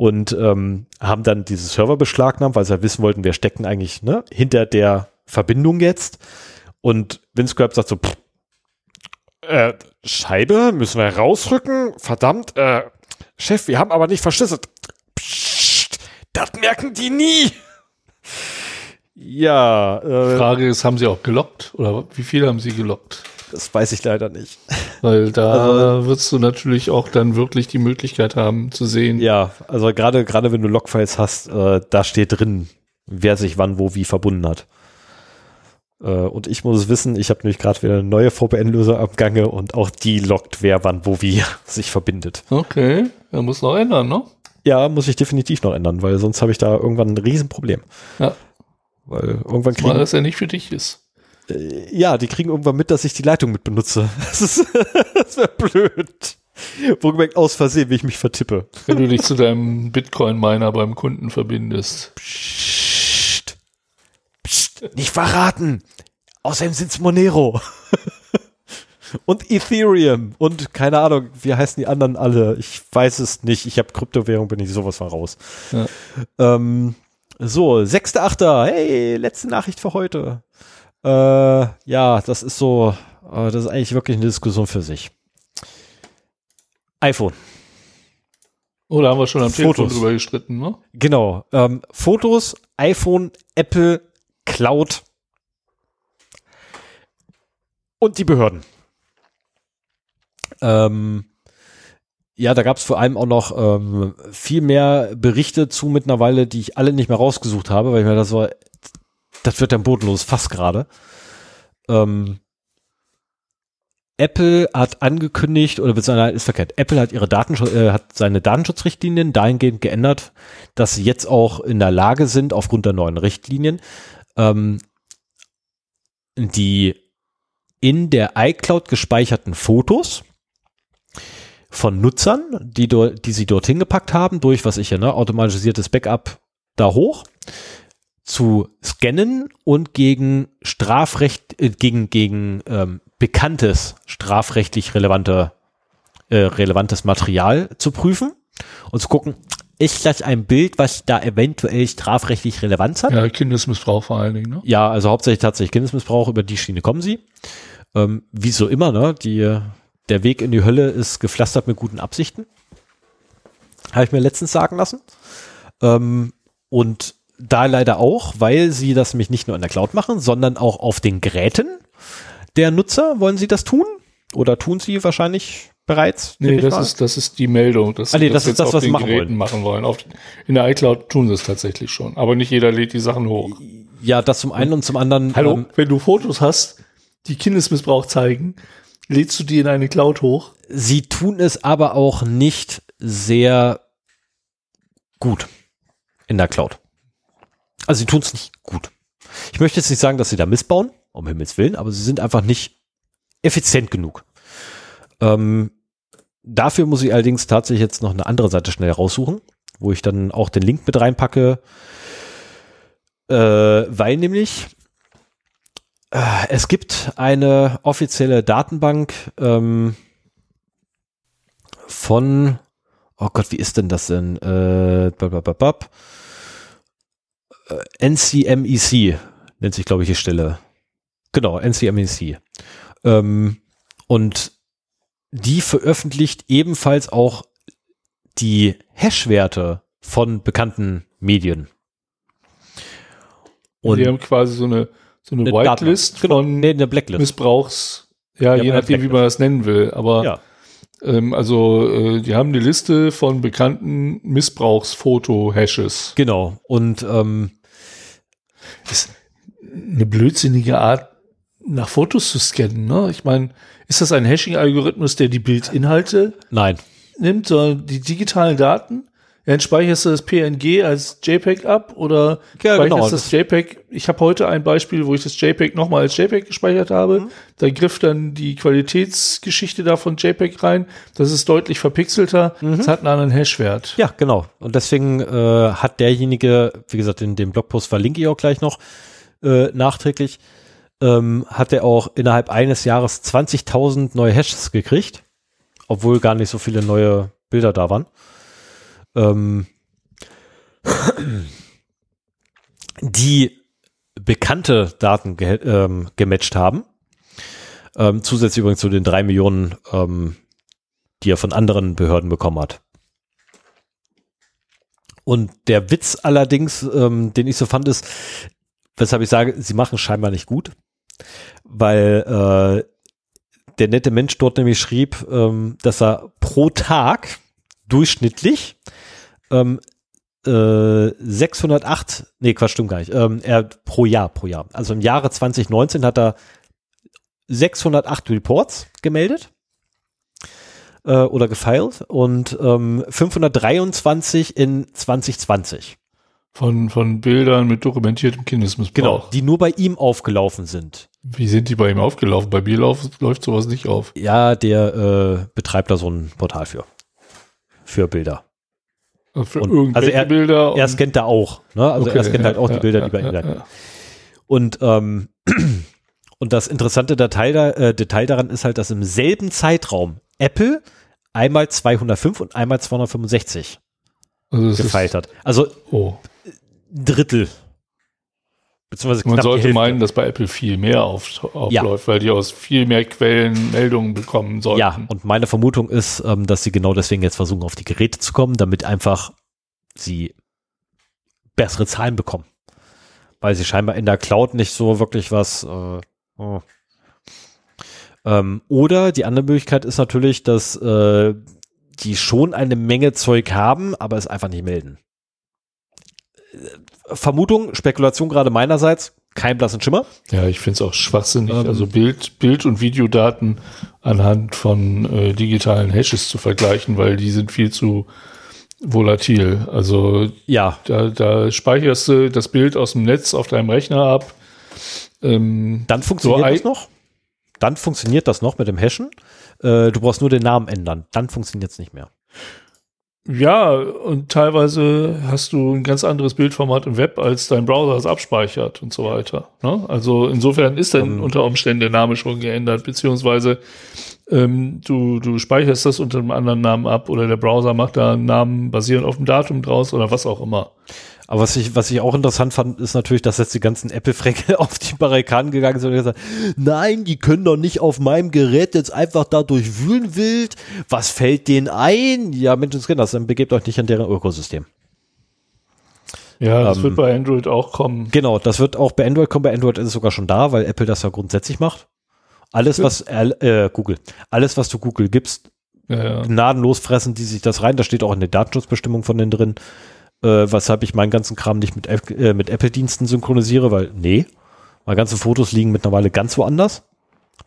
und ähm, haben dann diese Server beschlagnahmt, weil sie ja wissen wollten, wer stecken eigentlich ne, hinter der Verbindung jetzt. Und Windscribe sagt so, pff, äh, Scheibe, müssen wir rausrücken? Verdammt, äh, Chef, wir haben aber nicht verschlüsselt. Psst, das merken die nie. Ja, äh, Frage ist, haben sie auch gelockt? Oder wie viele haben sie gelockt? Das weiß ich leider nicht. Weil da wirst du natürlich auch dann wirklich die Möglichkeit haben zu sehen. Ja, also gerade gerade wenn du Logfiles hast, äh, da steht drin, wer sich wann wo wie verbunden hat. Äh, und ich muss es wissen, ich habe nämlich gerade wieder eine neue VPN-Lösung am Gange und auch die loggt, wer wann wo wie sich verbindet. Okay, er muss noch ändern, ne? Ja, muss ich definitiv noch ändern, weil sonst habe ich da irgendwann ein Riesenproblem. Ja. Weil irgendwann kriegen, dass er nicht für dich ist. Äh, ja, die kriegen irgendwann mit, dass ich die Leitung mit benutze. Das ist, das wäre blöd. Wohlgemerkt aus Versehen, wie ich mich vertippe. Wenn du dich zu deinem Bitcoin-Miner beim Kunden verbindest. Psst. Psst. Nicht verraten. Außerdem sind's Monero. und Ethereum. Und keine Ahnung, wie heißen die anderen alle? Ich weiß es nicht. Ich habe Kryptowährung, bin ich sowas von raus. Ja. Ähm, so, 6.8. Hey, letzte Nachricht für heute. Äh, ja, das ist so, äh, das ist eigentlich wirklich eine Diskussion für sich. iPhone. Oh, da haben wir schon am Telefon Fotos. drüber gestritten, ne? Genau. Ähm, Fotos, iPhone, Apple, Cloud und die Behörden. Ähm, ja, da gab es vor allem auch noch ähm, viel mehr Berichte zu mittlerweile, die ich alle nicht mehr rausgesucht habe, weil ich mir das so, das wird dann bodenlos, fast gerade. Ähm, Apple hat angekündigt, oder beziehungsweise ist verkehrt, Apple hat ihre Datenschutz, äh, hat seine Datenschutzrichtlinien dahingehend geändert, dass sie jetzt auch in der Lage sind, aufgrund der neuen Richtlinien, ähm, die in der iCloud gespeicherten Fotos von Nutzern, die, die sie dorthin gepackt haben, durch was ich ja, ne, automatisiertes Backup da hoch, zu scannen und gegen Strafrecht, äh, gegen, gegen ähm, bekanntes strafrechtlich relevante, äh, relevantes Material zu prüfen und zu gucken, ist das ein Bild, was da eventuell strafrechtlich Relevanz hat? Ja, Kindesmissbrauch vor allen Dingen, ne? Ja, also hauptsächlich tatsächlich Kindesmissbrauch, über die Schiene kommen sie. Ähm, wie so immer, ne? Die, der Weg in die Hölle ist gepflastert mit guten Absichten. Habe ich mir letztens sagen lassen. Ähm, und da leider auch, weil sie das nämlich nicht nur in der Cloud machen, sondern auch auf den Geräten der Nutzer. Wollen sie das tun? Oder tun sie wahrscheinlich bereits? Nee, das mal. ist, das ist die Meldung. Dass Ah, nee, sie das ist das, auf was sie den machen Geräten wollen. machen wollen. Auf, in der iCloud tun sie es tatsächlich schon. Aber nicht jeder lädt die Sachen hoch. ja, das zum einen und zum anderen. Hallo, ähm, wenn du Fotos hast, die Kindesmissbrauch zeigen, lädst du die in eine Cloud hoch? Sie tun es aber auch nicht sehr gut in der Cloud. Also sie tun es nicht gut. Ich möchte jetzt nicht sagen, dass sie da missbauen, um Himmels Willen, aber sie sind einfach nicht effizient genug. Ähm, dafür muss ich allerdings tatsächlich jetzt noch eine andere Seite schnell raussuchen, wo ich dann auch den Link mit reinpacke, äh, weil nämlich äh, es gibt eine offizielle Datenbank ähm, von, oh Gott, wie ist denn das denn? Äh, NCMEC nennt sich, glaube ich, die Stelle. Genau, NCMEC. Ähm, und die veröffentlicht ebenfalls auch die Hash-Werte von bekannten Medien. Und die haben quasi so eine, so eine, eine Whitelist genau, von nee, eine Blacklist. Missbrauchs, ja, je nachdem, wie man das nennen will. Aber ja. ähm, also äh, die haben eine Liste von bekannten Missbrauchsfoto-Hashes. Genau. Und ähm, ist eine blödsinnige Art, nach Fotos zu scannen. Ne? Ich meine, ist das ein Hashing-Algorithmus, der die Bildinhalte Nein. nimmt, sondern die digitalen Daten? Dann speicherst du das PNG als JPEG ab oder ja, speicherst genau. das JPEG. Ich habe heute ein Beispiel, wo ich das JPEG nochmal als JPEG gespeichert habe. Mhm. Da griff dann die Qualitätsgeschichte da von JPEG rein. Das ist deutlich verpixelter. Mhm. Das hat einen anderen Hashwert. Ja, genau. Und deswegen äh, hat derjenige, wie gesagt, in dem Blogpost verlinke ich auch gleich noch äh, nachträglich, ähm, hat er auch innerhalb eines Jahres 20.000 neue Hashes gekriegt, obwohl gar nicht so viele neue Bilder da waren ähm, die bekannte Daten ge ähm, gematcht haben. Ähm, zusätzlich übrigens zu den drei Millionen, ähm, die er von anderen Behörden bekommen hat. Und der Witz allerdings, ähm, den ich so fand, ist, weshalb ich sage, sie machen scheinbar nicht gut, weil äh, der nette Mensch dort nämlich schrieb, ähm, dass er pro Tag durchschnittlich ähm, äh, 608, nee, Quatsch, stimmt gar nicht, ähm, er pro Jahr, pro Jahr. Also im Jahre 2019 hat er 608 Reports gemeldet äh, oder gefeilt und ähm, 523 in 2020. Von, von Bildern mit dokumentiertem Kindesmissbrauch. Genau, die nur bei ihm aufgelaufen sind. Wie sind die bei ihm aufgelaufen? Bei mir lauf, läuft sowas nicht auf. Ja, der äh, betreibt da so ein Portal für. Für Bilder. Für und, also er, Bilder. Er scannt da auch. Ne? Also okay, er scannt ja, halt auch ja, die Bilder, die bei ihm ja, Und, ähm, und das interessante Detail, da, äh, Detail daran ist halt, dass im selben Zeitraum Apple einmal 205 und einmal 265 also gefeilt hat. Also oh. Drittel. Beziehungsweise Man sollte meinen, dass bei Apple viel mehr auf, aufläuft, weil die aus viel mehr Quellen Meldungen bekommen sollten. Ja, und meine Vermutung ist, ähm, dass sie genau deswegen jetzt versuchen, auf die Geräte zu kommen, damit einfach sie bessere Zahlen bekommen. Weil sie scheinbar in der Cloud nicht so wirklich was. Äh, oh. ähm, oder die andere Möglichkeit ist natürlich, dass äh, die schon eine Menge Zeug haben, aber es einfach nicht melden. Vermutung, Spekulation gerade meinerseits, kein blassen Schimmer. Ja, ich finde es auch schwachsinnig, ähm, also Bild, Bild- und Videodaten anhand von äh, digitalen Hashes zu vergleichen, weil die sind viel zu volatil. Also ja. da, da speicherst du das Bild aus dem Netz auf deinem Rechner ab. Ähm, Dann funktioniert so das noch. Dann funktioniert das noch mit dem Hashen. Äh, du brauchst nur den Namen ändern. Dann funktioniert es nicht mehr. Ja, und teilweise hast du ein ganz anderes Bildformat im Web, als dein Browser es abspeichert und so weiter. Ne? Also insofern ist dann um, ähm. unter Umständen der Name schon geändert, beziehungsweise ähm, du, du speicherst das unter einem anderen Namen ab oder der Browser macht da einen Namen basierend auf dem Datum draus oder was auch immer. Aber was ich, was ich auch interessant fand, ist natürlich, dass jetzt die ganzen Apple-Frecke auf die Barrikaden gegangen sind und gesagt, nein, die können doch nicht auf meinem Gerät jetzt einfach da durchwühlen wild. Was fällt denen ein? Ja, das dann begebt euch nicht an deren Ökosystem. Ja, das ähm, wird bei Android auch kommen. Genau, das wird auch bei Android kommen. Bei Android ist es sogar schon da, weil Apple das ja grundsätzlich macht. Alles, was äh, Google, alles, was du Google gibst, ja, ja. gnadenlos fressen die sich das rein. Da steht auch eine Datenschutzbestimmung von denen drin äh, weshalb ich meinen ganzen Kram nicht mit, äh, mit Apple-Diensten synchronisiere, weil nee, meine ganzen Fotos liegen mittlerweile ganz woanders,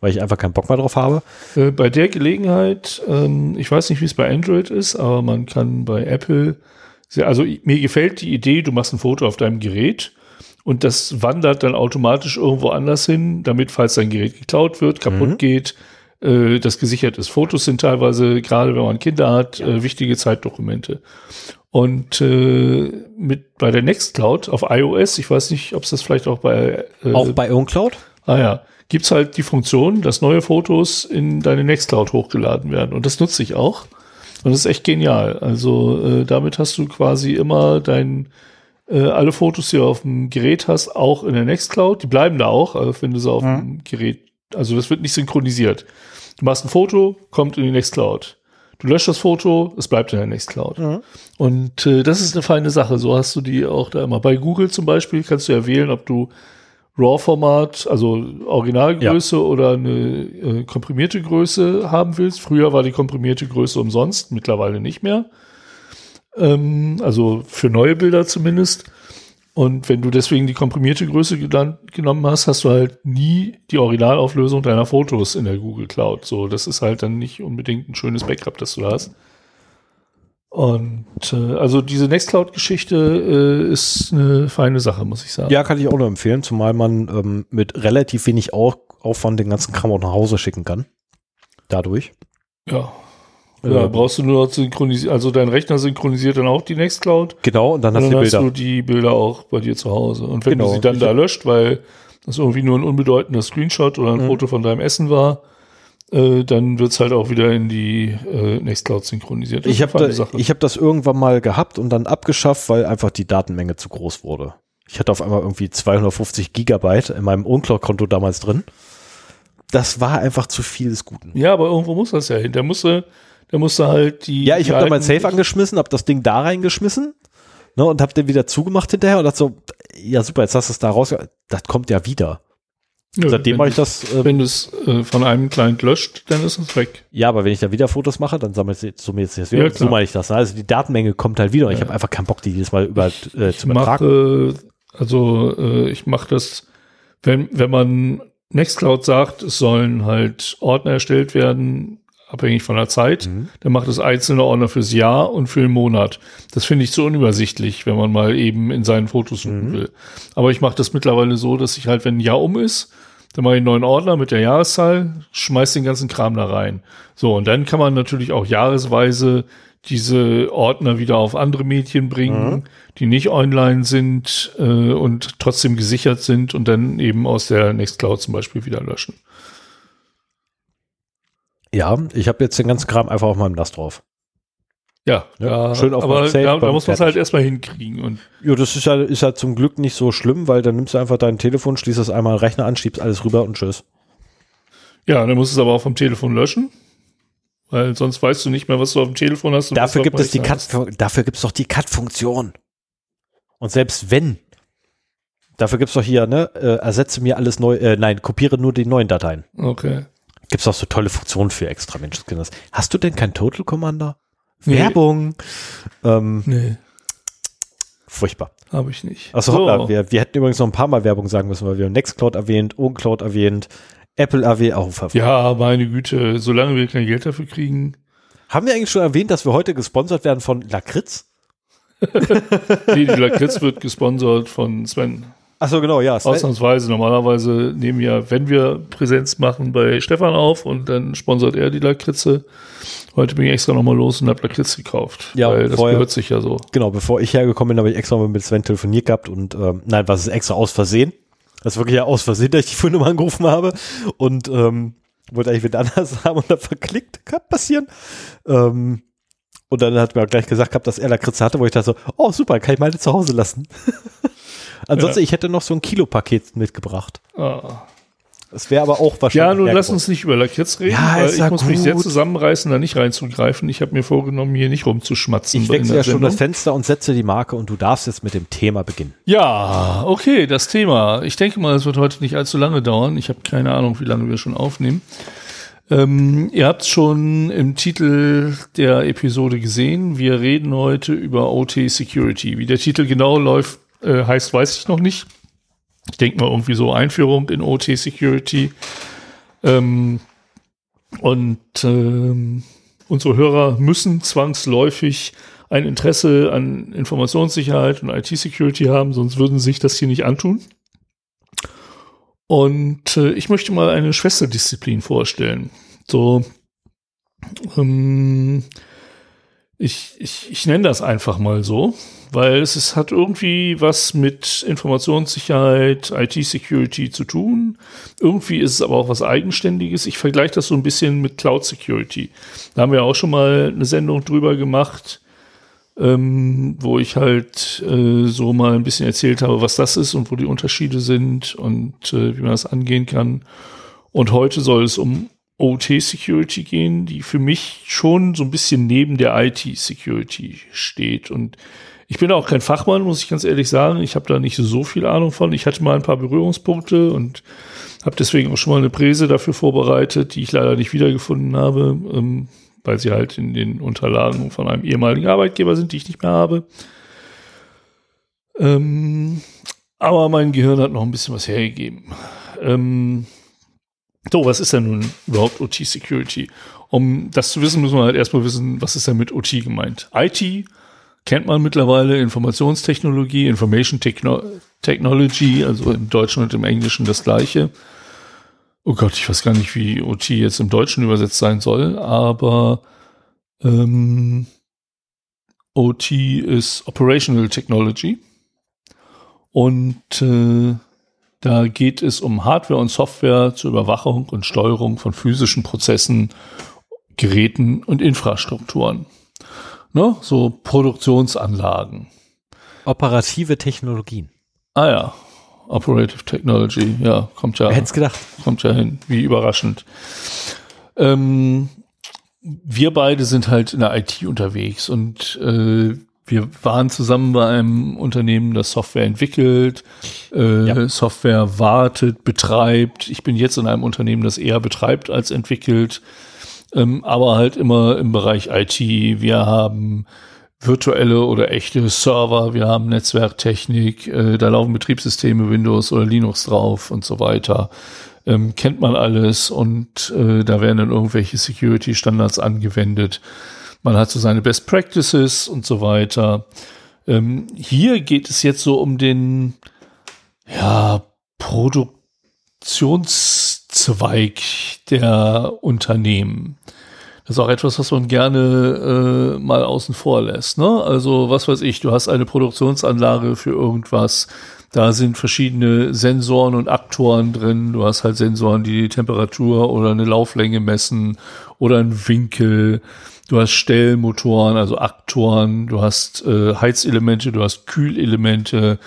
weil ich einfach keinen Bock mehr drauf habe. Äh, bei der Gelegenheit, ähm, ich weiß nicht, wie es bei Android ist, aber man kann bei Apple, sehr, also mir gefällt die Idee, du machst ein Foto auf deinem Gerät und das wandert dann automatisch irgendwo anders hin, damit, falls dein Gerät geklaut wird, kaputt mhm. geht, äh, das gesichert ist. Fotos sind teilweise, gerade wenn man Kinder hat, ja. äh, wichtige Zeitdokumente. Und äh, mit bei der Nextcloud auf iOS, ich weiß nicht, ob es das vielleicht auch bei äh, auch bei OwnCloud? Ah ja, gibt's halt die Funktion, dass neue Fotos in deine Nextcloud hochgeladen werden. Und das nutze ich auch. Und das ist echt genial. Also äh, damit hast du quasi immer dein äh, alle Fotos, die du auf dem Gerät hast, auch in der Nextcloud. Die bleiben da auch, also wenn du sie auf mhm. dem Gerät, also das wird nicht synchronisiert. Du machst ein Foto, kommt in die Nextcloud. Du löscht das Foto, es bleibt in der Nextcloud. Mhm. Und äh, das ist eine feine Sache. So hast du die auch da immer. Bei Google zum Beispiel kannst du ja wählen, ob du RAW-Format, also Originalgröße oder eine äh, komprimierte Größe haben willst. Früher war die komprimierte Größe umsonst, mittlerweile nicht mehr. Ähm, also für neue Bilder zumindest. Und wenn du deswegen die komprimierte Größe genommen hast, hast du halt nie die Originalauflösung deiner Fotos in der Google Cloud. So, das ist halt dann nicht unbedingt ein schönes Backup, das du da hast. Und äh, also diese Nextcloud-Geschichte äh, ist eine feine Sache, muss ich sagen. Ja, kann ich auch nur empfehlen, zumal man ähm, mit relativ wenig Au Aufwand den ganzen Kram auch nach Hause schicken kann. Dadurch. Ja. Ja, Äh, brauchst du nur noch synchronisieren, also dein Rechner synchronisiert dann auch die Nextcloud. Genau, und dann Und hast dann du die hast du Bilder. die Bilder auch bei dir zu Hause. Und wenn Genau. du sie dann Ich da löscht, weil das irgendwie nur ein unbedeutender Screenshot oder ein Mhm. Foto von deinem Essen war, äh, dann wird's halt auch wieder in die äh, Nextcloud synchronisiert. Das Ich habe da, ich hab das irgendwann mal gehabt und dann abgeschafft, weil einfach die Datenmenge zu groß wurde. Ich hatte auf einmal irgendwie 250 Gigabyte in meinem Uncloud-Konto damals drin. Das war einfach zu viel des Guten. ja, aber irgendwo muss das ja hin. Der musste, der musste halt die. Ja, ich habe da mein Safe angeschmissen, habe das Ding da reingeschmissen ne, und habe den wieder zugemacht hinterher und dachte so, ja super, jetzt hast du es da raus. Das kommt ja wieder. Nö, Seitdem wenn mache ich das. Äh, Wenn du es äh, von einem Client löscht, dann ist es weg. ja, aber wenn ich da wieder Fotos mache, dann sammelt summiert sich das wieder. Ja, so meine ich das. ne? Also die Datenmenge kommt halt wieder und ich Ja. habe einfach keinen Bock, die jedes Mal über, äh, Ich zu übertragen. mache, also äh, ich mache das, wenn, wenn man Nextcloud sagt, es sollen halt Ordner erstellt werden, abhängig von der Zeit, Mhm. dann macht es einzelne Ordner fürs Jahr und für den Monat. Das finde ich zu unübersichtlich, wenn man mal eben in seinen Fotos suchen Mhm. will. Aber ich mache das mittlerweile so, dass ich halt, wenn ein Jahr um ist, dann mache ich einen neuen Ordner mit der Jahreszahl, schmeiß den ganzen Kram da rein. So, und dann kann man natürlich auch jahresweise diese Ordner wieder auf andere Medien bringen, die nicht online sind äh, und trotzdem gesichert sind und dann eben aus der Nextcloud zum Beispiel wieder löschen. Ja, ich habe jetzt den ganzen Kram einfach auf meinem NAS drauf. Ja, Ja, schön auf aber meinem Safe, da, da muss man es halt erstmal hinkriegen. Und Ja, das ist ja, ist ja zum Glück nicht so schlimm, weil dann nimmst du einfach dein Telefon, schließt das einmal Rechner an, schiebst alles rüber und tschüss. ja, dann musst du es aber auch vom Telefon löschen, weil sonst weißt du nicht mehr, was du auf dem Telefon hast. Dafür gibt es die Cut, dafür gibt's doch die Cut-Funktion. Und selbst wenn, dafür gibt's doch hier, ne, äh, ersetze mir alles neu, äh, nein, kopiere nur die neuen Dateien. Okay. Gibt's auch so tolle Funktionen für extra Menschenskinders. Hast du denn kein Total Commander? Nee. Werbung. Ähm, Nee, furchtbar. habe ich nicht. Achso, So. wir, wir hätten übrigens noch ein paar Mal Werbung sagen müssen, weil wir haben Nextcloud erwähnt, OwnCloud erwähnt, Apple erwähnt, auch oh, Ja, meine Güte, solange wir kein Geld dafür kriegen. Haben wir eigentlich schon erwähnt, dass wir heute gesponsert werden von Lakritz? Nee, die Lakritz wird gesponsert von Sven. Achso, genau, ja. Ausnahmsweise. Normalerweise nehmen wir, wenn wir Präsenz machen, bei Stefan auf und dann sponsert er die Lakritze. Heute bin ich extra nochmal los und habe Lakritz gekauft. Ja, weil das vorher- gehört sich ja so. genau, bevor ich hergekommen bin, habe ich extra mal mit Sven telefoniert gehabt und ähm, nein, was ist extra aus Versehen? Das ist wirklich ja aus Versehen, dass ich die Firma angerufen habe und ähm, wollte eigentlich wieder anders haben und dann verklickt, kann passieren. Ähm, und dann hat mir auch gleich gesagt gehabt, dass er Lakritz hatte, wo ich dachte so, oh super, kann ich meine zu Hause lassen. Ansonsten, ich hätte noch so ein Kilopaket mitgebracht. Ah. Das wäre aber auch wahrscheinlich. Ja, nun lass uns nicht über Lakritz reden, Ja, ich ja muss mich sehr gut. zusammenreißen, da nicht reinzugreifen. Ich habe mir vorgenommen, hier nicht rumzuschmatzen. Ich wechsle ja schon Sendung. das Fenster und setze die Marke und du darfst jetzt mit dem Thema beginnen. Ja, okay, das Thema. Ich denke mal, es wird heute nicht allzu lange dauern. Ich habe keine Ahnung, wie lange wir schon aufnehmen. Ähm, ihr habt schon im Titel der Episode gesehen. Wir reden heute über OT Security. Wie der Titel genau läuft, äh, heißt, weiß ich noch nicht. Ich denke mal irgendwie so Einführung in OT Security. Ähm, und ähm, unsere Hörer müssen zwangsläufig ein Interesse an Informationssicherheit und IT-Security haben, sonst würden sie sich das hier nicht antun. Und äh, ich möchte mal eine Schwesterdisziplin vorstellen. So, ähm, ich, ich, ich nenne das einfach mal so, weil es ist, hat irgendwie was mit Informationssicherheit, IT-Security zu tun. Irgendwie ist es aber auch was Eigenständiges. Ich vergleiche das so ein bisschen mit Cloud Security. Da haben wir auch schon mal eine Sendung drüber gemacht, ähm, wo ich halt äh, so mal ein bisschen erzählt habe, was das ist und wo die Unterschiede sind und äh, wie man das angehen kann. Und heute soll es um OT-Security gehen, die für mich schon so ein bisschen neben der IT-Security steht. Und ich bin auch kein Fachmann, muss ich ganz ehrlich sagen. Ich habe da nicht so viel Ahnung von. Ich hatte mal ein paar Berührungspunkte und habe deswegen auch schon mal eine Präse dafür vorbereitet, die ich leider nicht wiedergefunden habe, ähm, weil sie halt in den Unterlagen von einem ehemaligen Arbeitgeber sind, die ich nicht mehr habe. Ähm, aber mein Gehirn hat noch ein bisschen was hergegeben. Ähm, so, was ist denn nun überhaupt OT-Security? Um das zu wissen, muss man halt erstmal wissen, was ist denn mit OT gemeint? IT kennt man mittlerweile, Informationstechnologie, Information Techno Technology, also im Deutschen und im Englischen das gleiche. Oh Gott, ich weiß gar nicht, wie OT jetzt im Deutschen übersetzt sein soll, aber ähm, OT ist Operational Technology. Und äh, da geht es um Hardware und Software zur Überwachung und Steuerung von physischen Prozessen, Geräten und Infrastrukturen. Ne? So Produktionsanlagen. Operative Technologien. Ah ja, Operative Technology, ja, kommt ja. Wer hätte gedacht? Kommt ja hin, wie überraschend. Ähm, wir beide sind halt in der IT unterwegs und äh, wir waren zusammen bei einem Unternehmen, das Software entwickelt, äh, ja. Software wartet, betreibt. Ich bin jetzt in einem Unternehmen, das eher betreibt als entwickelt, ähm, aber halt immer im Bereich IT. Wir haben virtuelle oder echte Server, wir haben Netzwerktechnik, äh, da laufen Betriebssysteme, Windows oder Linux drauf und so weiter. Ähm, kennt man alles und äh, da werden dann irgendwelche Security-Standards angewendet. Man hat so seine Best Practices und so weiter. Ähm, hier geht es jetzt so um den ja, Produktionszweig der Unternehmen. Das ist auch etwas, was man gerne äh, mal außen vor lässt. Ne? Also, was weiß ich, du hast eine Produktionsanlage für irgendwas. Da sind verschiedene Sensoren und Aktoren drin. Du hast halt Sensoren, die die Temperatur oder eine Lauflänge messen oder einen Winkel. Du hast Stellmotoren, also Aktoren, du hast äh, Heizelemente, du hast Kühlelemente,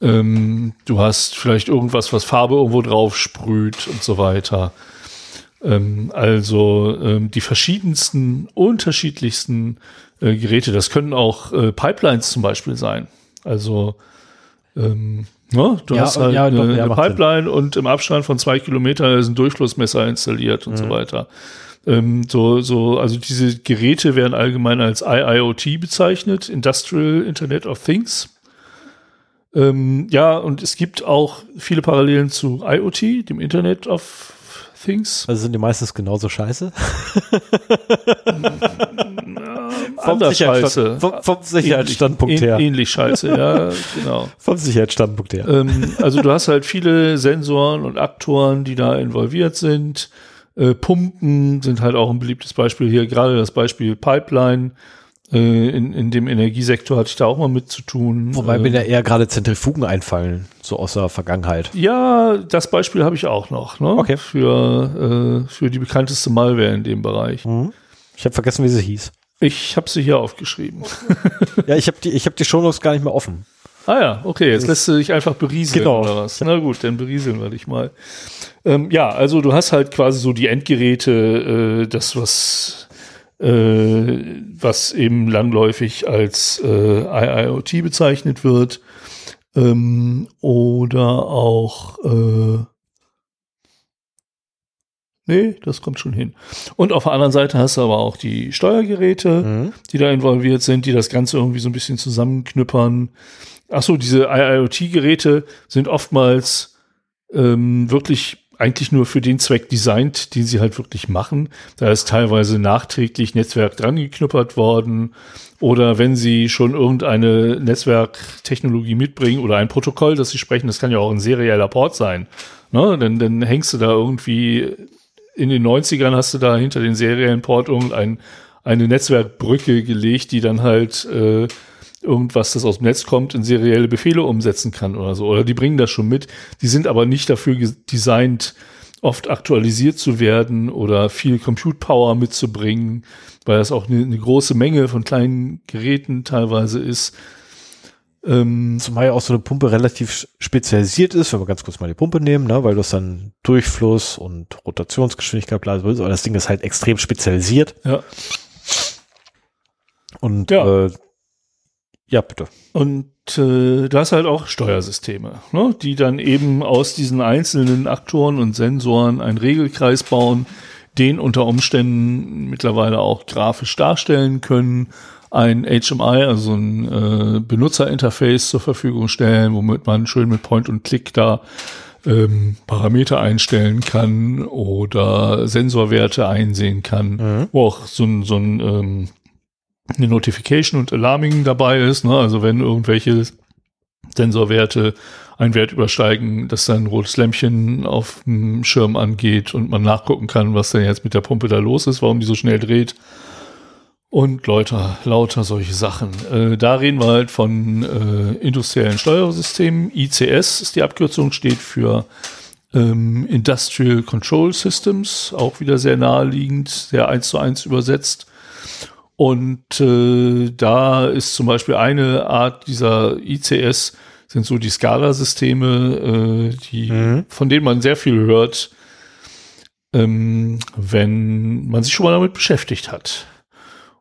ähm, du hast vielleicht irgendwas, was Farbe irgendwo drauf sprüht und so weiter. Ähm, also ähm, die verschiedensten, unterschiedlichsten äh, Geräte. Das können auch äh, Pipelines zum Beispiel sein. Also ähm, Ne? Du ja, hast halt ja, eine, doch, ja, eine Pipeline Sinn. und im Abstand von zwei Kilometern ist ein Durchflussmesser installiert und mhm. so weiter. Ähm, so, so, also diese Geräte werden allgemein als IIoT bezeichnet, Industrial Internet of Things. Ähm, ja, und es gibt auch viele Parallelen zu IoT, dem Internet of Things. Also sind die meistens genauso scheiße? vom, Sicherheitsstand, vom, vom, Sicherheitsstandpunkt ähnlich, her. Ähnlich scheiße, ja, genau. Vom Sicherheitsstandpunkt her. Ähm, also du hast halt viele Sensoren und Aktoren, die da involviert sind. Äh, Pumpen sind halt auch ein beliebtes Beispiel hier, gerade das Beispiel Pipeline. Äh, in, in dem Energiesektor hatte ich da auch mal mit zu tun. Wobei äh, mir da eher gerade Zentrifugen einfallen, so aus der Vergangenheit. Ja, das Beispiel habe ich auch noch, ne? Okay. Für, äh, für die bekannteste Malware in dem Bereich. Mhm. Ich habe vergessen, wie sie hieß. Ich habe sie hier aufgeschrieben. ja, ich habe die, ich hab die Shownotes gar nicht mehr offen. Ah ja, okay, jetzt lässt du dich einfach berieseln genau. oder was? Na gut, dann berieseln wir dich mal. Ähm, ja, also du hast halt quasi so die Endgeräte, äh, das was was eben langläufig als äh, IIoT bezeichnet wird ähm, oder auch äh, Nee, das kommt schon hin. Und auf der anderen Seite hast du aber auch die Steuergeräte, mhm. die da involviert sind, die das Ganze irgendwie so ein bisschen zusammenknüppern. Ach so, diese IoT-Geräte sind oftmals ähm, wirklich eigentlich nur für den Zweck designt, den sie halt wirklich machen. Da ist teilweise nachträglich Netzwerk dran geknüppert worden. Oder wenn sie schon irgendeine Netzwerktechnologie mitbringen oder ein Protokoll, das sie sprechen, das kann ja auch ein serieller Port sein. Ne? Dann, dann hängst du da irgendwie in den 90ern hast du da hinter den seriellen Port irgendein eine Netzwerkbrücke gelegt, die dann halt äh, irgendwas, das aus dem Netz kommt, in serielle Befehle umsetzen kann oder so. Oder die bringen das schon mit. Die sind aber nicht dafür designt, oft aktualisiert zu werden oder viel Compute Power mitzubringen, weil das auch eine, eine große Menge von kleinen Geräten teilweise ist. Ähm, Zumal ja auch so eine Pumpe relativ spezialisiert ist, wenn wir ganz kurz mal die Pumpe nehmen, ne, weil du hast dann Durchfluss und Rotationsgeschwindigkeit, bla, aber das Ding ist halt extrem spezialisiert. Ja. Und ja, äh, ja bitte. Und äh, du hast halt auch Steuersysteme, ne, die dann eben aus diesen einzelnen Aktoren und Sensoren einen Regelkreis bauen, den unter Umständen mittlerweile auch grafisch darstellen können ein HMI, also ein äh, Benutzerinterface zur Verfügung stellen, womit man schön mit Point und Click da ähm, Parameter einstellen kann oder Sensorwerte einsehen kann, mhm. wo auch so ein, so ein ähm, eine Notification und Alarming dabei ist, ne? also wenn irgendwelche Sensorwerte einen Wert übersteigen, dass dann ein rotes Lämpchen auf dem Schirm angeht und man nachgucken kann, was denn jetzt mit der Pumpe da los ist, warum die so schnell dreht und lauter, lauter solche Sachen. Äh, da reden wir halt von äh, industriellen Steuersystemen. ICS ist die Abkürzung, steht für ähm, Industrial Control Systems, auch wieder sehr naheliegend, sehr eins zu eins übersetzt. Und äh, da ist zum Beispiel eine Art dieser ICS, sind so die Scala-Systeme, äh, die, mhm. von denen man sehr viel hört, ähm, wenn man sich schon mal damit beschäftigt hat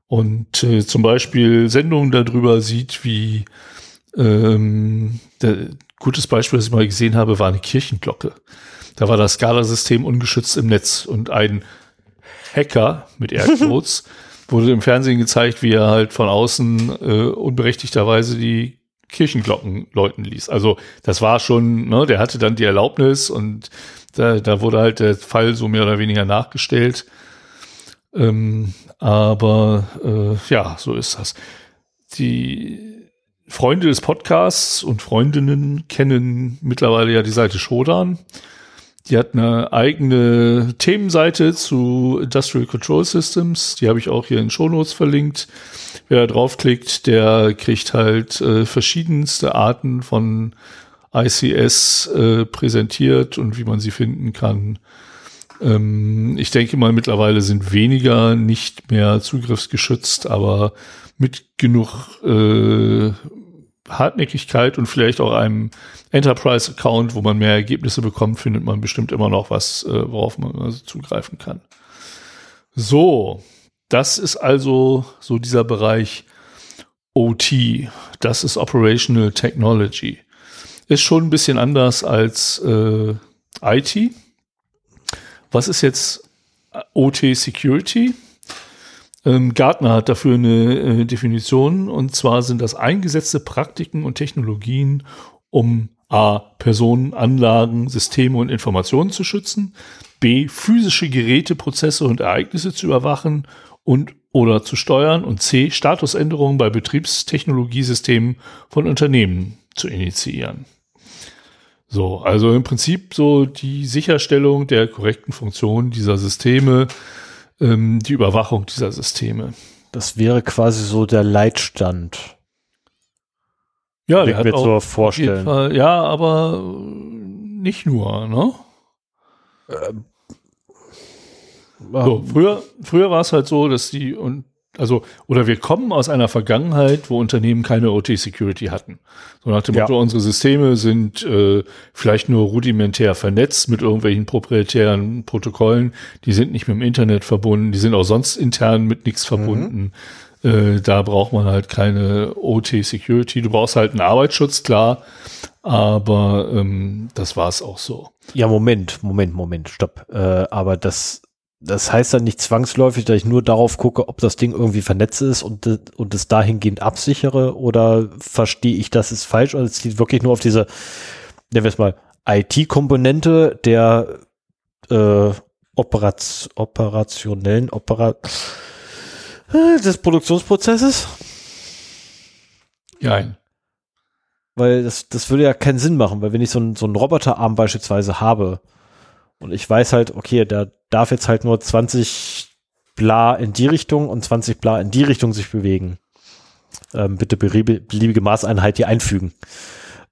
und äh, zum Beispiel Sendungen darüber sieht, wie ähm, der, gutes Beispiel, das ich mal gesehen habe, war eine Kirchenglocke. Da war das Skala-System ungeschützt im Netz und ein Hacker mit Aircodes wurde im Fernsehen gezeigt, wie er halt von außen äh, unberechtigterweise die Kirchenglocken läuten ließ. Also das war schon, ne, der hatte dann die Erlaubnis und da, da wurde halt der Fall so mehr oder weniger nachgestellt. Ähm, aber äh, ja, so ist das. Die Freunde des Podcasts und Freundinnen kennen mittlerweile ja die Seite Shodan. Die hat eine eigene Themenseite zu Industrial Control Systems. Die habe ich auch hier in Shownotes verlinkt. Wer da draufklickt, der kriegt halt äh, verschiedenste Arten von ICS äh, präsentiert und wie man sie finden kann. Ähm, ich denke mal, mittlerweile sind weniger nicht mehr zugriffsgeschützt, aber mit genug äh, Hartnäckigkeit und vielleicht auch einem Enterprise-Account, wo man mehr Ergebnisse bekommt, findet man bestimmt immer noch was, äh, worauf man also zugreifen kann. So, das ist also so dieser Bereich OT. Das ist Operational Technology. Ist schon ein bisschen anders als äh, IT. Was ist jetzt äh, OT Security? Ähm, Gartner hat dafür eine äh, Definition und zwar sind das eingesetzte Praktiken und Technologien, um A. Personen, Anlagen, Systeme und Informationen zu schützen, B. physische Geräte, Prozesse und Ereignisse zu überwachen und oder zu steuern und C. Statusänderungen bei Betriebstechnologiesystemen von Unternehmen zu initiieren. So, also im Prinzip so die Sicherstellung der korrekten Funktion dieser Systeme, ähm, die Überwachung dieser Systeme. Das wäre quasi so der Leitstand. Ja, der hat auch so vorstellen. Fall, ja, aber nicht nur, ne? Ähm, so, früher, früher war es halt so, dass die und also, oder wir kommen aus einer Vergangenheit, wo Unternehmen keine OT-Security hatten. So nach dem ja. Motto, unsere Systeme sind äh, vielleicht nur rudimentär vernetzt mit irgendwelchen proprietären Protokollen. Die sind nicht mit dem Internet verbunden. Die sind auch sonst intern mit nichts verbunden. Mhm. Äh, da braucht man halt keine OT-Security. Du brauchst halt einen Arbeitsschutz, klar. Aber ähm, das war es auch so. Ja, Moment, Moment, Moment, stopp. Äh, aber das das heißt dann nicht zwangsläufig, dass ich nur darauf gucke, ob das Ding irgendwie vernetzt ist und, und es dahingehend absichere oder verstehe ich, das ist falsch oder es zieht wirklich nur auf diese, nennen wir es mal, IT-Komponente der äh, Operat operationellen Opera äh, des Produktionsprozesses? Nein. Weil das, das würde ja keinen Sinn machen, weil wenn ich so, ein, so einen Roboterarm beispielsweise habe, und ich weiß halt, okay, der darf jetzt halt nur 20 bla in die Richtung und 20 bla in die Richtung sich bewegen. Ähm, bitte beliebige Maßeinheit hier einfügen.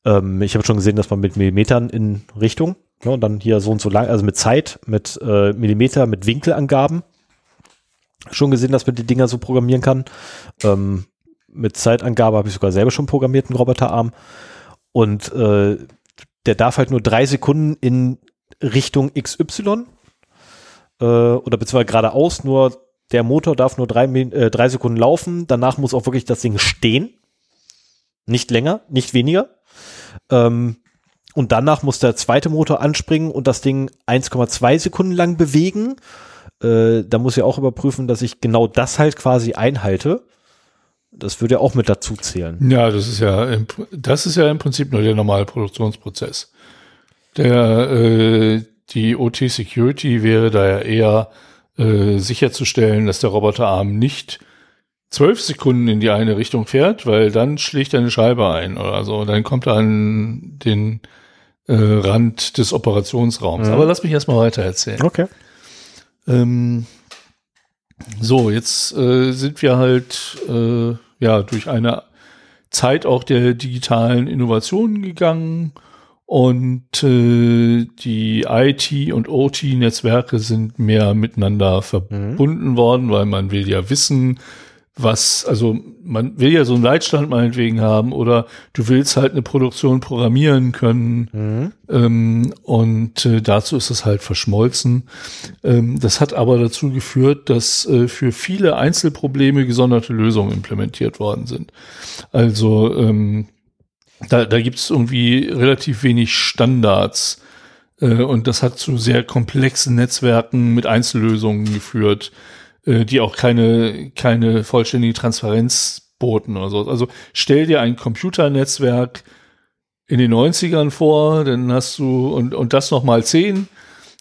Ähm, ich habe schon gesehen, dass man mit Millimetern in Richtung ja, und dann hier so und so lang, also mit Zeit, mit äh, Millimeter, mit Winkelangaben schon gesehen, dass man die Dinger so programmieren kann. Ähm, mit Zeitangabe habe ich sogar selber schon programmiert, einen Roboterarm. Und äh, der darf halt nur drei Sekunden in Richtung XY äh, oder beziehungsweise geradeaus, nur der Motor darf nur drei, äh, drei Sekunden laufen. Danach muss auch wirklich das Ding stehen. Nicht länger, nicht weniger. Ähm, und danach muss der zweite Motor anspringen und das Ding 1,2 Sekunden lang bewegen. Äh, da muss ich auch überprüfen, dass ich genau das halt quasi einhalte. Das würde ja auch mit dazu zählen. Ja, das ist ja, das ist ja im Prinzip nur der normale Produktionsprozess. Der, äh, die OT Security wäre da ja eher äh, sicherzustellen, dass der Roboterarm nicht zwölf Sekunden in die eine Richtung fährt, weil dann schlägt er eine Scheibe ein oder so. Dann kommt er an den äh, Rand des Operationsraums. Mhm. Aber lass mich erstmal weiter erzählen. Okay. Ähm, so, jetzt äh, sind wir halt äh, ja durch eine Zeit auch der digitalen Innovationen gegangen und äh, die IT und OT-Netzwerke sind mehr miteinander verbunden mhm. worden, weil man will ja wissen, was, also man will ja so einen Leitstand meinetwegen haben oder du willst halt eine Produktion programmieren können mhm. ähm, und äh, dazu ist es halt verschmolzen. Ähm, das hat aber dazu geführt, dass äh, für viele Einzelprobleme gesonderte Lösungen implementiert worden sind. Also ähm, da, da gibt es irgendwie relativ wenig Standards äh, und das hat zu sehr komplexen Netzwerken mit Einzellösungen geführt äh, die auch keine, keine vollständige Transparenz boten oder so. Also stell dir ein Computernetzwerk in den 90ern vor, dann hast du, und, und das noch mal 10,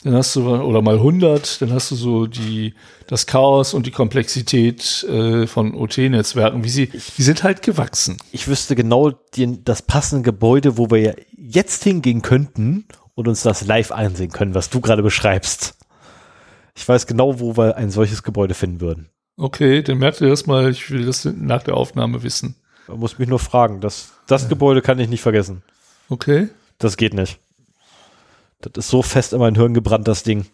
dann hast du, oder mal 100, dann hast du so die, das Chaos und die Komplexität äh, von OT-Netzwerken, wie sie, die sind halt gewachsen. Ich wüsste genau die, das passende Gebäude, wo wir ja jetzt hingehen könnten und uns das live ansehen können, was du gerade beschreibst. Ich weiß genau, wo wir ein solches Gebäude finden würden. Okay, dann merkt ihr das mal. Ich will das nach der Aufnahme wissen. Man muss mich nur fragen. Das, das ja. Gebäude kann ich nicht vergessen. Okay. Das geht nicht. Das ist so fest in mein Hirn gebrannt, das Ding.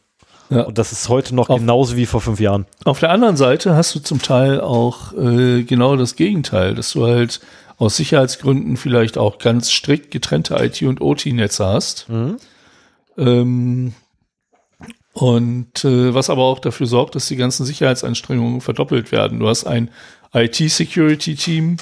Ja. Und das ist heute noch auf, genauso wie vor fünf Jahren. Auf der anderen Seite hast du zum Teil auch äh, genau das Gegenteil, dass du halt aus Sicherheitsgründen vielleicht auch ganz strikt getrennte IT- und OT-Netze hast. Mhm. Ähm, und äh, was aber auch dafür sorgt, dass die ganzen Sicherheitsanstrengungen verdoppelt werden. Du hast ein IT-Security-Team,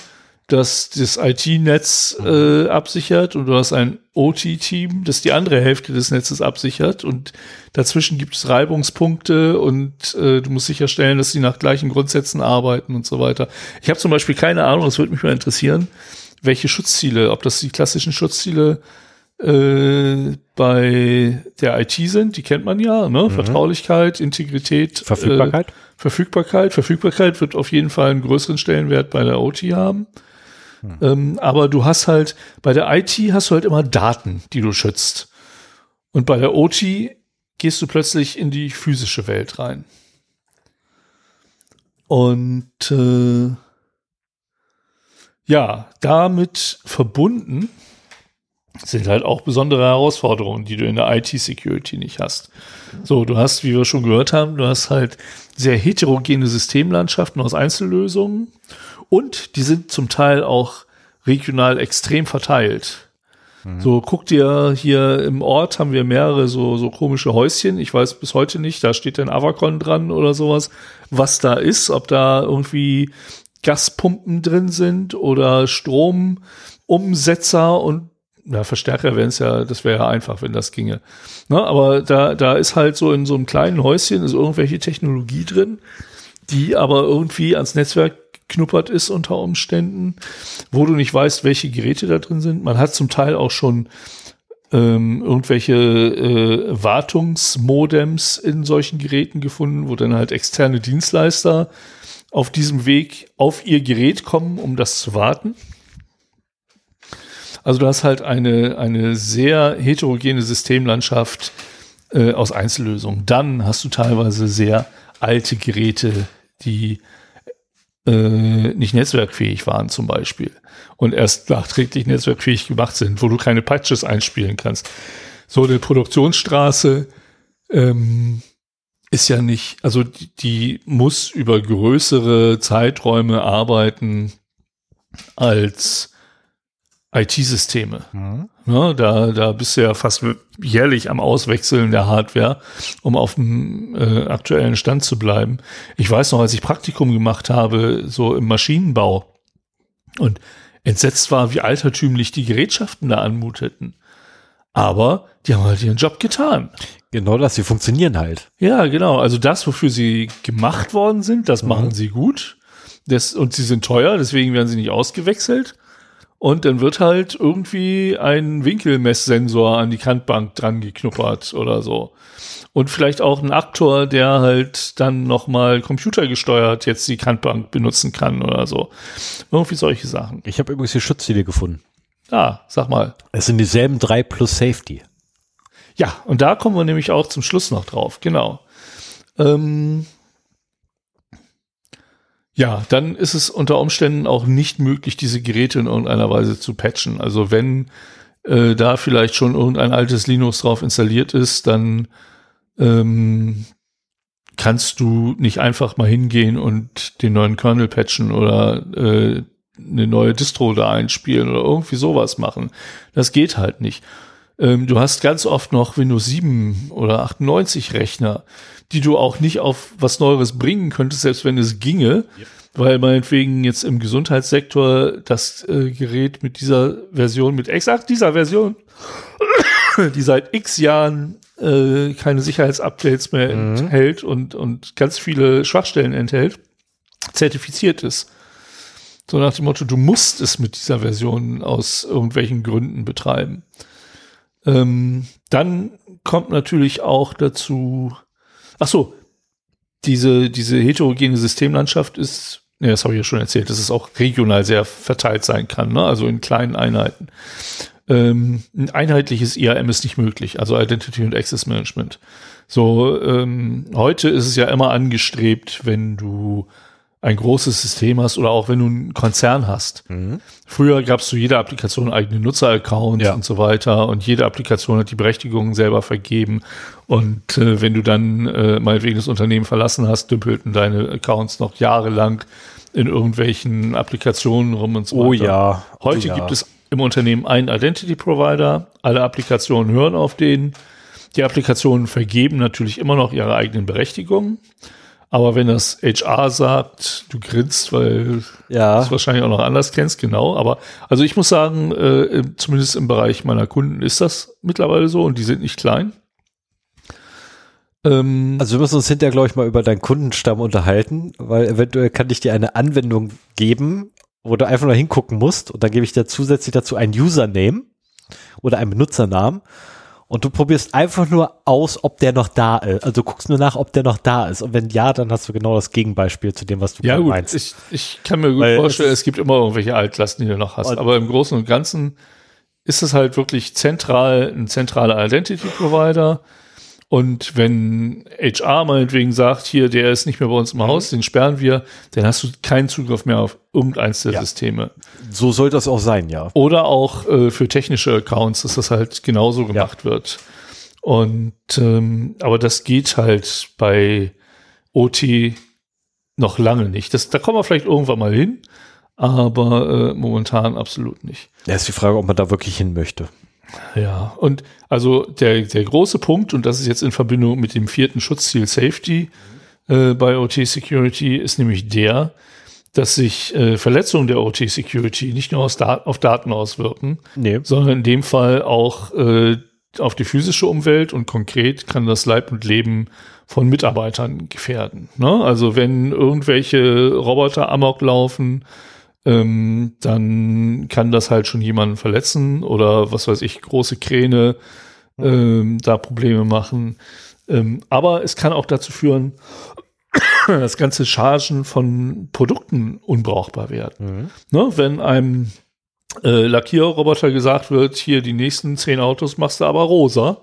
das das IT-Netz äh, absichert und du hast ein OT-Team, das die andere Hälfte des Netzes absichert und dazwischen gibt es Reibungspunkte und äh, du musst sicherstellen, dass sie nach gleichen Grundsätzen arbeiten und so weiter. Ich habe zum Beispiel keine Ahnung, das würde mich mal interessieren, welche Schutzziele, ob das die klassischen Schutzziele äh, bei der IT sind, die kennt man ja, ne? Mhm. Vertraulichkeit, Integrität, Verfügbarkeit. Äh, Verfügbarkeit. Verfügbarkeit wird auf jeden Fall einen größeren Stellenwert bei der OT haben. Mhm. Ähm, aber du hast halt, bei der IT hast du halt immer Daten, die du schützt. Und bei der OT gehst du plötzlich in die physische Welt rein. Und äh, ja, damit verbunden sind halt auch besondere Herausforderungen, die du in der IT-Security nicht hast. So, du hast, wie wir schon gehört haben, du hast halt sehr heterogene Systemlandschaften aus Einzellösungen und die sind zum Teil auch regional extrem verteilt. Mhm. So, guck dir hier im Ort haben wir mehrere so, so komische Häuschen. Ich weiß bis heute nicht, da steht ein Avacon dran oder sowas, was da ist, ob da irgendwie Gaspumpen drin sind oder Stromumsetzer und ja, Verstärker wären es ja, das wäre ja einfach, wenn das ginge. Na, aber da, da ist halt so in so einem kleinen Häuschen ist irgendwelche Technologie drin, die aber irgendwie ans Netzwerk knuppert ist unter Umständen, wo du nicht weißt, welche Geräte da drin sind. Man hat zum Teil auch schon ähm, irgendwelche äh, Wartungsmodems in solchen Geräten gefunden, wo dann halt externe Dienstleister auf diesem Weg auf ihr Gerät kommen, um das zu warten. Also du hast halt eine, eine sehr heterogene Systemlandschaft äh, aus Einzellösungen. Dann hast du teilweise sehr alte Geräte, die äh, nicht netzwerkfähig waren zum Beispiel und erst nachträglich netzwerkfähig gemacht sind, wo du keine Patches einspielen kannst. So eine Produktionsstraße ähm, ist ja nicht, also die, die muss über größere Zeiträume arbeiten als IT-Systeme. Mhm. Ja, da, da bist du ja fast jährlich am Auswechseln der Hardware, um auf dem äh, aktuellen Stand zu bleiben. Ich weiß noch, als ich Praktikum gemacht habe, so im Maschinenbau und entsetzt war, wie altertümlich die Gerätschaften da anmuteten. Aber die haben halt ihren Job getan. Genau das, sie funktionieren halt. Ja, genau. Also das, wofür sie gemacht worden sind, das mhm. machen sie gut. Das, und sie sind teuer, deswegen werden sie nicht ausgewechselt. Und dann wird halt irgendwie ein Winkelmesssensor an die Kantbank dran geknuppert oder so. Und vielleicht auch ein Aktor, der halt dann nochmal computergesteuert jetzt die Kantbank benutzen kann oder so. Irgendwie solche Sachen. Ich habe übrigens die Schutzziele gefunden. Ah, sag mal. Es sind dieselben drei plus Safety. Ja, und da kommen wir nämlich auch zum Schluss noch drauf. Genau. Ähm, ja, dann ist es unter Umständen auch nicht möglich, diese Geräte in irgendeiner Weise zu patchen. Also wenn äh, da vielleicht schon irgendein altes Linux drauf installiert ist, dann ähm, kannst du nicht einfach mal hingehen und den neuen Kernel patchen oder äh, eine neue Distro da einspielen oder irgendwie sowas machen. Das geht halt nicht. Ähm, du hast ganz oft noch Windows 7 oder 98 Rechner, die du auch nicht auf was Neues bringen könntest, selbst wenn es ginge, ja. weil meinetwegen jetzt im Gesundheitssektor das äh, Gerät mit dieser Version, mit exakt dieser Version, die seit x Jahren äh, keine Sicherheitsupdates mehr mhm. enthält und, und ganz viele Schwachstellen enthält, zertifiziert ist. So nach dem Motto, du musst es mit dieser Version aus irgendwelchen Gründen betreiben. Ähm, dann kommt natürlich auch dazu, ach so, diese, diese heterogene Systemlandschaft ist, ja, das habe ich ja schon erzählt, dass es auch regional sehr verteilt sein kann, ne? also in kleinen Einheiten. Ähm, ein einheitliches IAM ist nicht möglich, also Identity und Access Management. So, ähm, heute ist es ja immer angestrebt, wenn du ein großes System hast oder auch wenn du einen Konzern hast. Mhm. Früher gab es zu jeder Applikation eigene Nutzeraccounts ja. und so weiter und jede Applikation hat die Berechtigungen selber vergeben und äh, wenn du dann äh, meinetwegen das Unternehmen verlassen hast, dümpelten deine Accounts noch jahrelang in irgendwelchen Applikationen rum und so oh weiter. Ja. Oh Heute ja. gibt es im Unternehmen einen Identity Provider, alle Applikationen hören auf den. Die Applikationen vergeben natürlich immer noch ihre eigenen Berechtigungen. Aber wenn das HR sagt, du grinst, weil ja. du es wahrscheinlich auch noch anders kennst, genau. Aber also ich muss sagen, äh, zumindest im Bereich meiner Kunden ist das mittlerweile so und die sind nicht klein. Ähm, also wir müssen uns hinterher, glaube ich, mal über deinen Kundenstamm unterhalten, weil eventuell kann ich dir eine Anwendung geben, wo du einfach nur hingucken musst und dann gebe ich dir zusätzlich dazu ein Username oder einen Benutzernamen und du probierst einfach nur aus, ob der noch da ist. Also du guckst nur nach, ob der noch da ist. Und wenn ja, dann hast du genau das Gegenbeispiel zu dem, was du ja, gut, meinst. Ich, ich kann mir gut Weil vorstellen, es, es, gibt immer irgendwelche Altlasten, die du noch hast. Aber im Großen und Ganzen ist es halt wirklich zentral, ein zentraler Identity Provider und wenn HR meinetwegen sagt, hier, der ist nicht mehr bei uns im Haus, mhm. den sperren wir, dann hast du keinen Zugriff mehr auf irgendeins der ja. Systeme. So soll das auch sein, ja. Oder auch äh, für technische Accounts, dass das halt genauso gemacht ja. wird. Und ähm, aber das geht halt bei OT noch lange nicht. Das, da kommen wir vielleicht irgendwann mal hin, aber äh, momentan absolut nicht. Ja, ist die Frage, ob man da wirklich hin möchte. Ja, und also der, der große Punkt, und das ist jetzt in Verbindung mit dem vierten Schutzziel Safety äh, bei OT Security, ist nämlich der, dass sich äh, Verletzungen der OT Security nicht nur Da auf Daten auswirken, nee. sondern in dem Fall auch äh, auf die physische Umwelt und konkret kann das Leib und Leben von Mitarbeitern gefährden. Ne? Also wenn irgendwelche Roboter amok laufen, ähm, dann kann das halt schon jemanden verletzen oder was weiß ich, große Kräne ähm, da Probleme machen. Ähm, aber es kann auch dazu führen, dass ganze Chargen von Produkten unbrauchbar werden. Mhm. Ne, wenn einem äh, Lackierroboter gesagt wird, hier die nächsten zehn Autos machst du aber rosa,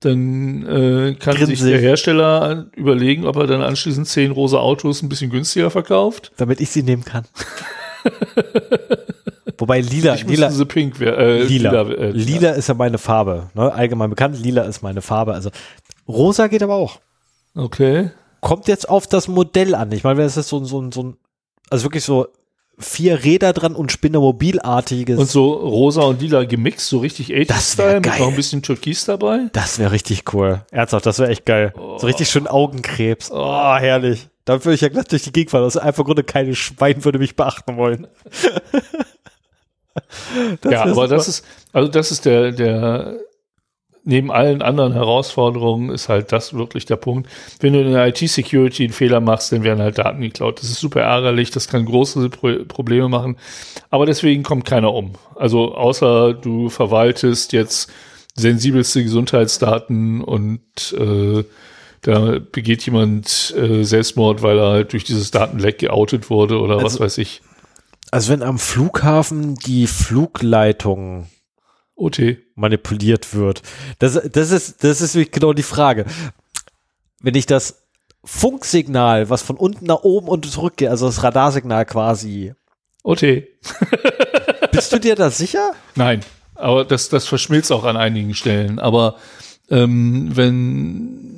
dann äh, kann Grinse. sich der Hersteller überlegen, ob er dann anschließend zehn rosa Autos ein bisschen günstiger verkauft. Damit ich sie nehmen kann. Wobei lila, lila, pink wär, äh, lila, lila, äh, lila ist ja meine Farbe, ne? allgemein bekannt. Lila ist meine Farbe. Also rosa geht aber auch. Okay. Kommt jetzt auf das Modell an. Ich meine, wenn es ist so, so, so ein, also wirklich so vier Räder dran und Spinnermobilartiges. Und so rosa und lila gemixt, so richtig 80 Das wär Style, mit geil. noch ein bisschen Türkis dabei. Das wäre richtig cool. Ernsthaft, das wäre echt geil. So richtig schön Augenkrebs. Oh, herrlich. Dann würde ich ja glatt durch die Gegend fahren. Aus einfach Grunde keine Schwein würde mich beachten wollen. Ja, aber super. das ist, also das ist der, der, neben allen anderen Herausforderungen ist halt das wirklich der Punkt. Wenn du in der IT-Security einen Fehler machst, dann werden halt Daten geklaut. Das ist super ärgerlich, das kann große Pro Probleme machen. Aber deswegen kommt keiner um. Also außer du verwaltest jetzt sensibelste Gesundheitsdaten und äh, da begeht jemand äh, Selbstmord, weil er halt durch dieses Datenleck geoutet wurde oder was Also- weiß ich. Also wenn am Flughafen die Flugleitung OT. manipuliert wird, das, das ist, das ist genau die Frage. Wenn ich das Funksignal, was von unten nach oben und zurück geht, also das Radarsignal quasi, OT. bist du dir da sicher? Nein, aber das, das verschmilzt auch an einigen Stellen. Aber ähm, wenn,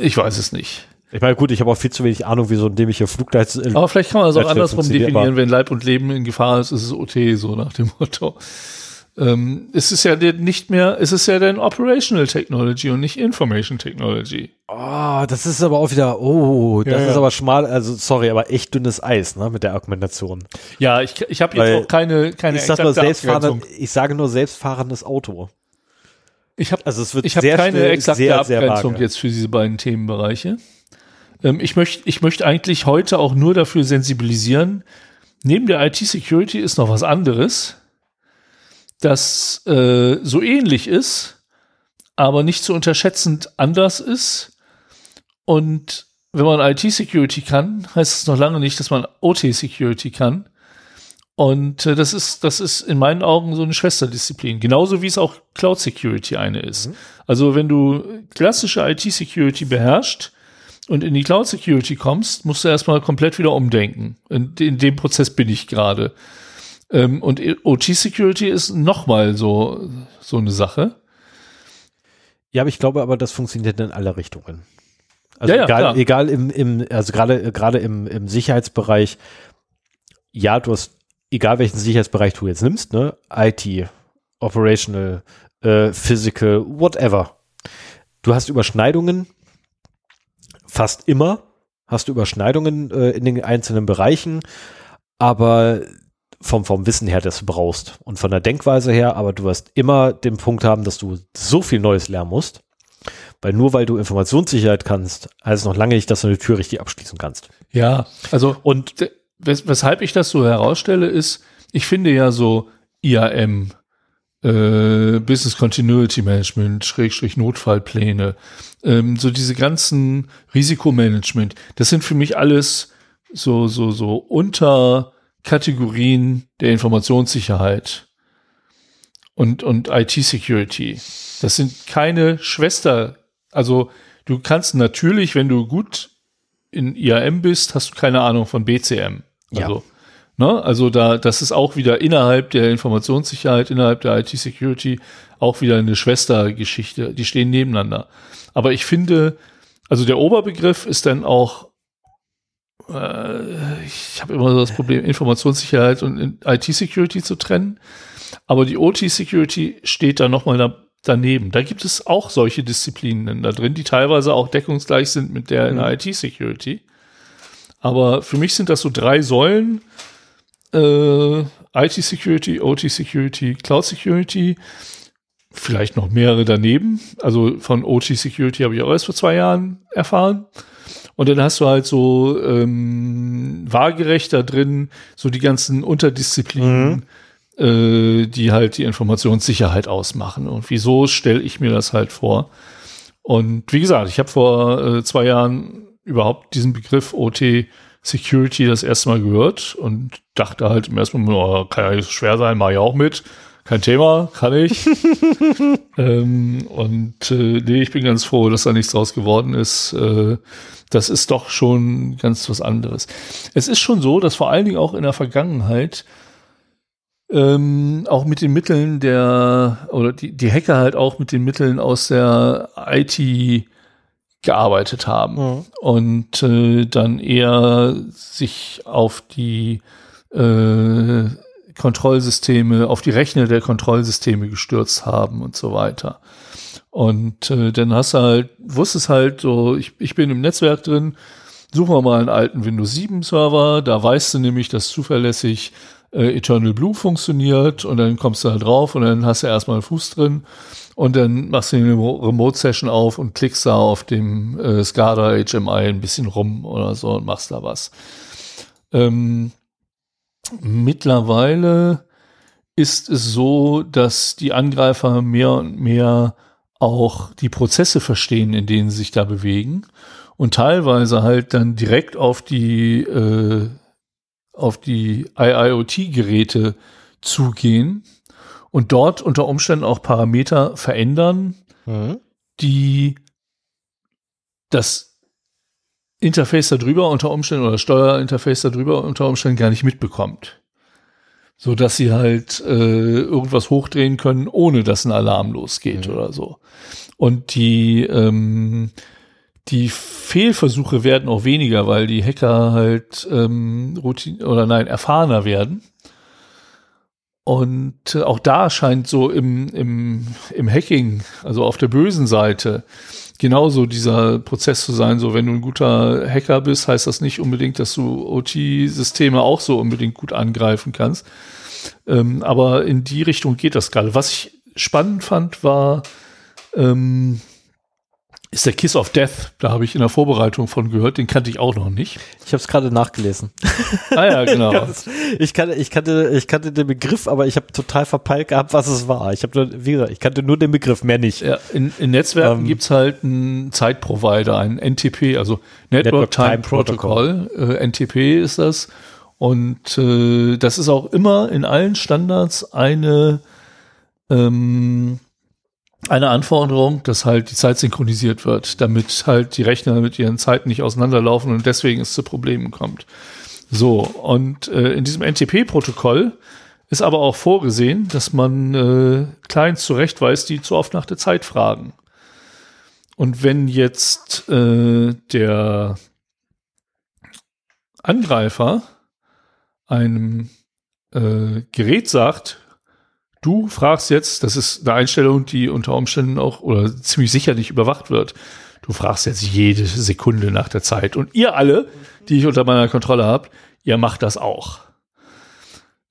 ich weiß es nicht. Ich meine, gut, ich habe auch viel zu wenig Ahnung, wie so ein dämlicher Flugleit. Aber vielleicht kann man das auch andersrum definieren, wenn Leib und Leben in Gefahr ist, ist es OT, so nach dem Motto. Ähm, es ist ja nicht mehr, es ist ja dann Operational Technology und nicht Information Technology. Oh, das ist aber auch wieder, oh, das Ja, ja. ist aber schmal, also sorry, aber echt dünnes Eis, ne, mit der Argumentation. Ja, ich, ich habe jetzt auch keine, keine ich sag nur selbstfahrende, ich sage nur selbstfahrendes Auto. Ich habe Also es wird Ich sehr keine schnell exakte sehr, sehr Abgrenzung vage. jetzt für diese beiden Themenbereiche. Ähm, ich möchte ich möchte eigentlich heute auch nur dafür sensibilisieren, neben der IT-Security ist noch was anderes, das äh, so ähnlich ist, aber nicht zu unterschätzend anders ist. Und wenn man IT-Security kann, heißt es noch lange nicht, dass man OT-Security kann. Und äh, das ist, das ist in meinen Augen so eine Schwesterdisziplin. Genauso wie es auch Cloud Security eine ist. Also wenn du klassische IT-Security beherrschst und in die Cloud Security kommst, musst du erstmal komplett wieder umdenken. In, in dem Prozess bin ich gerade. Ähm, und OT Security ist nochmal so, so eine Sache. Ja, aber ich glaube aber, das funktioniert in alle Richtungen. Also Ja, ja, egal, klar. egal im, im, also gerade, gerade im, im Sicherheitsbereich, ja, du hast, egal welchen Sicherheitsbereich du jetzt nimmst, ne, IT, Operational, äh, Physical, whatever. Du hast Überschneidungen, fast immer hast du Überschneidungen äh, in den einzelnen Bereichen, aber vom, vom Wissen her, das du brauchst und von der Denkweise her, aber du wirst immer den Punkt haben, dass du so viel Neues lernen musst, weil nur weil du Informationssicherheit kannst, heißt es noch lange nicht, dass du eine Tür richtig abschließen kannst. Ja, also Und wes weshalb ich das so herausstelle, ist, ich finde ja so IAM, äh, Business Continuity Management, Schrägstrich Notfallpläne, ähm, so diese ganzen Risikomanagement, das sind für mich alles so, so, so Unterkategorien der Informationssicherheit und, und IT-Security. Das sind keine Schwester, also du kannst natürlich, wenn du gut in IAM bist, hast du keine Ahnung von BCM. Ja. Also, ne? also da, das ist auch wieder innerhalb der Informationssicherheit, innerhalb der IT-Security auch wieder eine Schwestergeschichte. Die stehen nebeneinander. Aber ich finde, also der Oberbegriff ist dann auch, äh, ich habe immer so das Problem, Informationssicherheit und IT-Security zu trennen. Aber die OT-Security steht da nochmal da, daneben. Da gibt es auch solche Disziplinen da drin, die teilweise auch deckungsgleich sind mit der in der IT-Security. Aber für mich sind das so drei Säulen. Äh, IT-Security, OT-Security, Cloud-Security. Vielleicht noch mehrere daneben. Also von OT-Security habe ich auch erst vor zwei Jahren erfahren. Und dann hast du halt so ähm, waagerecht da drin, so die ganzen Unterdisziplinen, äh, die halt die Informationssicherheit ausmachen. Und wieso stelle ich mir das halt vor? Und wie gesagt, ich habe vor äh, zwei Jahren überhaupt diesen Begriff OT Security das erste Mal gehört und dachte halt im ersten Moment, oh, kann ja nicht so schwer sein, mache ich auch mit. Kein Thema, kann ich. ähm, und äh, nee, ich bin ganz froh, dass da nichts draus geworden ist. Äh, das ist doch schon ganz was anderes. Es ist schon so, dass vor allen Dingen auch in der Vergangenheit ähm, auch mit den Mitteln der, oder die, die Hacker halt auch mit den Mitteln aus der IT gearbeitet haben. Und äh, dann eher sich auf die äh, Kontrollsysteme, auf die Rechner der Kontrollsysteme gestürzt haben und so weiter. Und äh, dann hast du halt, wusstest halt so, ich, ich bin im Netzwerk drin, suchen wir mal einen alten Windows 7 Server, da weißt du nämlich, dass zuverlässig äh, Eternal Blue funktioniert und dann kommst du da drauf und dann hast du erstmal einen Fuß drin und dann machst du eine Remote-Session auf und klickst da auf dem äh, SCADA HMI ein bisschen rum oder so und machst da was. Ähm, mittlerweile ist es so, dass die Angreifer mehr und mehr auch die Prozesse verstehen, in denen sie sich da bewegen und teilweise halt dann direkt auf die äh, auf die IIoT-Geräte zugehen und dort unter Umständen auch Parameter verändern, mhm. die das Interface darüber unter Umständen oder Steuerinterface darüber unter Umständen gar nicht mitbekommt. So dass sie halt äh, irgendwas hochdrehen können, ohne dass ein Alarm losgeht mhm. oder so. Und die ähm, die Fehlversuche werden auch weniger, weil die Hacker halt ähm, Routine oder nein, erfahrener werden. Und äh, auch da scheint so im, im, im Hacking, also auf der bösen Seite, genauso dieser Prozess zu sein. So, wenn du ein guter Hacker bist, heißt das nicht unbedingt, dass du OT-Systeme auch so unbedingt gut angreifen kannst. Ähm, aber in die Richtung geht das gerade. Was ich spannend fand, war, ähm, ist der Kiss of Death. Da habe ich in der Vorbereitung von gehört. Den kannte ich auch noch nicht. Ich habe es gerade nachgelesen. Ah ja, genau. ich, kannte, ich, kannte, ich kannte den Begriff, aber ich habe total verpeilt gehabt, was es war. Ich habe wie gesagt, ich kannte nur den Begriff, mehr nicht. Ja, in, in Netzwerken ähm, es halt einen Zeitprovider, einen NTP, also Network, Network Time, Time, Protocol. Protocol. Äh, NTP ist das. Und äh, das ist auch immer in allen Standards eine ähm, eine Anforderung, dass halt die Zeit synchronisiert wird, damit halt die Rechner mit ihren Zeiten nicht auseinanderlaufen und deswegen es zu Problemen kommt. So, und äh, in diesem NTP-Protokoll ist aber auch vorgesehen, dass man äh, Clients zurechtweist, die zu oft nach der Zeit fragen. Und wenn jetzt äh, der Angreifer einem äh, Gerät sagt, Du fragst jetzt, das ist eine Einstellung, die unter Umständen auch oder ziemlich sicher nicht überwacht wird. Du fragst jetzt jede Sekunde nach der Zeit. Und ihr alle, die ich unter meiner Kontrolle habt, ihr macht das auch.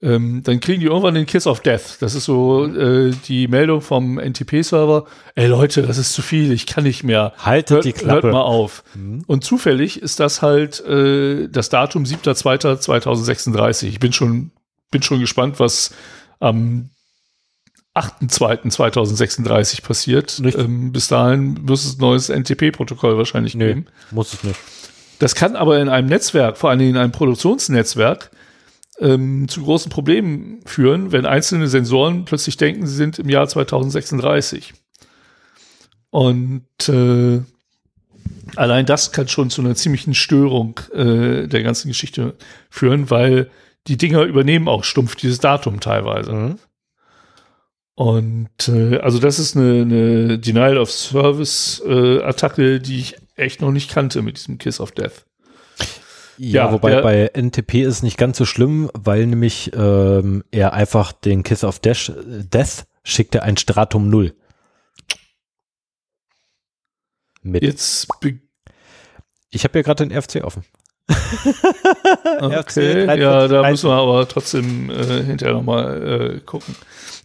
Ähm, dann kriegen die irgendwann den Kiss of Death. Das ist so äh, die Meldung vom NTP-Server. Ey Leute, das ist zu viel, ich kann nicht mehr. Haltet hört, die Klappe. Hört mal auf. Mhm. Und zufällig ist das halt äh, das Datum 7.2.2036. Ich bin schon, bin schon gespannt, was am 8.2.2036 passiert. Ähm, bis dahin wird es ein neues NTP-Protokoll wahrscheinlich nee, geben. Muss es nicht. Das kann aber in einem Netzwerk, vor allen Dingen in einem Produktionsnetzwerk, ähm, zu großen Problemen führen, wenn einzelne Sensoren plötzlich denken, sie sind im Jahr 2036. Und äh, allein das kann schon zu einer ziemlichen Störung äh, der ganzen Geschichte führen, weil die Dinger übernehmen auch stumpf dieses Datum teilweise. Mhm. Und äh, also das ist eine, eine Denial of Service äh, Attacke, die ich echt noch nicht kannte mit diesem Kiss of Death. Ja, ja wobei der, bei NTP ist nicht ganz so schlimm, weil nämlich ähm, er einfach den Kiss of Death, Death schickte ein Stratum 0. Mit. Jetzt ich habe ja gerade den RFC offen. Okay, ja, da müssen wir aber trotzdem äh, hinterher nochmal äh, gucken.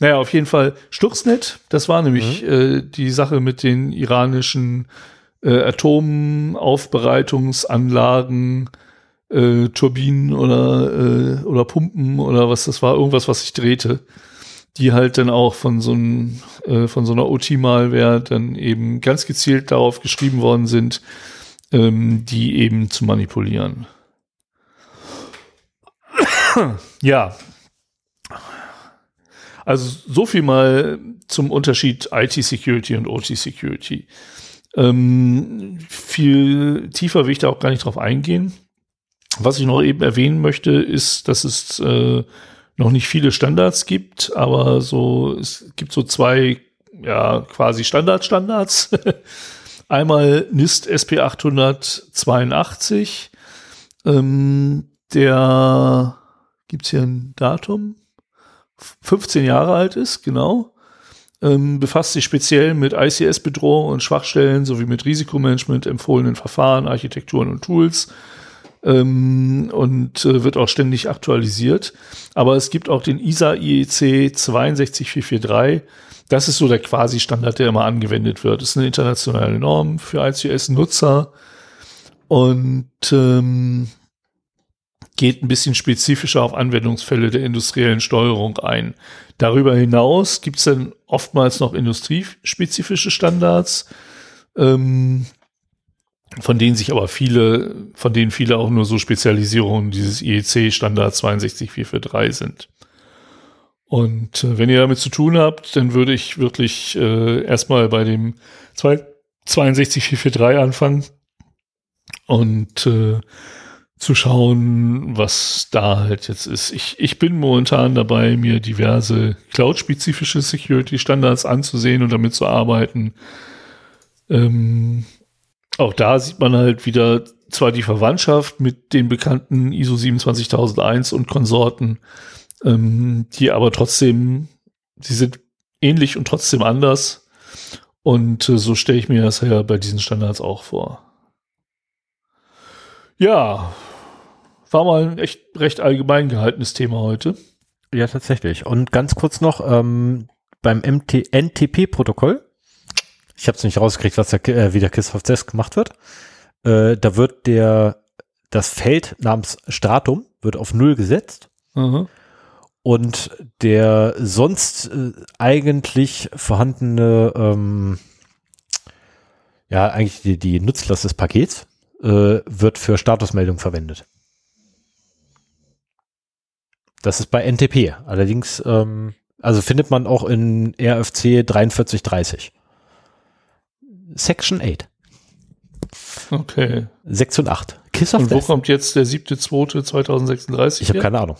Naja, auf jeden Fall Stuxnet, das war nämlich mhm. äh, die Sache mit den iranischen äh, Atomaufbereitungsanlagen, äh, Turbinen oder, äh, oder Pumpen oder was das war, irgendwas, was sich drehte, die halt dann auch von so, ein, äh, von so einer OT-Malware dann eben ganz gezielt darauf geschrieben worden sind, ähm, die eben zu manipulieren. ja, also so viel mal zum Unterschied IT-Security und OT-Security. Ähm, viel tiefer will ich da auch gar nicht drauf eingehen. Was ich noch eben erwähnen möchte, ist, dass es äh, noch nicht viele Standards gibt, aber so es gibt so zwei ja quasi Standard-Standards. Einmal NIST SP 882, ähm, der gibt es hier ein Datum, 15 Jahre alt ist, genau. Ähm, befasst sich speziell mit ICS-Bedrohungen und Schwachstellen sowie mit Risikomanagement, empfohlenen Verfahren, Architekturen und Tools ähm, und äh, wird auch ständig aktualisiert. Aber es gibt auch den ISA IEC 62443. Das ist so der Quasi-Standard, der immer angewendet wird. Das ist eine internationale Norm für ICS-Nutzer und ähm, geht ein bisschen spezifischer auf Anwendungsfälle der industriellen Steuerung ein. Darüber hinaus gibt es dann oftmals noch industriespezifische Standards, ähm, von denen sich aber viele, von denen viele auch nur so Spezialisierungen dieses IEC-Standard 62443 sind. Und äh, wenn ihr damit zu tun habt, dann würde ich wirklich äh, erstmal bei dem 62443 anfangen und äh, zu schauen, was da halt jetzt ist. Ich, ich bin momentan dabei, mir diverse Cloud-spezifische Security-Standards anzusehen und damit zu arbeiten. Ähm, auch da sieht man halt wieder zwar die Verwandtschaft mit den bekannten ISO 27001 und Konsorten, ähm, die aber trotzdem, sie sind ähnlich und trotzdem anders. Und äh, so stelle ich mir das ja bei diesen Standards auch vor. Ja, war mal ein echt recht allgemein gehaltenes Thema heute. Ja, tatsächlich. Und ganz kurz noch ähm, beim NTP-Protokoll. Ich habe es nicht rausgekriegt, was der, äh, wie der Kiss of Desk gemacht wird. Äh, da wird der das Feld namens Stratum wird auf Null gesetzt. Mhm. Und der sonst äh, eigentlich vorhandene, ähm, ja, eigentlich die, die Nutzlast des Pakets äh, wird für Statusmeldung verwendet. Das ist bei NTP. Allerdings, ähm, also findet man auch in RFC 4330. Section 8. Okay. 6 und 8. Kiss of Und wo Death. kommt jetzt der 7.2.2036? Ich habe keine Ahnung.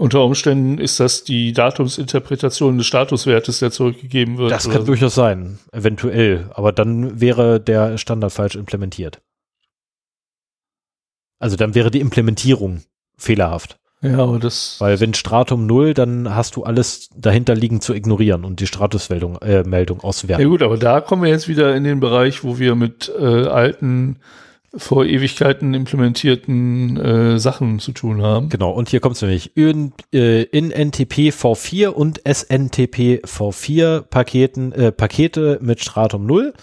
Unter Umständen ist das die Datumsinterpretation des Statuswertes, der zurückgegeben wird. Das kann durchaus sein, eventuell. Aber dann wäre der Standard falsch implementiert. Also dann wäre die Implementierung fehlerhaft. Ja, aber das. Weil wenn Stratum 0, dann hast du alles dahinter liegen zu ignorieren und die Statusmeldung äh, Meldung auszuwerten. Ja gut, aber da kommen wir jetzt wieder in den Bereich, wo wir mit äh, alten vor Ewigkeiten implementierten äh, Sachen zu tun haben. Genau, und hier kommt es nämlich in, äh, in NTP V4 und SNTP V4 Paketen, äh, Pakete mit Stratum 0.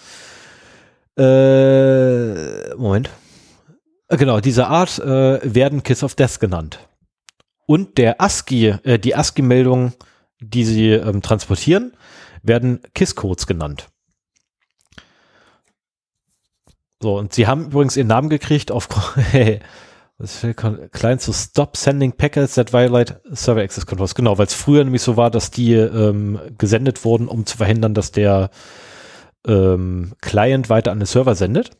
Äh, Moment. Äh, genau, diese Art äh, werden Kiss of Death genannt und der ASCII, äh, die ASCII-Meldungen, die sie ähm, transportieren, werden KISS-Codes genannt. So, und sie haben übrigens ihren Namen gekriegt auf Client zu Stop Sending Packets that violate Server Access Controls. Genau, weil es früher nämlich so war, dass die ähm, gesendet wurden, um zu verhindern, dass der ähm, Client weiter an den Server sendet.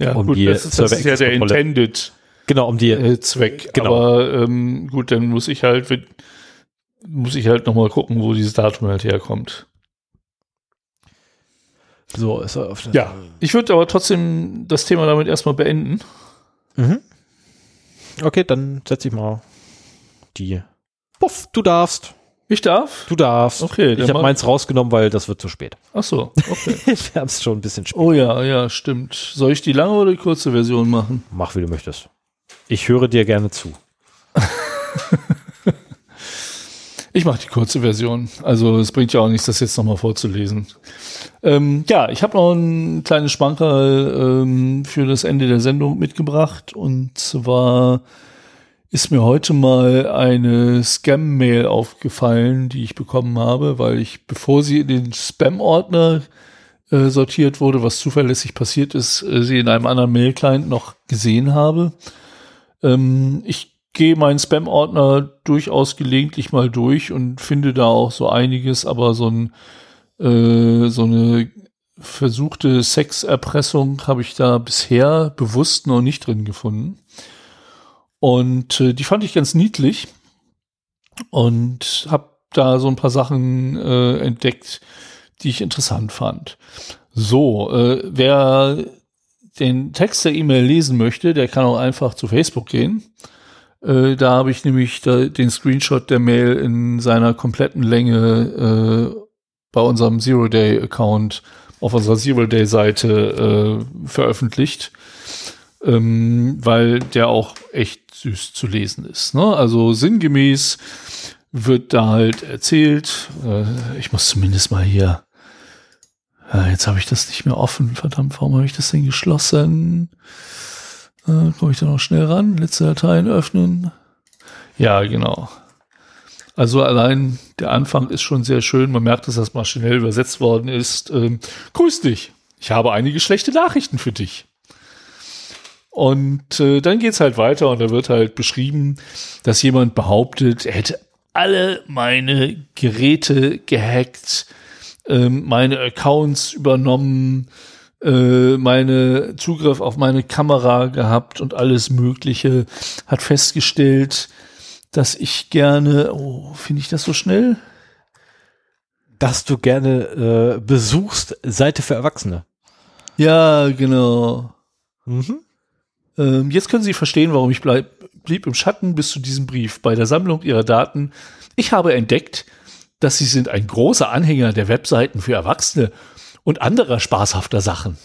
Ja, um gut, die das, ist, das ist ja der Intended Genau, um die äh, Zweck. Genau. Aber ähm, gut, dann muss ich halt muss ich halt noch mal gucken, wo dieses Datum halt herkommt. So ist er auf der Ja, ich würde aber trotzdem das Thema damit erstmal beenden. Mhm. Okay, dann setze ich mal die. Puff, du darfst. Ich darf? Du darfst. Okay. Ich habe meins rausgenommen, weil das wird zu spät. Ach so, okay. Wir haben es schon ein bisschen spät. Oh ja, ja, stimmt. Soll ich die lange oder die kurze Version machen? Mach, wie du möchtest. Ich höre dir gerne zu. ich mache die kurze Version. Also es bringt ja auch nichts, das jetzt nochmal vorzulesen. Ähm, ja, ich habe noch ein kleines Schmankerl ähm, für das Ende der Sendung mitgebracht. Und zwar ist mir heute mal eine Scam-Mail aufgefallen, die ich bekommen habe, weil ich, bevor sie in den Spam-Ordner äh, sortiert wurde, was zuverlässig passiert ist, äh, sie in einem anderen Mail-Client noch gesehen habe. Ähm, ich gehe meinen Spam-Ordner durchaus gelegentlich mal durch und finde da auch so einiges, aber so, ein, äh, so eine versuchte Sexerpressung habe ich da bisher bewusst noch nicht drin gefunden. Und äh, die fand ich ganz niedlich und habe da so ein paar Sachen äh, entdeckt, die ich interessant fand. So, äh, wer den Text der E-Mail lesen möchte, der kann auch einfach zu Facebook gehen. Äh, da habe ich nämlich da, den Screenshot der Mail in seiner kompletten Länge äh, bei unserem Zero-Day-Account auf unserer Zero-Day-Seite äh, veröffentlicht, ähm, weil der auch echt süß zu lesen ist. Ne? Also sinngemäß wird da halt erzählt, äh, ich muss zumindest mal hier, ja, jetzt habe ich das nicht mehr offen, verdammt, warum habe ich das denn geschlossen? Äh, Komme ich da noch schnell ran, letzte Dateien öffnen. Ja, genau. Also allein der Anfang ist schon sehr schön. Man merkt, dass das maschinell übersetzt worden ist. Ähm, Grüß dich. Ich habe einige schlechte Nachrichten für dich. Und äh, dann geht's halt weiter und da wird halt beschrieben, dass jemand behauptet, er hätte alle meine Geräte gehackt, ähm, meine Accounts übernommen, äh, meine Zugriff auf meine Kamera gehabt und alles Mögliche, hat festgestellt, dass ich gerne, oh, finde ich das so schnell? Dass du gerne äh, besuchst Seite für Erwachsene. Ja, genau. Mhm. Ähm, jetzt können Sie verstehen, warum ich bleib, blieb im Schatten bis zu diesem Brief. Bei der Sammlung Ihrer Daten. Ich habe entdeckt, dass Sie sind ein großer Anhänger der Webseiten für Erwachsene und anderer spaßhafter Sachen.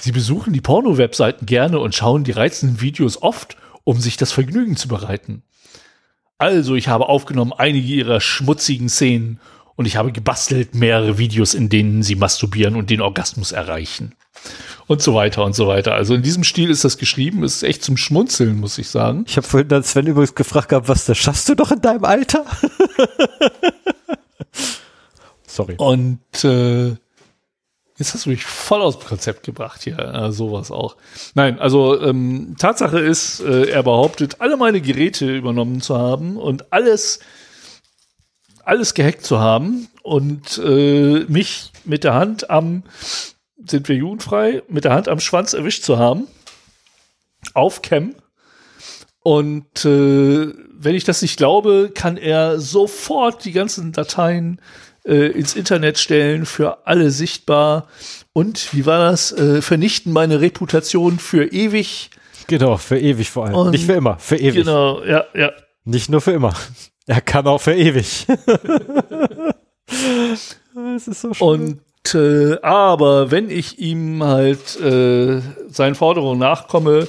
Sie besuchen die Porno-Webseiten gerne und schauen die reizenden Videos oft um sich das Vergnügen zu bereiten. Also, ich habe aufgenommen einige ihrer schmutzigen Szenen und ich habe gebastelt mehrere Videos, in denen sie masturbieren und den Orgasmus erreichen. Und so weiter und so weiter. Also in diesem Stil ist das geschrieben, ist echt zum Schmunzeln, muss ich sagen. Ich habe vorhin dann Sven übrigens gefragt gehabt, was das schaffst du doch in deinem Alter? Sorry. Und äh, Jetzt hast du mich voll aus dem Konzept gebracht hier, äh, sowas auch. Nein, also ähm, Tatsache ist, äh, er behauptet, alle meine Geräte übernommen zu haben und alles, alles gehackt zu haben und äh, mich mit der Hand am, sind wir jugendfrei, mit der Hand am Schwanz erwischt zu haben. Auf Cam. Und äh, wenn ich das nicht glaube, kann er sofort die ganzen Dateien äh, ins Internet stellen, für alle sichtbar. Und wie war das? Äh, vernichten meine Reputation für ewig. Genau, für ewig vor allem. Und Nicht für immer, für ewig. Genau, ja, ja. Nicht nur für immer. Er kann auch für ewig. das ist so schön. Und äh, aber wenn ich ihm halt äh, seinen Forderungen nachkomme,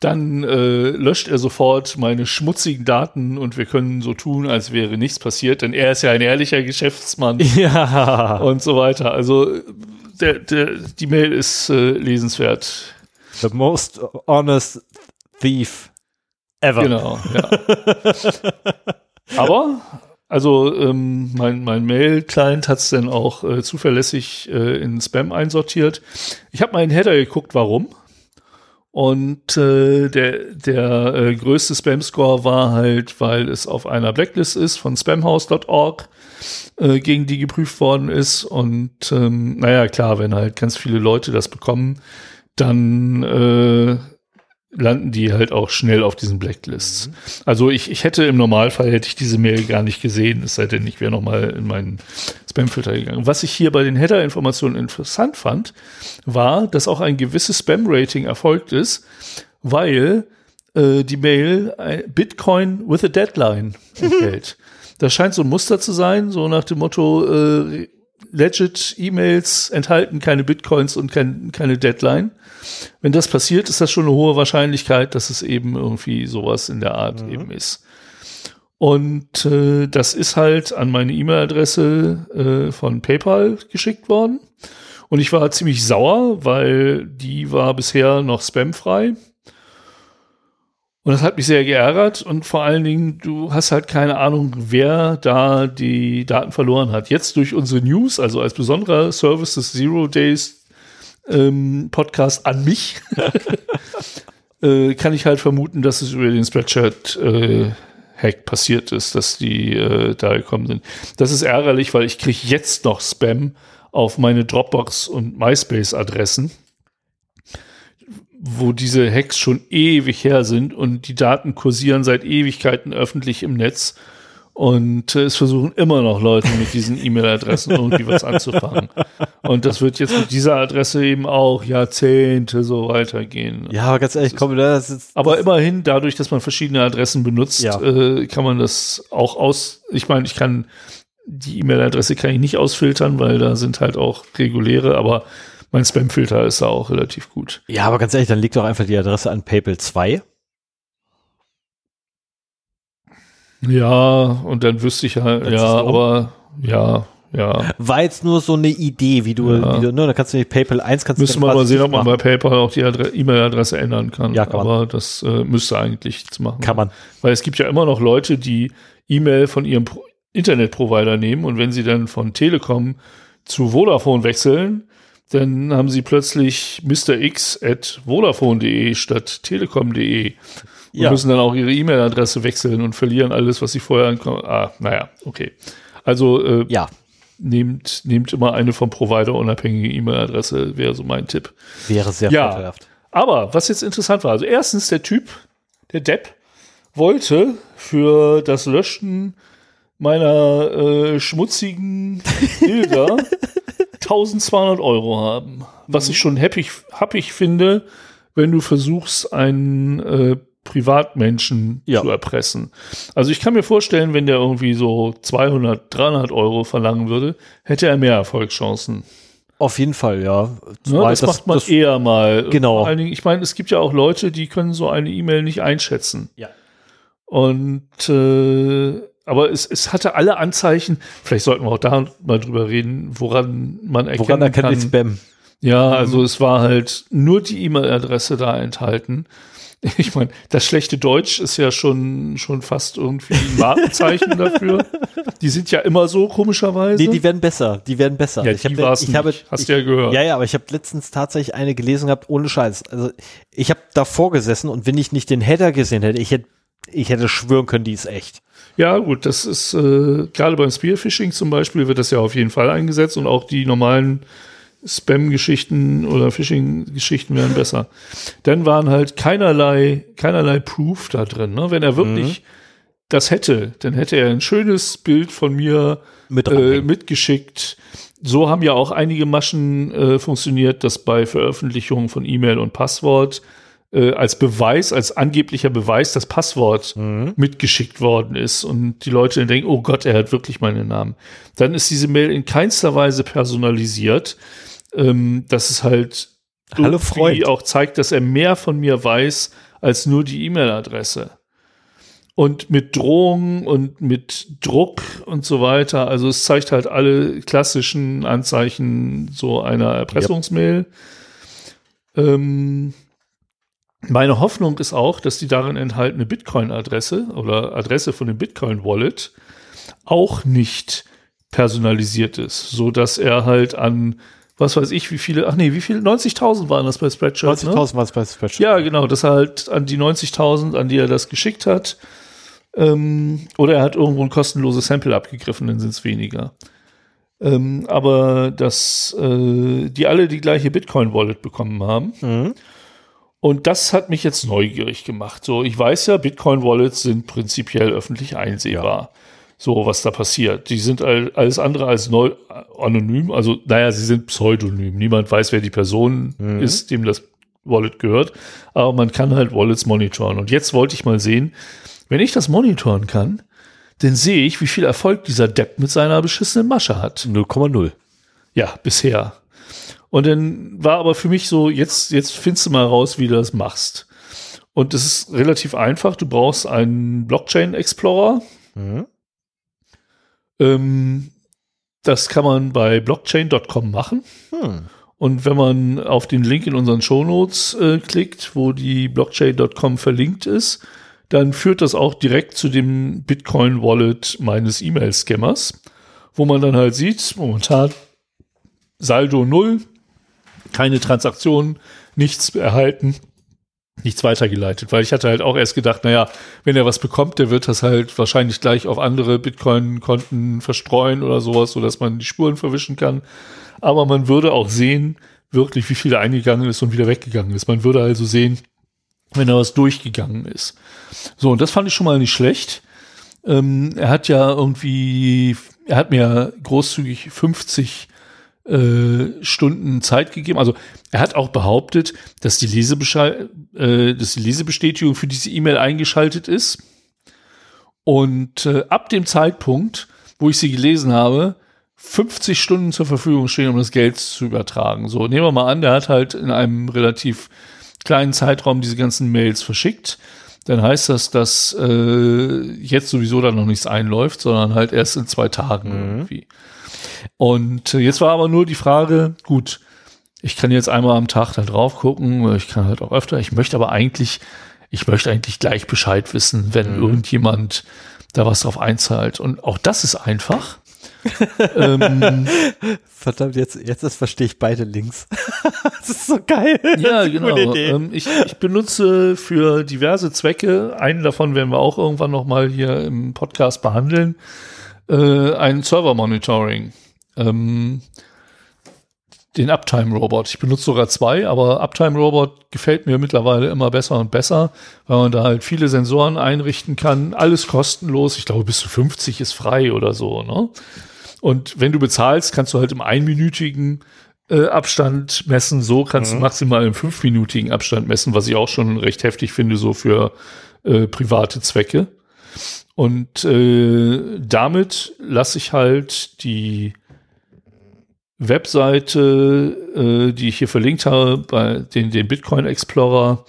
dann äh, löscht er sofort meine schmutzigen Daten und wir können so tun, als wäre nichts passiert, denn er ist ja ein ehrlicher Geschäftsmann. Ja. Und so weiter. Also der, der, die Mail ist äh, lesenswert. The most honest thief ever. Genau, ja. Aber, also ähm, mein, mein Mail-Client hat es dann auch äh, zuverlässig äh, in Spam einsortiert. Ich habe mal in Header geguckt, warum. Und äh, der, der äh, größte Spam-Score war halt, weil es auf einer Blacklist ist von spamhouse.org, äh, gegen die geprüft worden ist. Und ähm, naja, klar, wenn halt ganz viele Leute das bekommen, dann äh, landen die halt auch schnell auf diesen Blacklists. Mhm. Also ich, ich hätte im Normalfall hätte ich diese Mail gar nicht gesehen, es sei denn, ich wäre nochmal in meinen Spamfilter gegangen. Was ich hier bei den Header-Informationen interessant fand, war, dass auch ein gewisses Spam-Rating erfolgt ist, weil äh, die Mail Bitcoin with a Deadline enthält. Das scheint so ein Muster zu sein, so nach dem Motto, äh, legit E-Mails enthalten keine Bitcoins und kein, keine Deadline. Wenn das passiert, ist das schon eine hohe Wahrscheinlichkeit, dass es eben irgendwie sowas in der Art mhm. eben ist. Und äh, das ist halt an meine E-Mail-Adresse äh, von PayPal geschickt worden. Und ich war ziemlich sauer, weil die war bisher noch spamfrei. Und das hat mich sehr geärgert und vor allen Dingen, du hast halt keine Ahnung, wer da die Daten verloren hat. Jetzt durch unsere News, also als besonderer Service des Zero Days ähm, Podcast an mich, äh, kann ich halt vermuten, dass es über den Spreadshirt äh, Hack passiert ist, dass die äh, da gekommen sind. Das ist ärgerlich, weil ich kriege jetzt noch Spam auf meine Dropbox und MySpace Adressen wo diese Hacks schon ewig her sind und die Daten kursieren seit Ewigkeiten öffentlich im Netz. Und äh, es versuchen immer noch Leute mit diesen E-Mail-Adressen irgendwie was anzufangen. Und das wird jetzt mit dieser Adresse eben auch Jahrzehnte so weitergehen. Ja, aber ganz ehrlich, komm, das ist, Aber immerhin, dadurch, dass man verschiedene Adressen benutzt, Ja. äh, kann man das auch aus. Ich meine, ich kann die E-Mail-Adresse kann ich nicht ausfiltern, weil da sind halt auch reguläre, aber mein Spam-Filter ist da auch relativ gut. ja, aber ganz ehrlich, dann liegt doch einfach die Adresse an PayPal 2. Ja, und dann wüsste ich halt, Das ja, aber ja, ja. War jetzt nur so eine Idee, wie du, Ja. wie du ne, da kannst du nicht PayPal 1 kannst Müssen wir mal sehen, ob man bei. PayPal auch die Adre- E-Mail-Adresse ändern kann. Ja, kann man. aber das äh, müsste eigentlich zu machen. kann man. Weil es gibt ja immer noch Leute, die E-Mail von ihrem Pro Internetprovider nehmen und wenn sie dann von Telekom zu Vodafone wechseln, dann haben sie plötzlich Mr. X at Vodafone.de statt Telekom.de und Ja. müssen dann auch ihre E-Mail-Adresse wechseln und verlieren alles, was sie vorher ankommen. Ah, naja, okay. Also äh, Ja, nehmt, nehmt immer eine vom Provider unabhängige E-Mail-Adresse, wäre so mein Tipp. wäre sehr Ja. vorteilhaft. Aber was jetzt interessant war, also erstens der Typ, der Depp, wollte für das Löschen meiner äh, schmutzigen Bilder 1200 Euro haben. Was ich schon happig, happig finde, wenn du versuchst, einen äh, Privatmenschen Ja. zu erpressen. Also ich kann mir vorstellen, wenn der irgendwie so 200, 300 Euro verlangen würde, hätte er mehr Erfolgschancen. Auf jeden Fall, ja. Ne, Zumal das, macht man das- eher mal. Genau. Vor allen Dingen, ich meine, es gibt ja auch Leute, die können so eine E-Mail nicht einschätzen. Ja. Und äh, aber es, es hatte alle Anzeichen, vielleicht sollten wir auch da mal drüber reden, woran man erkennen Woran erkennt kann. Spam? Ja, also es war halt nur die E-Mail-Adresse da enthalten. Ich meine, das schlechte Deutsch ist ja schon, schon fast irgendwie ein Markenzeichen dafür. Die sind ja immer so, komischerweise. Nee, die werden besser. Die werden besser. ja, ich hab, die war's ich habe, nicht. Hast ich, du ja gehört. Ja, ja, aber ich habe letztens tatsächlich eine gelesen gehabt, ohne Scheiß. Also ich habe davor gesessen und wenn ich nicht den Header gesehen hätte, ich hätte, ich hätte schwören können, die ist echt. Ja, gut, das ist äh, gerade beim Spearfishing zum Beispiel wird das ja auf jeden Fall eingesetzt und auch die normalen Spam-Geschichten oder Phishing-Geschichten wären besser. Dann waren halt keinerlei, keinerlei Proof da drin. Ne? Wenn er wirklich das hätte, dann hätte er ein schönes Bild von mir Mit äh, mitgeschickt. So haben ja auch einige Maschen äh, funktioniert, dass bei Veröffentlichung von E-Mail und Passwort äh, als Beweis, als angeblicher Beweis das Passwort mitgeschickt worden ist und die Leute dann denken, oh Gott, er hat wirklich meinen Namen. Dann ist diese Mail in keinster Weise personalisiert, ähm, dass es halt Hallo, irgendwie Freund. auch zeigt, dass er mehr von mir weiß als nur die E-Mail-Adresse. Und mit Drohungen und mit Druck und so weiter. Also es zeigt halt alle klassischen Anzeichen so einer Erpressungsmail. Ähm, meine Hoffnung ist auch, dass die darin enthaltene Bitcoin-Adresse oder Adresse von dem Bitcoin-Wallet auch nicht personalisiert ist, so dass er halt an, was weiß ich, wie viele, ach nee, wie viele, 90.000 waren das bei Spreadshirt, ne? 90.000 war es bei Spreadshirt. Ja, genau, dass er halt an die 90.000, an die er das geschickt hat, ähm, oder er hat irgendwo ein kostenloses Sample abgegriffen, dann sind es weniger. Ähm, aber dass äh, die alle die gleiche Bitcoin-Wallet bekommen haben. Mhm. Und das hat mich jetzt neugierig gemacht. So, ich weiß ja, Bitcoin-Wallets sind prinzipiell öffentlich einsehbar. So, was da passiert. Die sind all, alles andere als neu, anonym. Also, naja, sie sind pseudonym. Niemand weiß, wer die Person ist, dem das Wallet gehört. Aber man kann halt Wallets monitoren. Und jetzt wollte ich mal sehen, wenn ich das monitoren kann, dann sehe ich, wie viel Erfolg dieser Depp mit seiner beschissenen Masche hat. 0,0. Ja, bisher. Und dann war aber für mich so, jetzt, jetzt findest du mal raus, wie du das machst. Und es ist relativ einfach. Du brauchst einen Blockchain Explorer. Mhm. Ähm, das kann man bei blockchain.com machen. Hm. Und wenn man auf den Link in unseren Shownotes äh, klickt, wo die blockchain.com verlinkt ist, dann führt das auch direkt zu dem Bitcoin-Wallet meines E-Mail-Scammers, wo man dann halt sieht, momentan Saldo null, keine Transaktionen, nichts erhalten, nichts weitergeleitet, weil ich hatte halt auch erst gedacht, naja, wenn er was bekommt, der wird das halt wahrscheinlich gleich auf andere Bitcoin-Konten verstreuen oder sowas, sodass man die Spuren verwischen kann. Aber man würde auch sehen, wirklich, wie viel eingegangen ist und wieder weggegangen ist. Man würde also sehen, wenn da was durchgegangen ist. So, und das fand ich schon mal nicht schlecht. Ähm, er hat ja irgendwie, er hat mir großzügig 50 äh, Stunden Zeit gegeben. Also er hat auch behauptet, dass die, Lesebeschei äh, dass die Lesebestätigung für diese E-Mail eingeschaltet ist. Und äh, ab dem Zeitpunkt, wo ich sie gelesen habe, 50 Stunden zur Verfügung stehen, um das Geld zu übertragen. So, nehmen wir mal an, der hat halt in einem relativ kleinen Zeitraum diese ganzen Mails verschickt. Dann heißt das, dass äh, jetzt sowieso da noch nichts einläuft, sondern halt erst in zwei Tagen mhm. irgendwie. Und äh, jetzt war aber nur die Frage, gut, ich kann jetzt einmal am Tag da drauf gucken, ich kann halt auch öfter, ich möchte aber eigentlich, ich möchte eigentlich gleich Bescheid wissen, wenn mhm. irgendjemand da was drauf einzahlt. Und auch das ist einfach ähm, Verdammt, jetzt, jetzt verstehe ich beide Links. das ist so geil. Ja, genau. Ähm, ich, ich benutze für diverse Zwecke, einen davon werden wir auch irgendwann nochmal hier im Podcast behandeln, äh, ein Server-Monitoring. Ähm, den Uptime Robot. Ich benutze sogar zwei, aber Uptime Robot gefällt mir mittlerweile immer besser und besser, weil man da halt viele Sensoren einrichten kann. Alles kostenlos. Ich glaube, bis zu 50 ist frei oder so. Ne? Und wenn du bezahlst, kannst du halt im einminütigen äh, Abstand messen. So kannst mhm. du maximal im fünfminütigen Abstand messen, was ich auch schon recht heftig finde, so für äh, private Zwecke. Und äh, damit lasse ich halt die Webseite, äh, die ich hier verlinkt habe, bei den, den Bitcoin Explorer,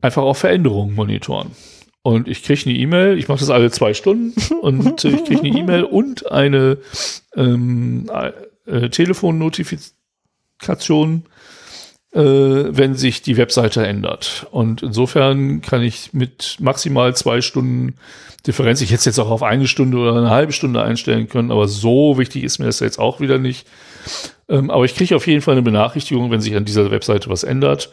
einfach auf Veränderungen monitoren. Und ich kriege eine E-Mail, ich mache das alle zwei Stunden und ich kriege eine E-Mail und eine ähm, äh, Telefonnotifikation, äh, wenn sich die Webseite ändert. Und insofern kann ich mit maximal zwei Stunden Differenz, ich hätte es jetzt auch auf eine Stunde oder eine halbe Stunde einstellen können, aber so wichtig ist mir das jetzt auch wieder nicht. Ähm, aber ich kriege auf jeden Fall eine Benachrichtigung, wenn sich an dieser Webseite was ändert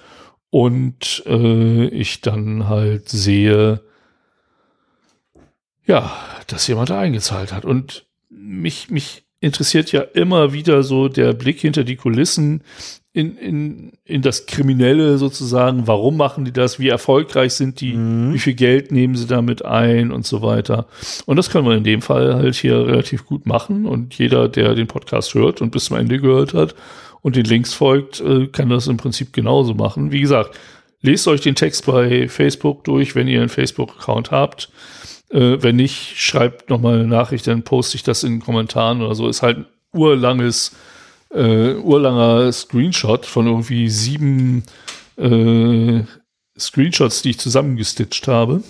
und äh, ich dann halt sehe, ja, dass jemand da eingezahlt hat. Und mich, mich interessiert ja immer wieder so der Blick hinter die Kulissen in, in, in das Kriminelle sozusagen. Warum machen die das? Wie erfolgreich sind die? Mhm. Wie viel Geld nehmen sie damit ein und so weiter? Und das können wir in dem Fall halt hier relativ gut machen. Und jeder, der den Podcast hört und bis zum Ende gehört hat und den Links folgt, äh, kann das im Prinzip genauso machen. Wie gesagt, lest euch den Text bei Facebook durch, wenn ihr einen Facebook-Account habt. Äh, wenn nicht, schreibt nochmal eine Nachricht, dann poste ich das in den Kommentaren oder so. Ist halt ein urlanges, äh, urlanger Screenshot von irgendwie sieben äh, Screenshots, die ich zusammengestitcht habe.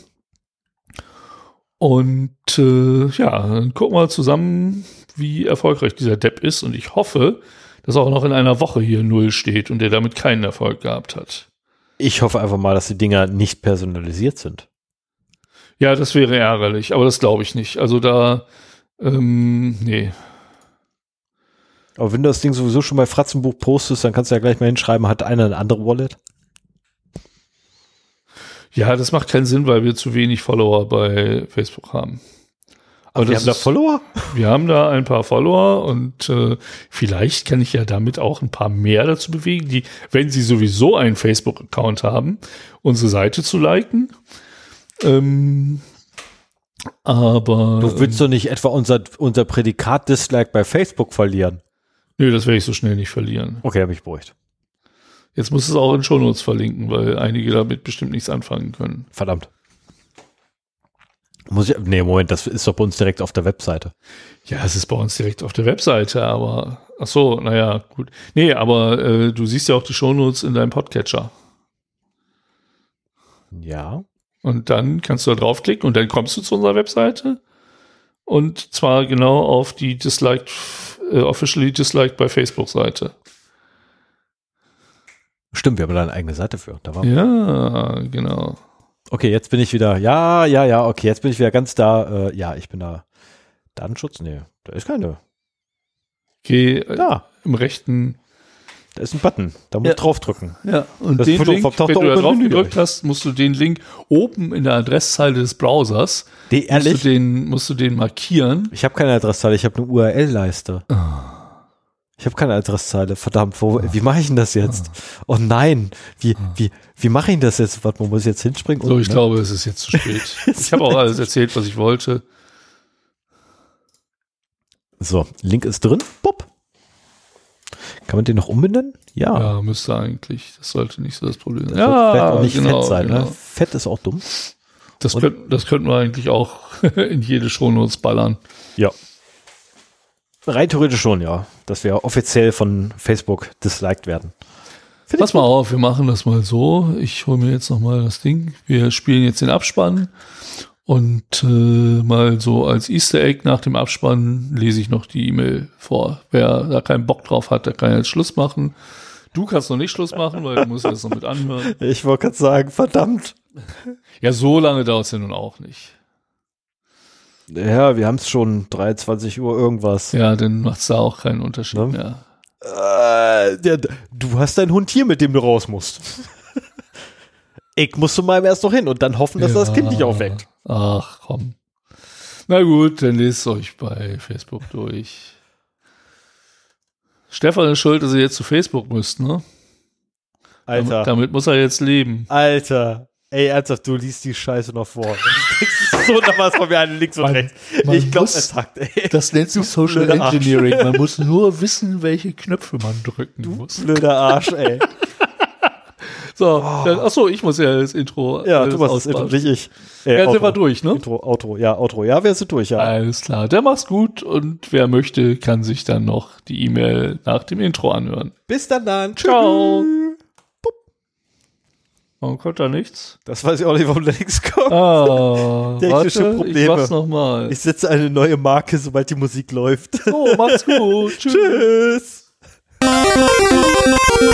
Und äh, ja, dann gucken wir zusammen, wie erfolgreich dieser Depp ist. Und ich hoffe, dass auch noch in einer Woche hier Null steht und der damit keinen Erfolg gehabt hat. Ich hoffe einfach mal, dass die Dinger nicht personalisiert sind. Ja, das wäre ärgerlich, aber das glaube ich nicht. Also da, ähm, nee. Aber wenn du das Ding sowieso schon bei Fratzenbuch postest, dann kannst du ja gleich mal hinschreiben, hat einer eine andere Wallet? Ja, das macht keinen Sinn, weil wir zu wenig Follower bei Facebook haben. Aber wir haben da Follower? Wir haben da ein paar Follower und äh, vielleicht kann ich ja damit auch ein paar mehr dazu bewegen, die, wenn sie sowieso einen Facebook-Account haben, unsere Seite zu liken ähm, aber. Du willst doch nicht etwa unser, unser Prädikat Dislike bei Facebook verlieren? Nö, das werde ich so schnell nicht verlieren. Okay, habe ich beruhigt. Jetzt muss es auch in Shownotes verlinken, weil einige damit bestimmt nichts anfangen können. Verdammt. Muss ich, nee, Moment, das ist doch bei uns direkt auf der Webseite. Ja, es ist bei uns direkt auf der Webseite, aber, ach so, naja, gut. Nee, aber äh, du siehst ja auch die Shownotes in deinem Podcatcher. Ja. Und dann kannst du da draufklicken und dann kommst du zu unserer Webseite. Und zwar genau auf die Disliked, äh, officially disliked bei Facebook-Seite. Stimmt, wir haben da eine eigene Seite für. Da ja, genau. Okay, jetzt bin ich wieder. Ja, ja, ja, okay, jetzt bin ich wieder ganz da. Äh, ja, ich bin da. Datenschutz? Nee, da ist keine. Geh äh, da. im rechten da ist ein Button, da musst du draufdrücken. Ja, und das den Link, wenn du da drauf gedrückt hast, musst du den Link oben in der Adresszeile des Browsers, die, ehrlich? Musst, du den, musst du den markieren. Ich habe keine Adresszeile, ich habe eine URL-Leiste. Oh. Ich habe keine Adresszeile, verdammt, wo, wie mache ich denn das jetzt? Oh, oh nein, wie, wie, wie mache ich das jetzt? Warte, man muss jetzt hinspringen? So, ich ne? glaube, es ist jetzt zu spät. ich habe auch alles erzählt, was ich wollte. So, Link ist drin. Bupp. Kann man den noch umbenennen? Ja. Ja, müsste eigentlich. Das sollte nicht so das Problem sein. Das wird vielleicht auch nicht genau, fett sein. genau. Ne? Fett ist auch dumm. Das, Und- könnt, das könnten wir eigentlich auch in jede Shownotes ballern. Ja. Rein theoretisch schon, ja. Dass wir offiziell von Facebook disliked werden. Pass mal auf, wir machen das mal so. Ich hole mir jetzt noch mal das Ding. Wir spielen jetzt den Abspann und äh, mal so als Easter Egg nach dem Abspann lese ich noch die E-Mail vor. Wer da keinen Bock drauf hat, der kann jetzt Schluss machen. Du kannst noch nicht Schluss machen, weil du musst das noch mit anhören. Ich wollte gerade sagen, verdammt. Ja, so lange dauert es ja nun auch nicht. Ja, wir haben es schon 23 Uhr irgendwas. Ja, dann macht es da auch keinen Unterschied Ne? mehr. Äh, ja, du hast deinen Hund hier, mit dem du raus musst. ich muss zu meinem erst noch hin und dann hoffen, dass er das Kind nicht aufweckt. Ach, komm. Na gut, dann lest euch bei Facebook durch. Stefan ist schuld, dass ihr jetzt zu Facebook müsst, ne? Alter. Damit, damit muss er jetzt leben. Alter. Ey, ernsthaft, du liest die Scheiße noch vor. so da war es von mir eine links und Man- rechts. man Ich glaube, es hackt, ey. Das nennt sich Social. Engineering. Man muss nur wissen, welche Knöpfe man drücken muss. Blöder Arsch, ey. So, dann, ach so, ich muss ja das Intro. Ja, alles du machst das Intro, nicht ich. Äh, Ja, sind wir durch, ne? Intro, Outro, ja, Outro. Ja, wir sind durch, ja. Alles klar. Der macht's gut und wer möchte, kann sich dann noch die E-Mail nach dem Intro anhören. Bis dann dann. Ciao. Tschüss. Warum kommt da nichts? Das weiß ich auch nicht, warum da nichts kommt. Ah, Technische warte, Probleme. Ich mach's nochmal. Ich setze eine neue Marke, sobald die Musik läuft. So, macht's gut. Tschüss. Tschüss.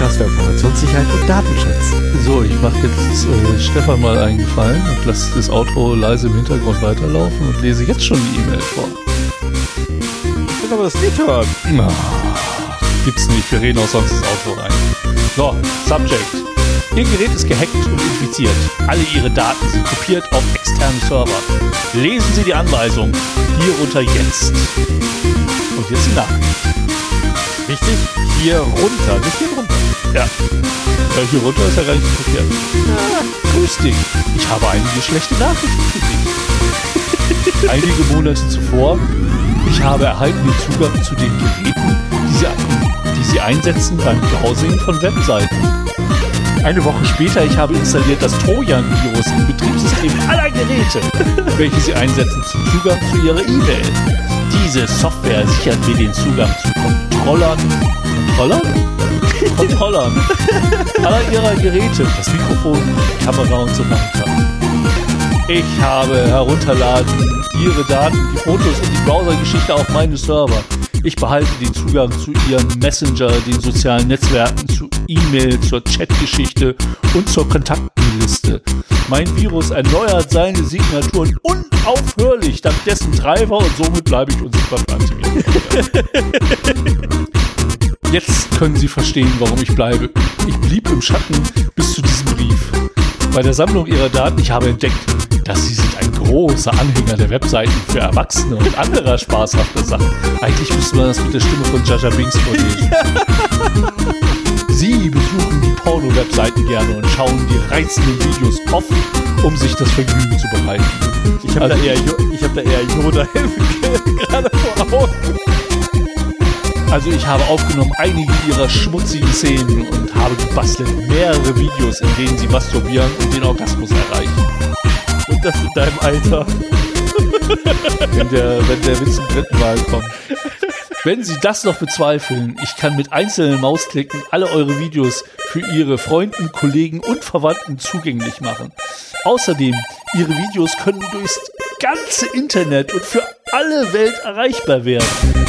Podcast für Informationssicherheit und Datenschutz. So, ich mache jetzt äh, Stefan mal einen Gefallen und lasse das Outro leise im Hintergrund weiterlaufen und lese jetzt schon die E-Mail vor. Ich will aber das Lied hören. Na, gibt's nicht. Wir reden auch sonst ins Outro rein. So, Subject. Ihr Gerät ist gehackt und infiziert. Alle Ihre Daten sind kopiert auf externen Server. Lesen Sie die Anweisung hierunter jetzt. Und jetzt die Nachricht. Wichtig, hier runter, nicht hier runter. Ja. ja. Hier runter ist ja gar nicht so verkehrt. grüß dich. Ich habe einige schlechte Nachrichten für dich. einige Monate zuvor, ich habe erhalten den Zugang zu den Geräten, die sie, die sie einsetzen beim Browsing von Webseiten. Eine Woche später, ich habe installiert das Trojan-Virus im Betriebssystem aller Geräte, welche Sie einsetzen zum Zugang zu Ihrer E-Mail. Diese Software sichert mir den Zugang zu Controllern. Controllern? Controllern aller Ihrer Geräte, das Mikrofon, die Kamera und so weiter. Ich habe herunterladen Ihre Daten, die Fotos und die Browsergeschichte auf meine Server. Ich behalte den Zugang zu Ihrem Messenger, den sozialen Netzwerken, zu E-Mail, zur Chatgeschichte und zur Kontaktenliste. Mein Virus erneuert seine Signaturen unaufhörlich dank dessen Treiber und somit bleibe ich unsichtbar für Antiviren. Jetzt können Sie verstehen, warum ich bleibe. Ich blieb im Schatten bis zu diesem Brief. Bei der Sammlung Ihrer Daten, ich habe entdeckt, dass Sie sind ein großer Anhänger der Webseiten für Erwachsene und anderer spaßhafter Sachen. Eigentlich müsste man das mit der Stimme von Jaja Binks vorlesen. Sie besuchen die Porno-Webseiten gerne und schauen die reizenden Videos oft, um sich das Vergnügen zu bereiten. Ich habe Also- da eher, Jo- ich hab da eher Yoda gerade vor Augen. Also ich habe aufgenommen einige ihrer schmutzigen Szenen und habe gebastelt mehrere Videos, in denen sie masturbieren und den Orgasmus erreichen. Und das in deinem Alter. Wenn der, wenn der Witz zum dritten Mal kommt. Wenn Sie das noch bezweifeln, ich kann mit einzelnen Mausklicken alle eure Videos für Ihre Freunden, Kollegen und Verwandten zugänglich machen. Außerdem, Ihre Videos können durchs ganze Internet und für alle Welt erreichbar werden.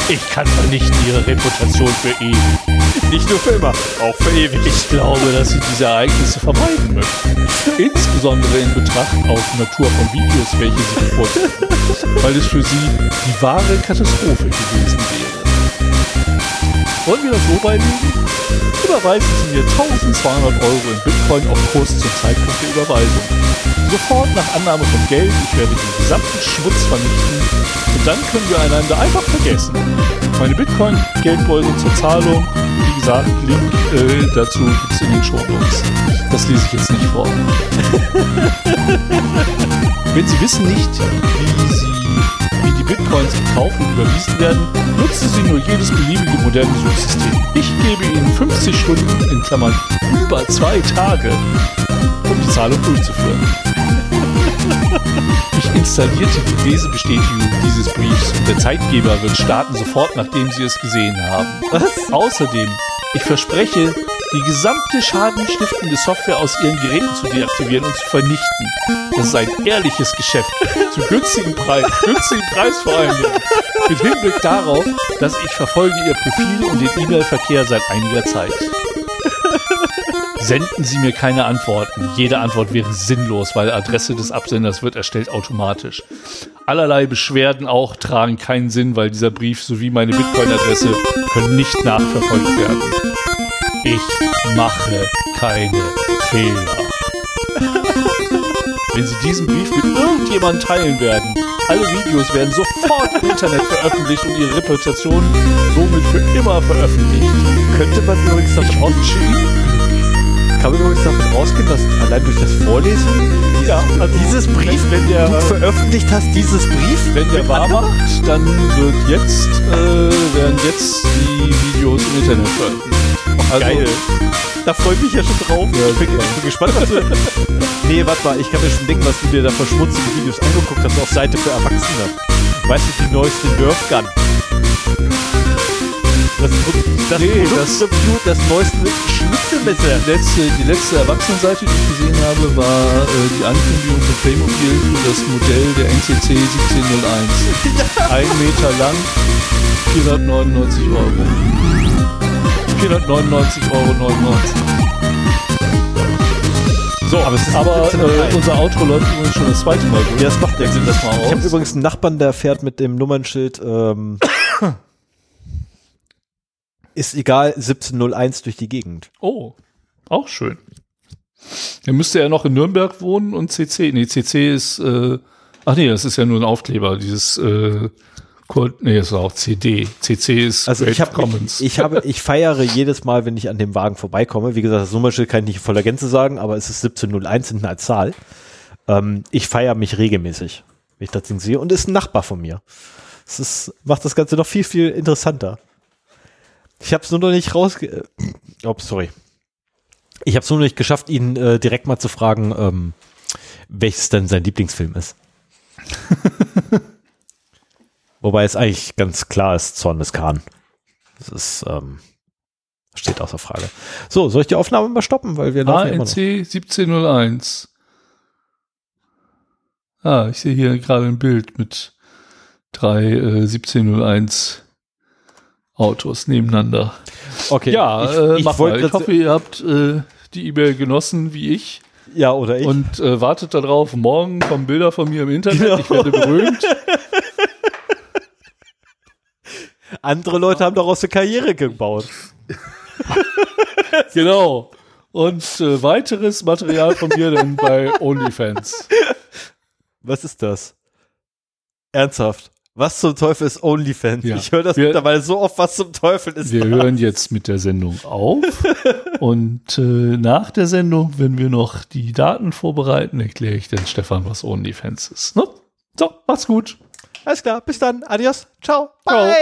Ich kann vernichten Ihre Reputation für ewig. Nicht nur für immer, auch für ewig. Ich glaube, dass Sie diese Ereignisse vermeiden möchten. Insbesondere in Betracht auf Natur von Videos, welche Sie bevorzugen. Weil es für Sie die wahre Katastrophe gewesen wäre. Wollen wir das so beilegen? Überweisen Sie mir 1200 Euro in Bitcoin auf Kurs zum Zeitpunkt der Überweisung. Sofort nach Annahme von Geld, ich werde den gesamten Schmutz vernichten und dann können wir einander einfach vergessen. Meine Bitcoin-Geldbeutel zur Zahlung, wie gesagt, Link äh, dazu gibt es in den Shownotes. Das lese ich jetzt nicht vor. Wenn Sie wissen nicht, wie Sie die Bitcoins gekauft und überwiesen werden, nutzen Sie nur jedes beliebige moderne Suchsystem. Ich gebe Ihnen 50 Stunden in Klammern über zwei Tage, um die Zahlung durchzuführen. Ich installierte die Lesebestätigung dieses Briefs und der Zeitgeber wird starten sofort, nachdem Sie es gesehen haben. Was? Außerdem, ich verspreche, die gesamte schadenstiftende Software aus Ihren Geräten zu deaktivieren und zu vernichten. Das ist ein ehrliches Geschäft. Zu günstigen Preis. Günstigen Preis vor allem. Mit Hinblick darauf, dass ich verfolge Ihr Profil und den E-Mail-Verkehr seit einiger Zeit. Senden Sie mir keine Antworten. Jede Antwort wäre sinnlos, weil Adresse des Absenders wird erstellt automatisch. Allerlei Beschwerden auch tragen keinen Sinn, weil dieser Brief sowie meine Bitcoin-Adresse können nicht nachverfolgt werden. Ich mache keine Fehler. Wenn Sie diesen Brief mit irgendjemandem teilen werden, alle Videos werden sofort im Internet veröffentlicht und Ihre Reputation somit für immer veröffentlicht. Könnte man übrigens davon ausgehen, kann man übrigens davon ausgehen, dass allein durch das Vorlesen Ja, also dieses Brief, wenn der, du veröffentlicht hast, dieses Brief, wenn der wahr macht, dann wird jetzt, äh, werden jetzt die Videos im Internet veröffentlicht. Also, Geil. Da freue ich mich ja schon drauf. Ja, ich bin, ich bin gespannt, was du. nee, warte mal, ich kann mir schon denken, was du dir da für schmutzige Videos angeguckt hast auf Seite für Erwachsene. Weißt du, die neueste Nerf Gun? Das, das Nee, Produktreview, das, neueste Schnitzelmesser. Die letzte, die letzte Erwachsenenseite, die ich gesehen habe, war äh, die Ankündigung von Playmobil für das Modell der NCC 1701. Ein Meter lang, 499 Euro. 499,99 Euro. So, Aber aber 1701. äh, unser Outro läuft übrigens schon das zweite Mal durch. Ja, das macht Sieht das mal Ich habe aus. übrigens einen Nachbarn, der fährt mit dem Nummernschild, ähm, ist egal, 1701 durch die Gegend. Oh, auch schön. Dann müsste er noch in Nürnberg wohnen und CC. Nee, CC ist, äh, ach nee, das ist ja nur ein Aufkleber. Dieses, äh, Code, nee, ist auch CD. CC ist Also ich habe Commons. ich, ich habe ich feiere jedes Mal, wenn ich an dem Wagen vorbeikomme. Wie gesagt, das Nummernschild kann ich nicht in voller Gänze sagen, aber es ist 1701 hinten als Zahl. Ähm, ich feiere mich regelmäßig, wenn ich das Ding sehe und ist ein Nachbar von mir. Das ist, macht das Ganze noch viel viel interessanter. Ich habe es nur noch nicht rausge äh, oh, sorry. Ich habe es nur noch nicht geschafft, ihn äh, direkt mal zu fragen, ähm, welches denn sein Lieblingsfilm ist. Wobei es eigentlich ganz klar ist, Zorn des Khan. Das ist, ähm, steht außer Frage. So, soll ich die Aufnahme mal stoppen, weil wir laufen ja. ANC 1701. Ah, ich sehe hier gerade ein Bild mit drei äh, 1701 Autos nebeneinander. Okay, Ja, ich, äh, ich wollte. Ich hoffe, ihr habt äh, die E-Mail genossen wie ich. ja, oder ich. Und äh, wartet darauf, morgen kommen Bilder von mir im Internet. Genau. Ich werde berühmt. Andere Leute haben daraus eine Karriere gebaut. genau. Und äh, weiteres Material von mir dann bei OnlyFans. Was ist das? Ernsthaft? Was zum Teufel ist OnlyFans? Ja. Ich höre das Wir- mittlerweile so oft, was zum Teufel ist Wir das? hören jetzt mit der Sendung auf. Und äh, nach der Sendung, wenn wir noch die Daten vorbereiten, erkläre ich dann Stefan, was OnlyFans ist. Ne? So, macht's gut. Alles klar, bis dann. Adios. Ciao. Ciao. Bye.